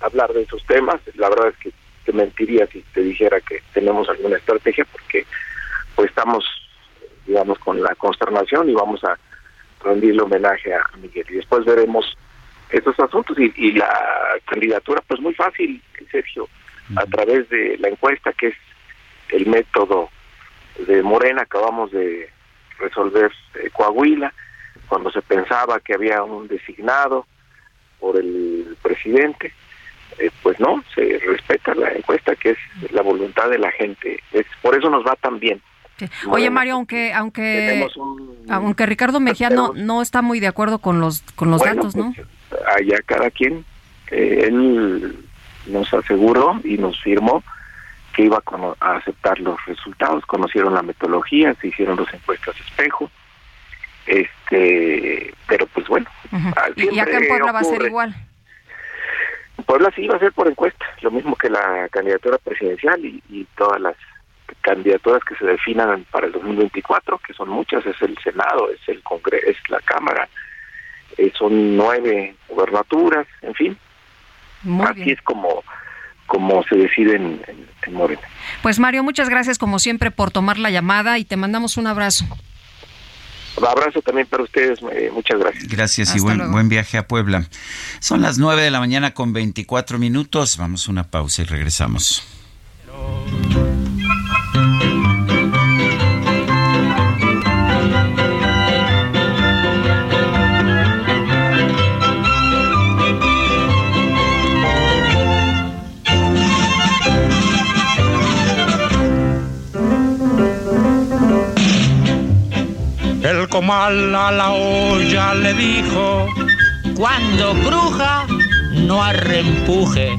hablar de esos temas. La verdad es que te mentiría si te dijera que tenemos alguna estrategia, porque pues estamos, digamos, con la consternación y vamos a rendirle homenaje a Miguel. Y después veremos estos asuntos y, la candidatura pues muy fácil Sergio a través de la encuesta que es el método de Morena acabamos de resolver eh, Coahuila cuando se pensaba que había un designado por el presidente eh, pues no se respeta la encuesta que es la voluntad de la gente es por eso nos va tan bien Oye Mario, aunque aunque aunque Ricardo Mejía no, no está muy de acuerdo con los con los datos, ¿no? Pues, allá cada quien. Eh, él nos aseguró y nos firmó que iba a, aceptar los resultados, conocieron la metodología, se hicieron las encuestas espejo, este, pero pues bueno. ¿Y acá en Puebla va a ser igual? En Puebla sí va a ser por encuesta, lo mismo que la candidatura presidencial y, y todas las candidaturas que se definan para el 2024, que son muchas, es el Senado, es el Congreso, es la Cámara, eh, son nueve gubernaturas, en fin. Así es como, como se decide en, Morena. Pues Mario, muchas gracias como siempre por tomar la llamada y te mandamos un abrazo. Abrazo también para ustedes, eh, muchas gracias. Gracias y buen, buen viaje a Puebla. Son las nueve de la mañana con 24 minutos. Vamos a una pausa y regresamos. El comal a la olla le dijo, cuando bruja no arrempuje,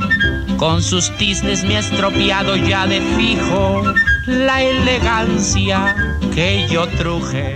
con sus tisnes me ha estropeado ya de fijo la elegancia que yo truje.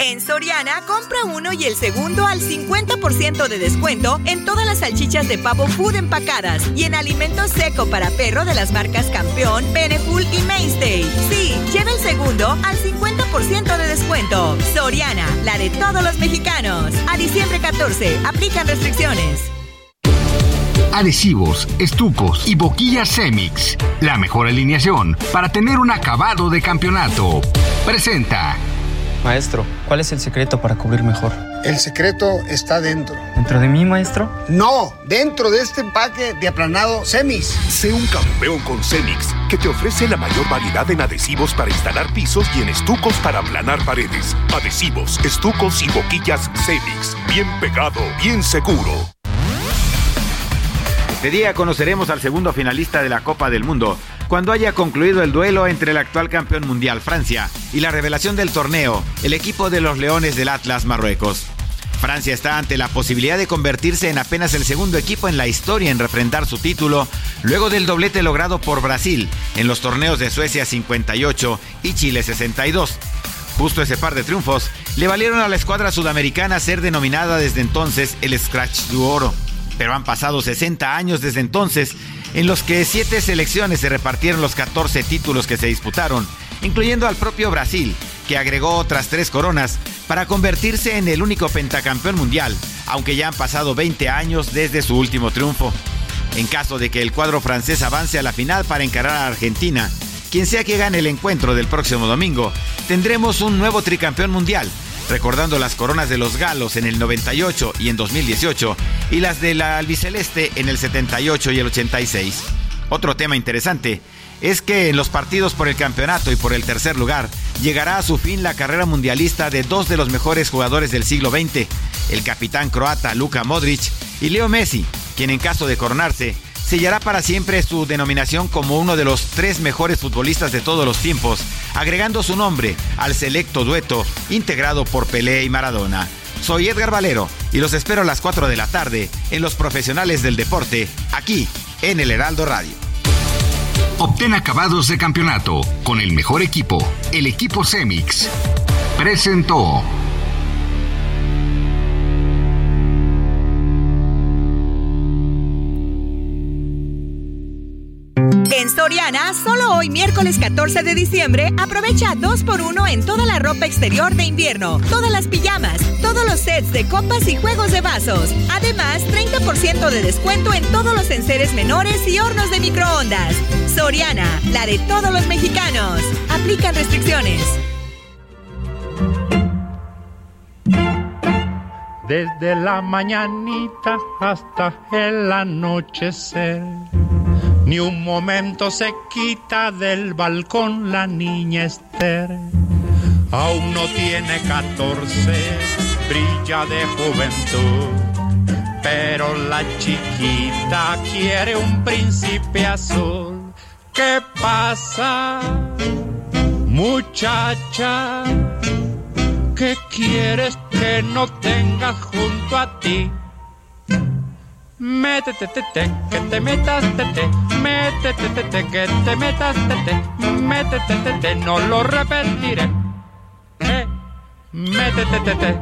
En Soria Soriana, compra uno y el segundo al 50% de descuento en todas las salchichas de pavo food empacadas y en alimento seco para perro de las marcas Campeón, Beneful y Mainstay. Sí, lleva el segundo al 50% de descuento. Soriana, la de todos los mexicanos. A diciembre 14, aplican restricciones. Adhesivos, estucos y boquillas Semix. La mejor alineación para tener un acabado de campeonato. Presenta. Maestro, ¿cuál es el secreto para cubrir mejor? El secreto está dentro. ¿Dentro de mí, maestro? No, dentro de este empaque de aplanado Semix. Sé un campeón con Semix, que te ofrece la mayor variedad en adhesivos para instalar pisos y en estucos para aplanar paredes. Adhesivos, estucos y boquillas Semix. Bien pegado, bien seguro. Este día conoceremos al segundo finalista de la Copa del Mundo, cuando haya concluido el duelo entre el actual campeón mundial Francia y la revelación del torneo, el equipo de los Leones del Atlas Marruecos. Francia está ante la posibilidad de convertirse en apenas el segundo equipo en la historia en refrendar su título, luego del doblete logrado por Brasil en los torneos de Suecia 58 y Chile 62. Justo ese par de triunfos le valieron a la escuadra sudamericana ser denominada desde entonces el Scratch du Oro pero han pasado 60 años desde entonces en los que siete selecciones se repartieron los 14 títulos que se disputaron, incluyendo al propio Brasil, que agregó otras tres coronas para convertirse en el único pentacampeón mundial, aunque ya han pasado 20 años desde su último triunfo. En caso de que el cuadro francés avance a la final para encarar a Argentina, quien sea que gane el encuentro del próximo domingo, tendremos un nuevo tricampeón mundial, recordando las coronas de los galos en el 98 y en 2018 y las de la albiceleste en el 78 y el 86. Otro tema interesante es que en los partidos por el campeonato y por el tercer lugar llegará a su fin la carrera mundialista de dos de los mejores jugadores del siglo XX, el capitán croata Luka Modric y Leo Messi, quien en caso de coronarse sellará para siempre su denominación como uno de los tres mejores futbolistas de todos los tiempos, agregando su nombre al selecto dueto integrado por Pelé y Maradona. Soy Edgar Valero y los espero a las 4 de la tarde en Los Profesionales del Deporte, aquí en el Heraldo Radio. Obtén acabados de campeonato con el mejor equipo, el equipo Semix. Presentó. En Soriana, solo hoy miércoles 14 de diciembre, aprovecha 2x1 en toda la ropa exterior de invierno, todas las pijamas, todos los sets de copas y juegos de vasos. Además, 30% de descuento en todos los enseres menores y hornos de microondas. Soriana, la de todos los mexicanos. Aplican restricciones. Desde la mañanita hasta el anochecer. Ni un momento se quita del balcón la niña Esther. Aún no tiene 14, brilla de juventud. Pero la chiquita quiere un príncipe azul. ¿Qué pasa, muchacha? ¿Qué quieres que no tengas junto a ti? Métete, te, te, que te metas, te, te. Métete, te, te, que te metas, te, te. Métete, te, te, no lo repetiré. Eh, métete, te,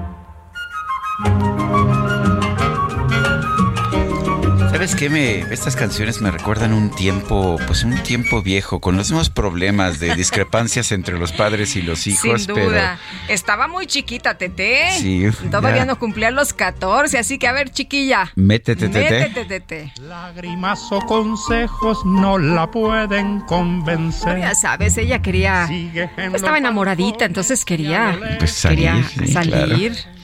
¿Sabes qué? Me, estas canciones me recuerdan un tiempo, pues un tiempo viejo, con los mismos problemas de discrepancias entre los padres y los hijos. Sin duda. Estaba muy chiquita, Tete. Sí, Todavía ya. no cumplía los 14, así que a ver, chiquilla. Métete, tete. Métete, Tete. Lágrimas o consejos no la pueden convencer. Ya sabes, ella quería. Sigue en Estaba enamoradita, entonces quería. Pues salir, quería sí, salir. claro.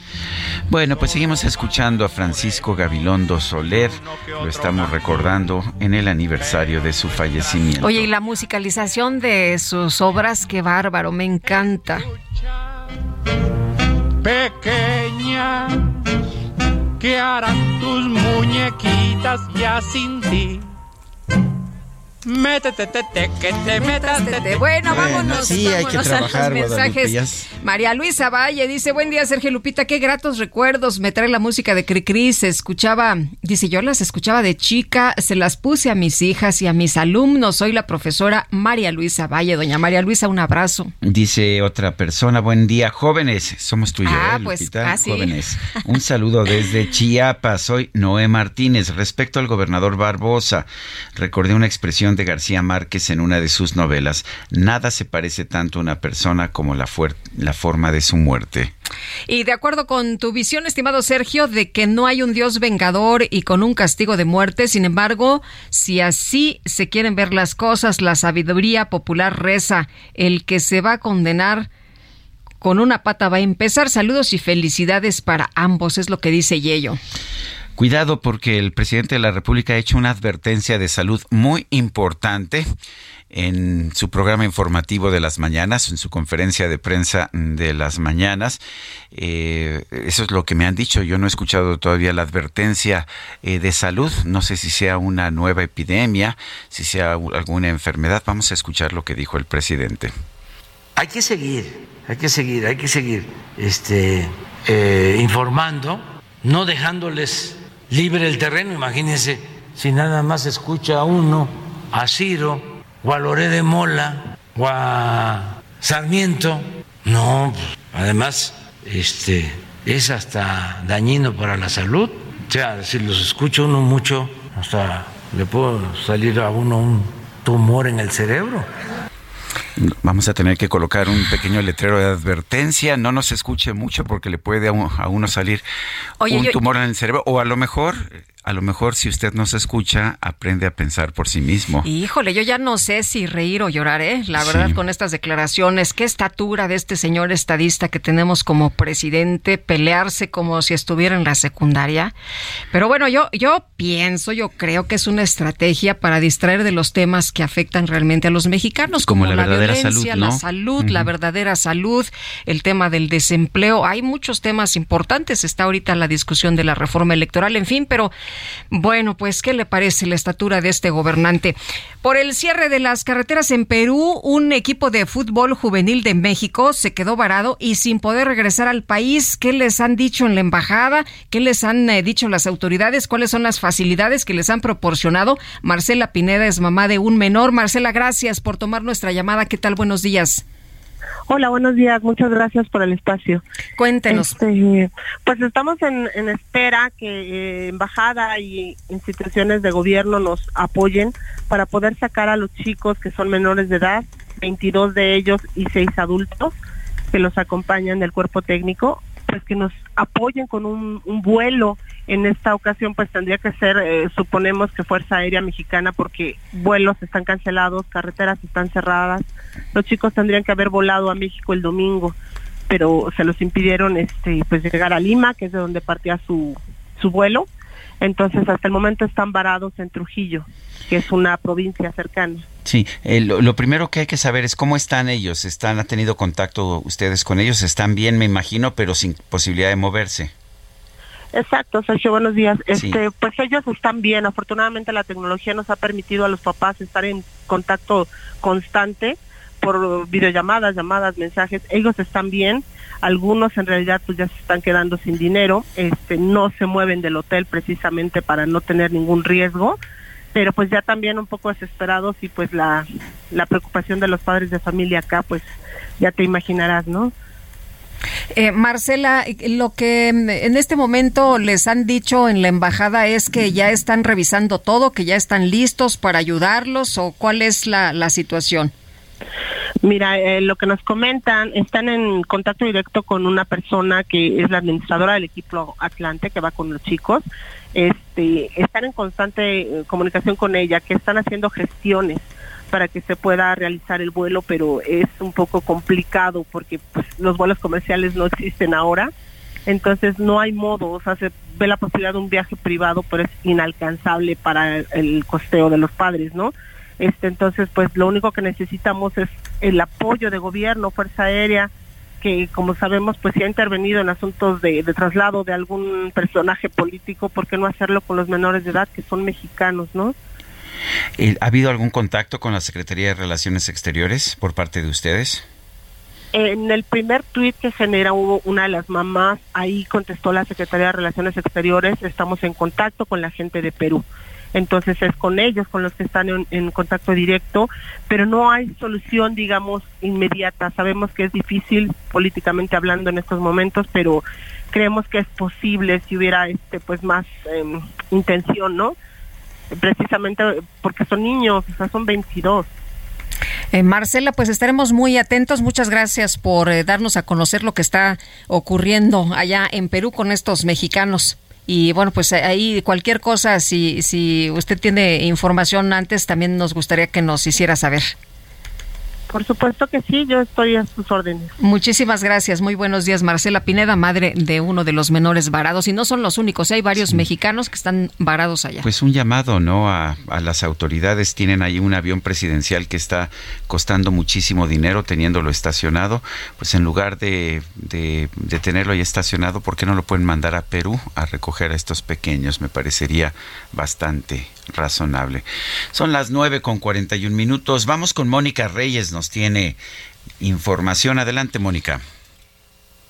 Bueno, pues seguimos escuchando a Francisco Gabilondo Soler. Lo estamos recordando en el aniversario de su fallecimiento. Oye, y la musicalización de sus obras, qué bárbaro, me encanta. Pequeña, ¿qué harán tus muñequitas ya sin ti? Métete, que te metas, Bueno, vámonos. Sí, hay que trabajar, mensajes. María Luisa Valle dice, buen día, Sergio Lupita, qué gratos recuerdos me trae la música de Cricri. Se escuchaba, dice, yo las escuchaba de chica, se las puse a mis hijas y a mis alumnos. Soy la profesora María Luisa Valle. Doña María Luisa, un abrazo. Dice otra persona, buen día, jóvenes. Somos tú y yo, ah, ¿eh, pues, ah, jóvenes. Un saludo desde Chiapas. Soy Noé Martínez. Respecto al gobernador Barbosa, recordé una expresión de García Márquez en una de sus novelas. Nada se parece tanto a una persona como la, la forma de su muerte. Y de acuerdo con tu visión, estimado Sergio, de que no hay un Dios vengador y con un castigo de muerte, sin embargo, si así se quieren ver las cosas, la sabiduría popular reza, el que se va a condenar con una pata va a empezar. Saludos y felicidades para ambos, es lo que dice Yello. Cuidado porque el presidente de la República ha hecho una advertencia de salud muy importante en su programa informativo de las mañanas, en su conferencia de prensa de las mañanas. Eh, eso es lo que me han dicho. Yo no he escuchado todavía la advertencia eh, de salud. No sé si sea una nueva epidemia, si sea alguna enfermedad. Vamos a escuchar lo que dijo el presidente. Hay que seguir, hay que seguir, hay que seguir este, eh, informando, no dejándoles libre el terreno. Imagínense si nada más escucha a uno, a Ciro, o a Loré de Mola, o a Sarmiento. No, además, este, es hasta dañino para la salud. O sea, si los escucha uno mucho, hasta le puede salir a uno un tumor en el cerebro. Vamos a tener que colocar un pequeño letrero de advertencia. No nos escuche mucho porque le puede a uno, salir un tumor en el cerebro. O a lo mejor a lo mejor si usted no se escucha, aprende a pensar por sí mismo. Híjole, yo ya no sé si reír o llorar, ¿eh? La verdad, con estas declaraciones, qué estatura de este señor estadista que tenemos como presidente, pelearse como si estuviera en la secundaria. Pero bueno, yo, yo pienso, yo creo que es una estrategia para distraer de los temas que afectan realmente a los mexicanos, como, la, violencia, la salud, la verdadera salud, el tema del desempleo. Hay muchos temas importantes. Está ahorita la discusión de la reforma electoral, en fin, pero bueno, pues, ¿qué le parece la estatura de este gobernante? Por el cierre de las carreteras en Perú, un equipo de fútbol juvenil de México se quedó varado y sin poder regresar al país. ¿Qué les han dicho en la embajada? ¿Qué les han eh, dicho las autoridades? ¿Cuáles son las facilidades que les han proporcionado? Marcela Pineda es mamá de un menor. Marcela, gracias por tomar nuestra llamada. ¿Qué tal? Buenos días. Hola, buenos días. Muchas gracias por el espacio. Cuéntenos. Este, pues estamos en, espera que eh, embajada y instituciones de gobierno nos apoyen para poder sacar a los chicos que son menores de edad, 22 de ellos y 6 adultos que los acompañan del cuerpo técnico, pues que nos apoyen con un, un vuelo en esta ocasión pues tendría que ser, eh, suponemos que Fuerza Aérea Mexicana porque vuelos están cancelados, carreteras están cerradas, los chicos tendrían que haber volado a México el domingo, pero se los impidieron este pues llegar a Lima, que es de donde partía su, su vuelo, entonces hasta el momento están varados en Trujillo, que es una provincia cercana. Sí, eh, lo, primero que hay que saber es cómo están ellos, están, ¿ha tenido contacto ustedes con ellos? Están bien, me imagino, pero sin posibilidad de moverse. Exacto, Sergio, buenos días. Este, pues ellos están bien. Afortunadamente la tecnología nos ha permitido a los papás estar en contacto constante por videollamadas, llamadas, mensajes. Ellos están bien. Algunos en realidad pues ya se están quedando sin dinero. Este, no se mueven del hotel precisamente para no tener ningún riesgo. Pero pues ya también un poco desesperados y pues la, la preocupación de los padres de familia acá, pues ya te imaginarás, ¿no? Eh, Marcela, lo que en este momento les han dicho en la embajada es que ya están revisando todo, que ya están listos para ayudarlos o cuál es la, situación. Mira, eh, lo que nos comentan, están en contacto directo con una persona que es la administradora del equipo Atlante, que va con los chicos. Este, están en constante eh, comunicación con ella, que están haciendo gestiones para que se pueda realizar el vuelo, pero es un poco complicado porque pues, los vuelos comerciales no existen ahora. Entonces no hay modo, o sea, se ve la posibilidad de un viaje privado, pero es inalcanzable para el, costeo de los padres, ¿no? Este, entonces, pues lo único que necesitamos es el apoyo de gobierno, Fuerza Aérea, que como sabemos, pues sí ha intervenido en asuntos de, de traslado de algún personaje político, ¿por qué no hacerlo con los menores de edad que son mexicanos, ¿no? Eh, ¿Ha habido algún contacto con la Secretaría de Relaciones Exteriores por parte de ustedes? En el primer tuit que genera una de las mamás, ahí contestó la Secretaría de Relaciones Exteriores, estamos en contacto con la gente de Perú. Entonces es con ellos con los que están en, en contacto directo, pero no hay solución, digamos, inmediata. Sabemos que es difícil políticamente hablando en estos momentos, pero creemos que es posible si hubiera este pues más em, intención, ¿no? Precisamente porque son niños, o sea, son 22. Eh, Marcela, pues estaremos muy atentos. Muchas gracias por eh, darnos a conocer lo que está ocurriendo allá en Perú con estos mexicanos. Y bueno, pues ahí cualquier cosa, si, si usted tiene información antes, también nos gustaría que nos hiciera saber. Por supuesto que sí, yo estoy a sus órdenes. Muchísimas gracias. Muy buenos días, Marcela Pineda, madre de uno de los menores varados. Y no son los únicos, hay varios mexicanos que están varados allá. Pues un llamado, ¿no? A, a, las autoridades. Tienen ahí un avión presidencial que está costando muchísimo dinero teniéndolo estacionado. Pues en lugar de, de, de tenerlo ahí estacionado, ¿por qué no lo pueden mandar a Perú a recoger a estos pequeños? Me parecería bastante razonable. Son las nueve con 41 minutos. Vamos con Mónica Reyes, nos tiene información. Adelante, Mónica.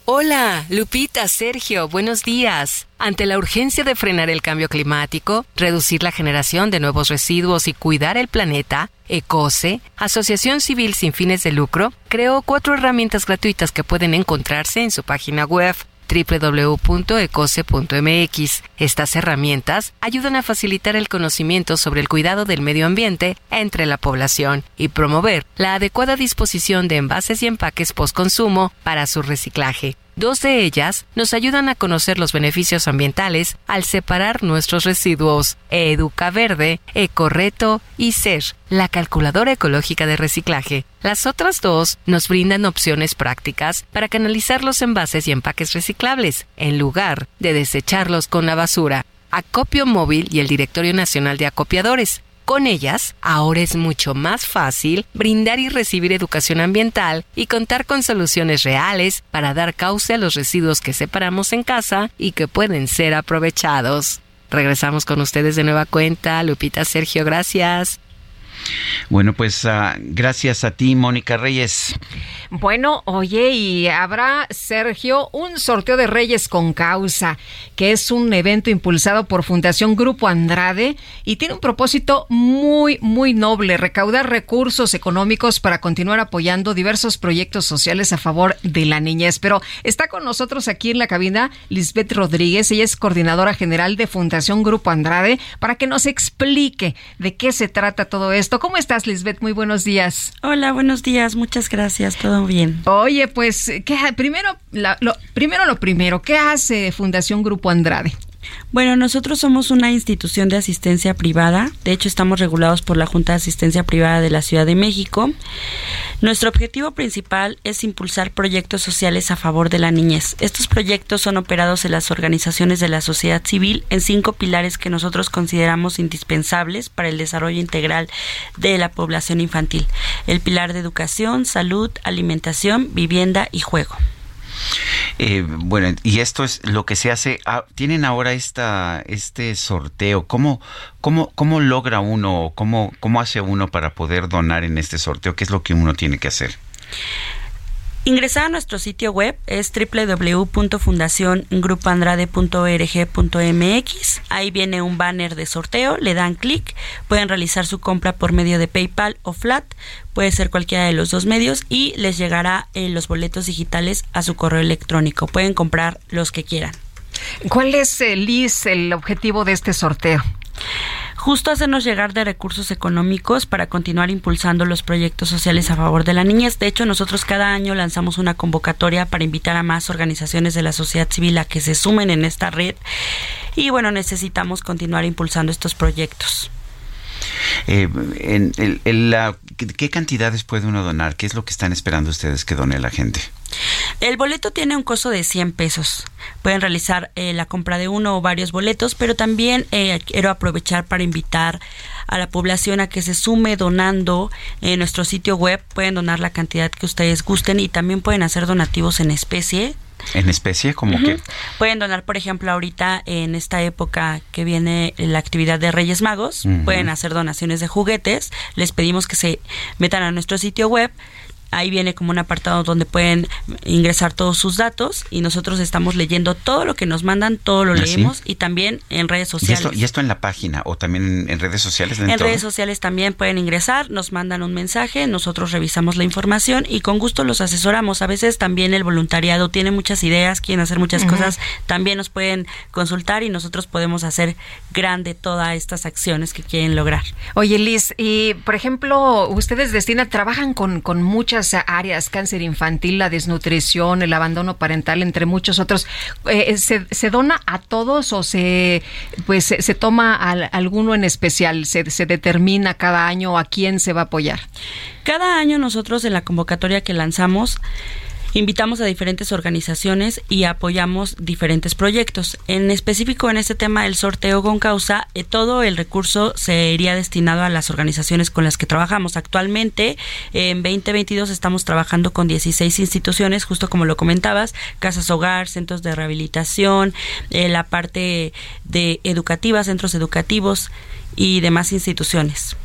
Hola, Lupita, Sergio, buenos días. Ante la urgencia de frenar el cambio climático, reducir la generación de nuevos residuos y cuidar el planeta, ECOSE, Asociación Civil sin fines de lucro, creó cuatro herramientas gratuitas que pueden encontrarse en su página web www.ecose.mx. Estas herramientas ayudan a facilitar el conocimiento sobre el cuidado del medio ambiente entre la población y promover la adecuada disposición de envases y empaques postconsumo para su reciclaje. Dos de ellas nos ayudan a conocer los beneficios ambientales al separar nuestros residuos. Educa Verde, Ecorreto y SER, la calculadora ecológica de reciclaje. Las otras dos nos brindan opciones prácticas para canalizar los envases y empaques reciclables, en lugar de desecharlos con la basura. Acopio Móvil y el Directorio Nacional de Acopiadores con ellas, ahora es mucho más fácil brindar y recibir educación ambiental y contar con soluciones reales para dar cauce a los residuos que separamos en casa y que pueden ser aprovechados. Regresamos con ustedes de nueva cuenta. Lupita, Sergio, gracias. Bueno, pues uh, gracias a ti, Mónica Reyes. Bueno, oye, y habrá, Sergio, un sorteo de Reyes con causa, que es un evento impulsado por Fundación Grupo Andrade y tiene un propósito muy, muy noble, recaudar recursos económicos para continuar apoyando diversos proyectos sociales a favor de la niñez. Pero está con nosotros aquí en la cabina Lisbeth Rodríguez, ella es coordinadora general de Fundación Grupo Andrade, para que nos explique de qué se trata todo esto. ¿Cómo estás, Lisbeth? Muy buenos días. Hola, buenos días, muchas gracias, todo bien. Oye, pues, ¿qué, primero, la, lo, primero lo primero, ¿qué hace Fundación Grupo Andrade? Bueno, nosotros somos una institución de asistencia privada, de hecho estamos regulados por la Junta de Asistencia Privada de la Ciudad de México. Nuestro objetivo principal es impulsar proyectos sociales a favor de la niñez. Estos proyectos son operados en las organizaciones de la sociedad civil en cinco pilares que nosotros consideramos indispensables para el desarrollo integral de la población infantil. El pilar de educación, salud, alimentación, vivienda y juego. Eh, bueno, y esto es lo que se hace. Ah, tienen ahora esta, este sorteo. ¿Cómo, cómo, cómo logra uno, cómo, cómo hace uno para poder donar en este sorteo? ¿Qué es lo que uno tiene que hacer? Ingresar a nuestro sitio web es www.fundaciongrupoandrade.org.mx. Ahí viene un banner de sorteo, le dan clic, pueden realizar su compra por medio de PayPal o Flat, puede ser cualquiera de los dos medios y les llegará eh, los boletos digitales a su correo electrónico. Pueden comprar los que quieran. ¿Cuál es, Liz, el objetivo de este sorteo? Justo hacernos llegar de recursos económicos para continuar impulsando los proyectos sociales a favor de la niñez. De hecho, nosotros cada año lanzamos una convocatoria para invitar a más organizaciones de la sociedad civil a que se sumen en esta red y bueno, necesitamos continuar impulsando estos proyectos. Eh, en, en, la, ¿Qué cantidades puede uno donar? ¿Qué es lo que están esperando ustedes que done la gente? El boleto tiene un costo de 100 pesos. Pueden realizar eh, la compra de uno o varios boletos, pero también eh, quiero aprovechar para invitar a la población a que se sume donando en nuestro sitio web. Pueden donar la cantidad que ustedes gusten y también pueden hacer donativos en especie. ¿En especie? como que? Pueden donar, por ejemplo, ahorita en esta época que viene la actividad de Reyes Magos, pueden hacer donaciones de juguetes. Les pedimos que se metan a nuestro sitio web Ahí viene como un apartado donde pueden ingresar todos sus datos y nosotros estamos leyendo todo lo que nos mandan, todo lo ¿Ah, leemos y también en redes sociales. ¿Y esto, en la página o también en redes sociales? En redes sociales también pueden ingresar, nos mandan un mensaje, nosotros revisamos la información y con gusto los asesoramos. A veces también el voluntariado tiene muchas ideas, quieren hacer muchas cosas, también nos pueden consultar y nosotros podemos hacer grande todas estas acciones que quieren lograr. Oye Liz, y por ejemplo, ustedes Destina trabajan con, con muchas áreas, cáncer infantil, la desnutrición, el abandono parental, entre muchos otros. Eh, ¿se, dona a todos o se pues se, toma a, alguno en especial? ¿Se, ¿Se determina cada año a quién se va a apoyar? Cada año nosotros en la convocatoria que lanzamos Invitamos a diferentes organizaciones y apoyamos diferentes proyectos. En específico, en este tema del sorteo con causa, eh, todo el recurso se iría destinado a las organizaciones con las que trabajamos. Actualmente, en 2022 estamos trabajando con 16 instituciones, justo como lo comentabas, casas hogar, centros de rehabilitación, eh, la parte de educativa, centros educativos y demás instituciones.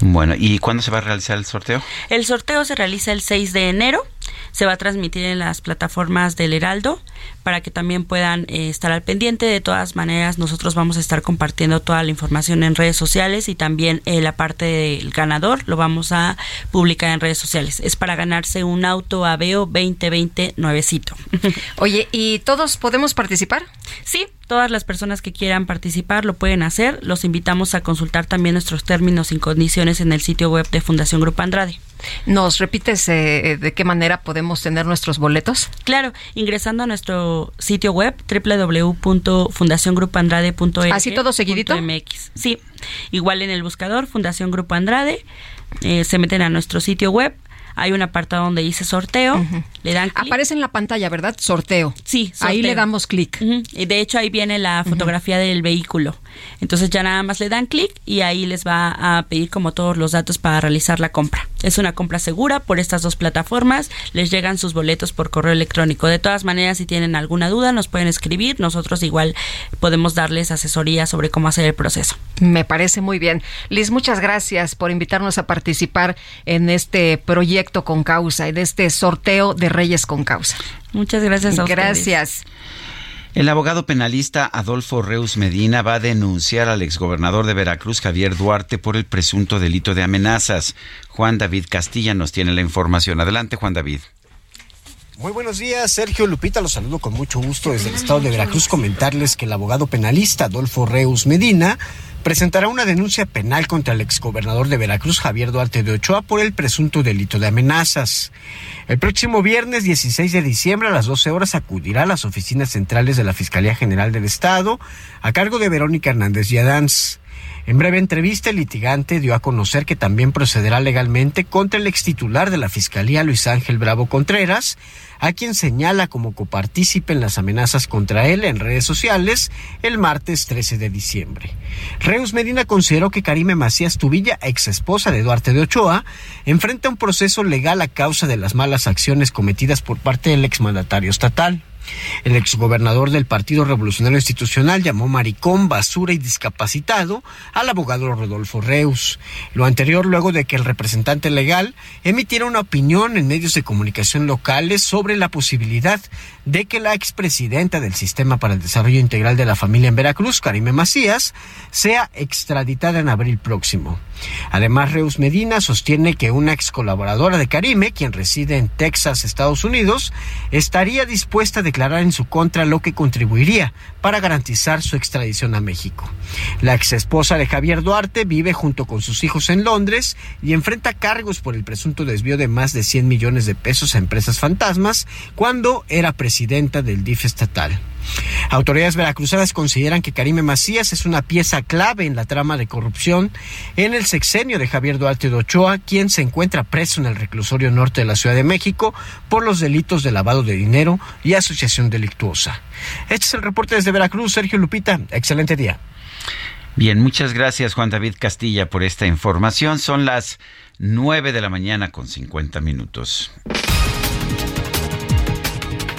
Bueno, ¿y cuándo se va a realizar el sorteo? El sorteo se realiza el 6 de enero se va a transmitir en las plataformas del Heraldo para que también puedan eh, estar al pendiente. De todas maneras, nosotros vamos a estar compartiendo toda la información en redes sociales y también eh, la parte del ganador lo vamos a publicar en redes sociales. Es para ganarse un auto Aveo 2020 nuevecito. Oye, ¿y todos podemos participar? Sí, todas las personas que quieran participar lo pueden hacer. Los invitamos a consultar también nuestros términos y condiciones en el sitio web de Fundación Grupo Andrade. ¿Nos repites eh, de qué manera podemos tener nuestros boletos? Claro, ingresando a nuestro sitio web www.fundaciongrupoandrade.mx. ¿Así todo seguidito? MX. Sí, igual en el buscador Fundación Grupo Andrade, eh, se meten a nuestro sitio web, hay un apartado donde dice sorteo, le dan Aparece en la pantalla, ¿verdad? Sorteo. Sí, ahí le damos clic. Y de hecho ahí viene la fotografía del vehículo. Entonces ya nada más le dan clic y ahí les va a pedir como todos los datos para realizar la compra. Es una compra segura por estas dos plataformas. Les llegan sus boletos por correo electrónico. De todas maneras, si tienen alguna duda, nos pueden escribir. Nosotros igual podemos darles asesoría sobre cómo hacer el proceso. Me parece muy bien. Liz, muchas gracias por invitarnos a participar en este proyecto con causa, en este sorteo de Reyes con causa. Muchas gracias a Gracias. El abogado penalista Adolfo Reus Medina va a denunciar al exgobernador de Veracruz, Javier Duarte, por el presunto delito de amenazas. Juan David Castilla nos tiene la información. Adelante, Juan David. Muy buenos días, Sergio Lupita, los saludo con mucho gusto desde el estado de Veracruz. Comentarles que el abogado penalista Adolfo Reus Medina presentará una denuncia penal contra el exgobernador de Veracruz, Javier Duarte de Ochoa, por el presunto delito de amenazas. El próximo viernes 16 de diciembre a las 12 horas acudirá a las oficinas centrales de la Fiscalía General del Estado a cargo de Verónica Hernández Yadans. En breve entrevista, el litigante dio a conocer que también procederá legalmente contra el extitular de la Fiscalía, Luis Ángel Bravo Contreras, a quien señala como copartícipe en las amenazas contra él en redes sociales el martes 13 de diciembre. Reus Medina consideró que Karime Macías Tubilla, ex esposa de Duarte de Ochoa, enfrenta un proceso legal a causa de las malas acciones cometidas por parte del exmandatario estatal. El exgobernador del Partido Revolucionario Institucional llamó maricón, basura y discapacitado al abogado Rodolfo Reus. Lo anterior luego de que el representante legal emitiera una opinión en medios de comunicación locales sobre la posibilidad de que la expresidenta del Sistema para el Desarrollo Integral de la Familia en Veracruz, Karime Macías, sea extraditada en abril próximo. Además, Reus Medina sostiene que una ex colaboradora de Karime, quien reside en Texas, Estados Unidos, estaría dispuesta a declarar en su contra lo que contribuiría para garantizar su extradición a México. La ex esposa de Javier Duarte vive junto con sus hijos en Londres y enfrenta cargos por el presunto desvío de más de 100 millones de pesos a empresas fantasmas cuando era presidenta del DIF estatal. Autoridades veracruzanas consideran que Karime Macías es una pieza clave en la trama de corrupción en el sexenio de Javier Duarte de Ochoa, quien se encuentra preso en el reclusorio norte de la Ciudad de México por los delitos de lavado de dinero y asociación delictuosa. Este es el reporte desde Veracruz, Sergio Lupita. Excelente día. Bien, muchas gracias Juan David Castilla por esta información. Son las 9 de la mañana con 50 minutos.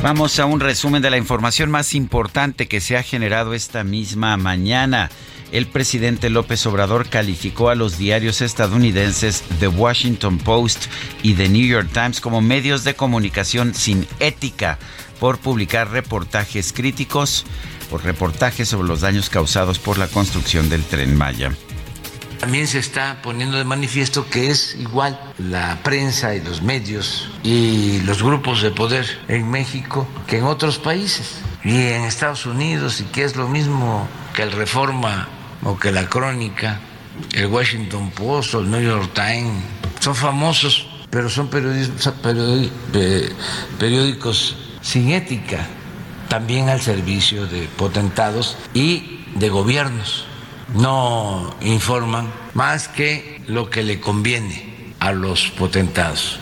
Vamos a un resumen de la información más importante que se ha generado esta misma mañana. El presidente López Obrador calificó a los diarios estadounidenses The Washington Post y The New York Times como medios de comunicación sin ética por publicar reportajes críticos por reportajes sobre los daños causados por la construcción del tren Maya. También se está poniendo de manifiesto que es igual la prensa y los medios y los grupos de poder en México que en otros países y en Estados Unidos y que es lo mismo que el Reforma o que la Crónica, el Washington Post o el New York Times. Son famosos, pero son periódicos, periódicos sin ética también al servicio de potentados y de gobiernos. No informan más que lo que le conviene a los potentados.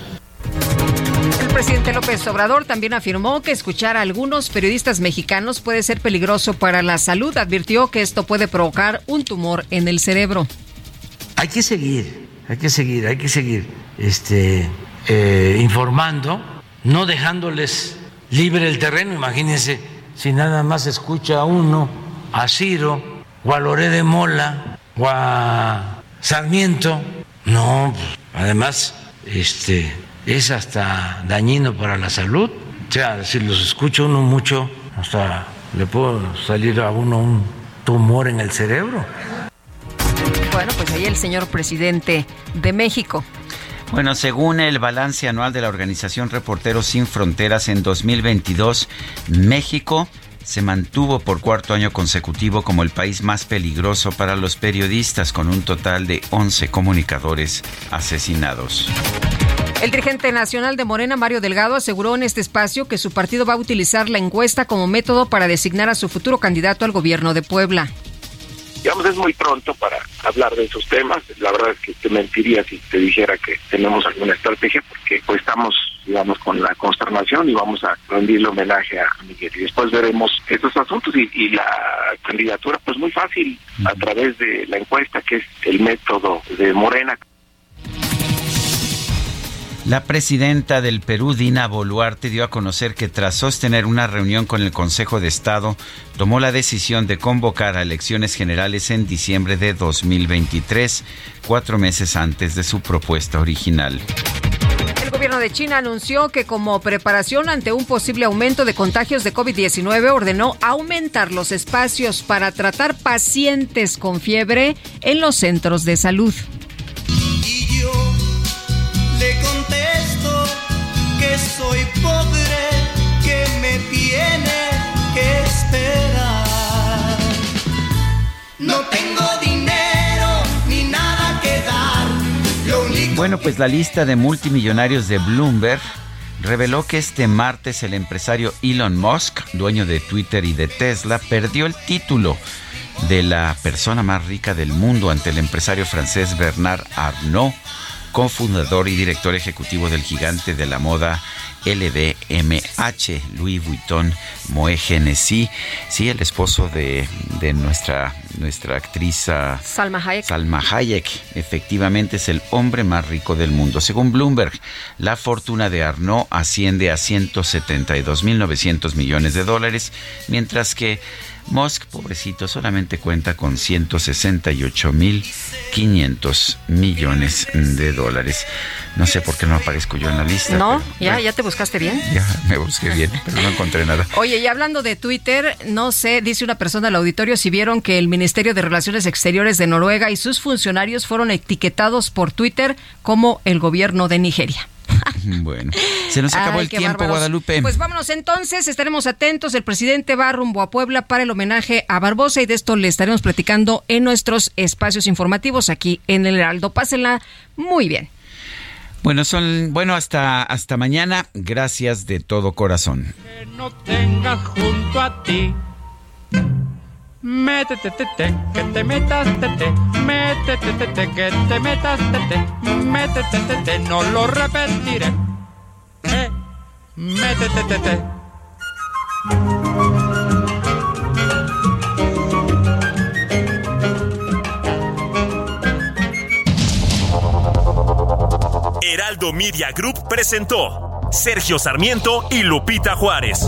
El presidente López Obrador también afirmó que escuchar a algunos periodistas mexicanos puede ser peligroso para la salud. Advirtió que esto puede provocar un tumor en el cerebro. Hay que seguir, hay que seguir, hay que seguir este, eh, informando, no dejándoles libre el terreno. Imagínense si nada más escucha a uno, a Ciro, o a Loré de Mola, o a Sarmiento. No, además, este, es hasta dañino para la salud. O sea, si los escucha uno mucho, hasta le puede salir a uno un tumor en el cerebro. Bueno, pues ahí el señor presidente de México. Bueno, según el balance anual de la organización Reporteros Sin Fronteras en 2022, México se mantuvo por cuarto año consecutivo como el país más peligroso para los periodistas, con un total de 11 comunicadores asesinados. El dirigente nacional de Morena, Mario Delgado, aseguró en este espacio que su partido va a utilizar la encuesta como método para designar a su futuro candidato al gobierno de Puebla digamos, es muy pronto para hablar de esos temas. La verdad es que te mentiría si te dijera que tenemos alguna estrategia, porque pues estamos, digamos, con la consternación y vamos a rendirle homenaje a Miguel. Y después veremos estos asuntos y, y la candidatura, pues muy fácil, a través de la encuesta, que es el método de Morena. La presidenta del Perú, Dina Boluarte, dio a conocer que tras sostener una reunión con el Consejo de Estado, tomó la decisión de convocar a elecciones generales en diciembre de 2023, cuatro meses antes de su propuesta original. El gobierno de China anunció que como preparación ante un posible aumento de contagios de COVID-19 ordenó aumentar los espacios para tratar pacientes con fiebre en los centros de salud. Y yo soy pobre, que me tiene que esperar. No tengo dinero ni nada que dar. Lo único Bueno, pues la lista de multimillonarios de Bloomberg reveló que este martes el empresario Elon Musk, dueño de Twitter y de Tesla, perdió el título de la persona más rica del mundo ante el empresario francés Bernard Arnault, cofundador y director ejecutivo del gigante de la moda LVMH, Louis Vuitton Moe Hennessy, sí, el esposo de, de nuestra, nuestra actriz Salma Hayek. Salma Hayek, efectivamente es el hombre más rico del mundo. Según Bloomberg, la fortuna de Arnault asciende a 172.900 millones de dólares, mientras que Musk, pobrecito, solamente cuenta con 168.500 millones de dólares. No sé por qué no aparezco yo en la lista. ¿No? pero, ¿Ya, bueno, ¿Ya te buscaste bien? ya me busqué bien, pero no encontré nada. Oye, y hablando de Twitter, no sé, dice una persona al auditorio si vieron que el Ministerio de Relaciones Exteriores de Noruega y sus funcionarios fueron etiquetados por Twitter como el gobierno de Nigeria. Bueno, se nos acabó Ay, el tiempo, bárbaros. Guadalupe. Pues vámonos entonces, estaremos atentos. El presidente va rumbo a Puebla para el homenaje a Barbosa y de esto le estaremos platicando en nuestros espacios informativos aquí en el Heraldo. Pásenla muy bien. Bueno, son bueno hasta hasta mañana. Gracias de todo corazón. Que no tengas junto a ti. Métete, te, te, que te metas, te, te. Métete, te, te, que te metas, te, te. Métete, te, te, no lo repetiré. Eh, métete, te, te. Heraldo Media Group presentó Sergio Sarmiento y Lupita Juárez.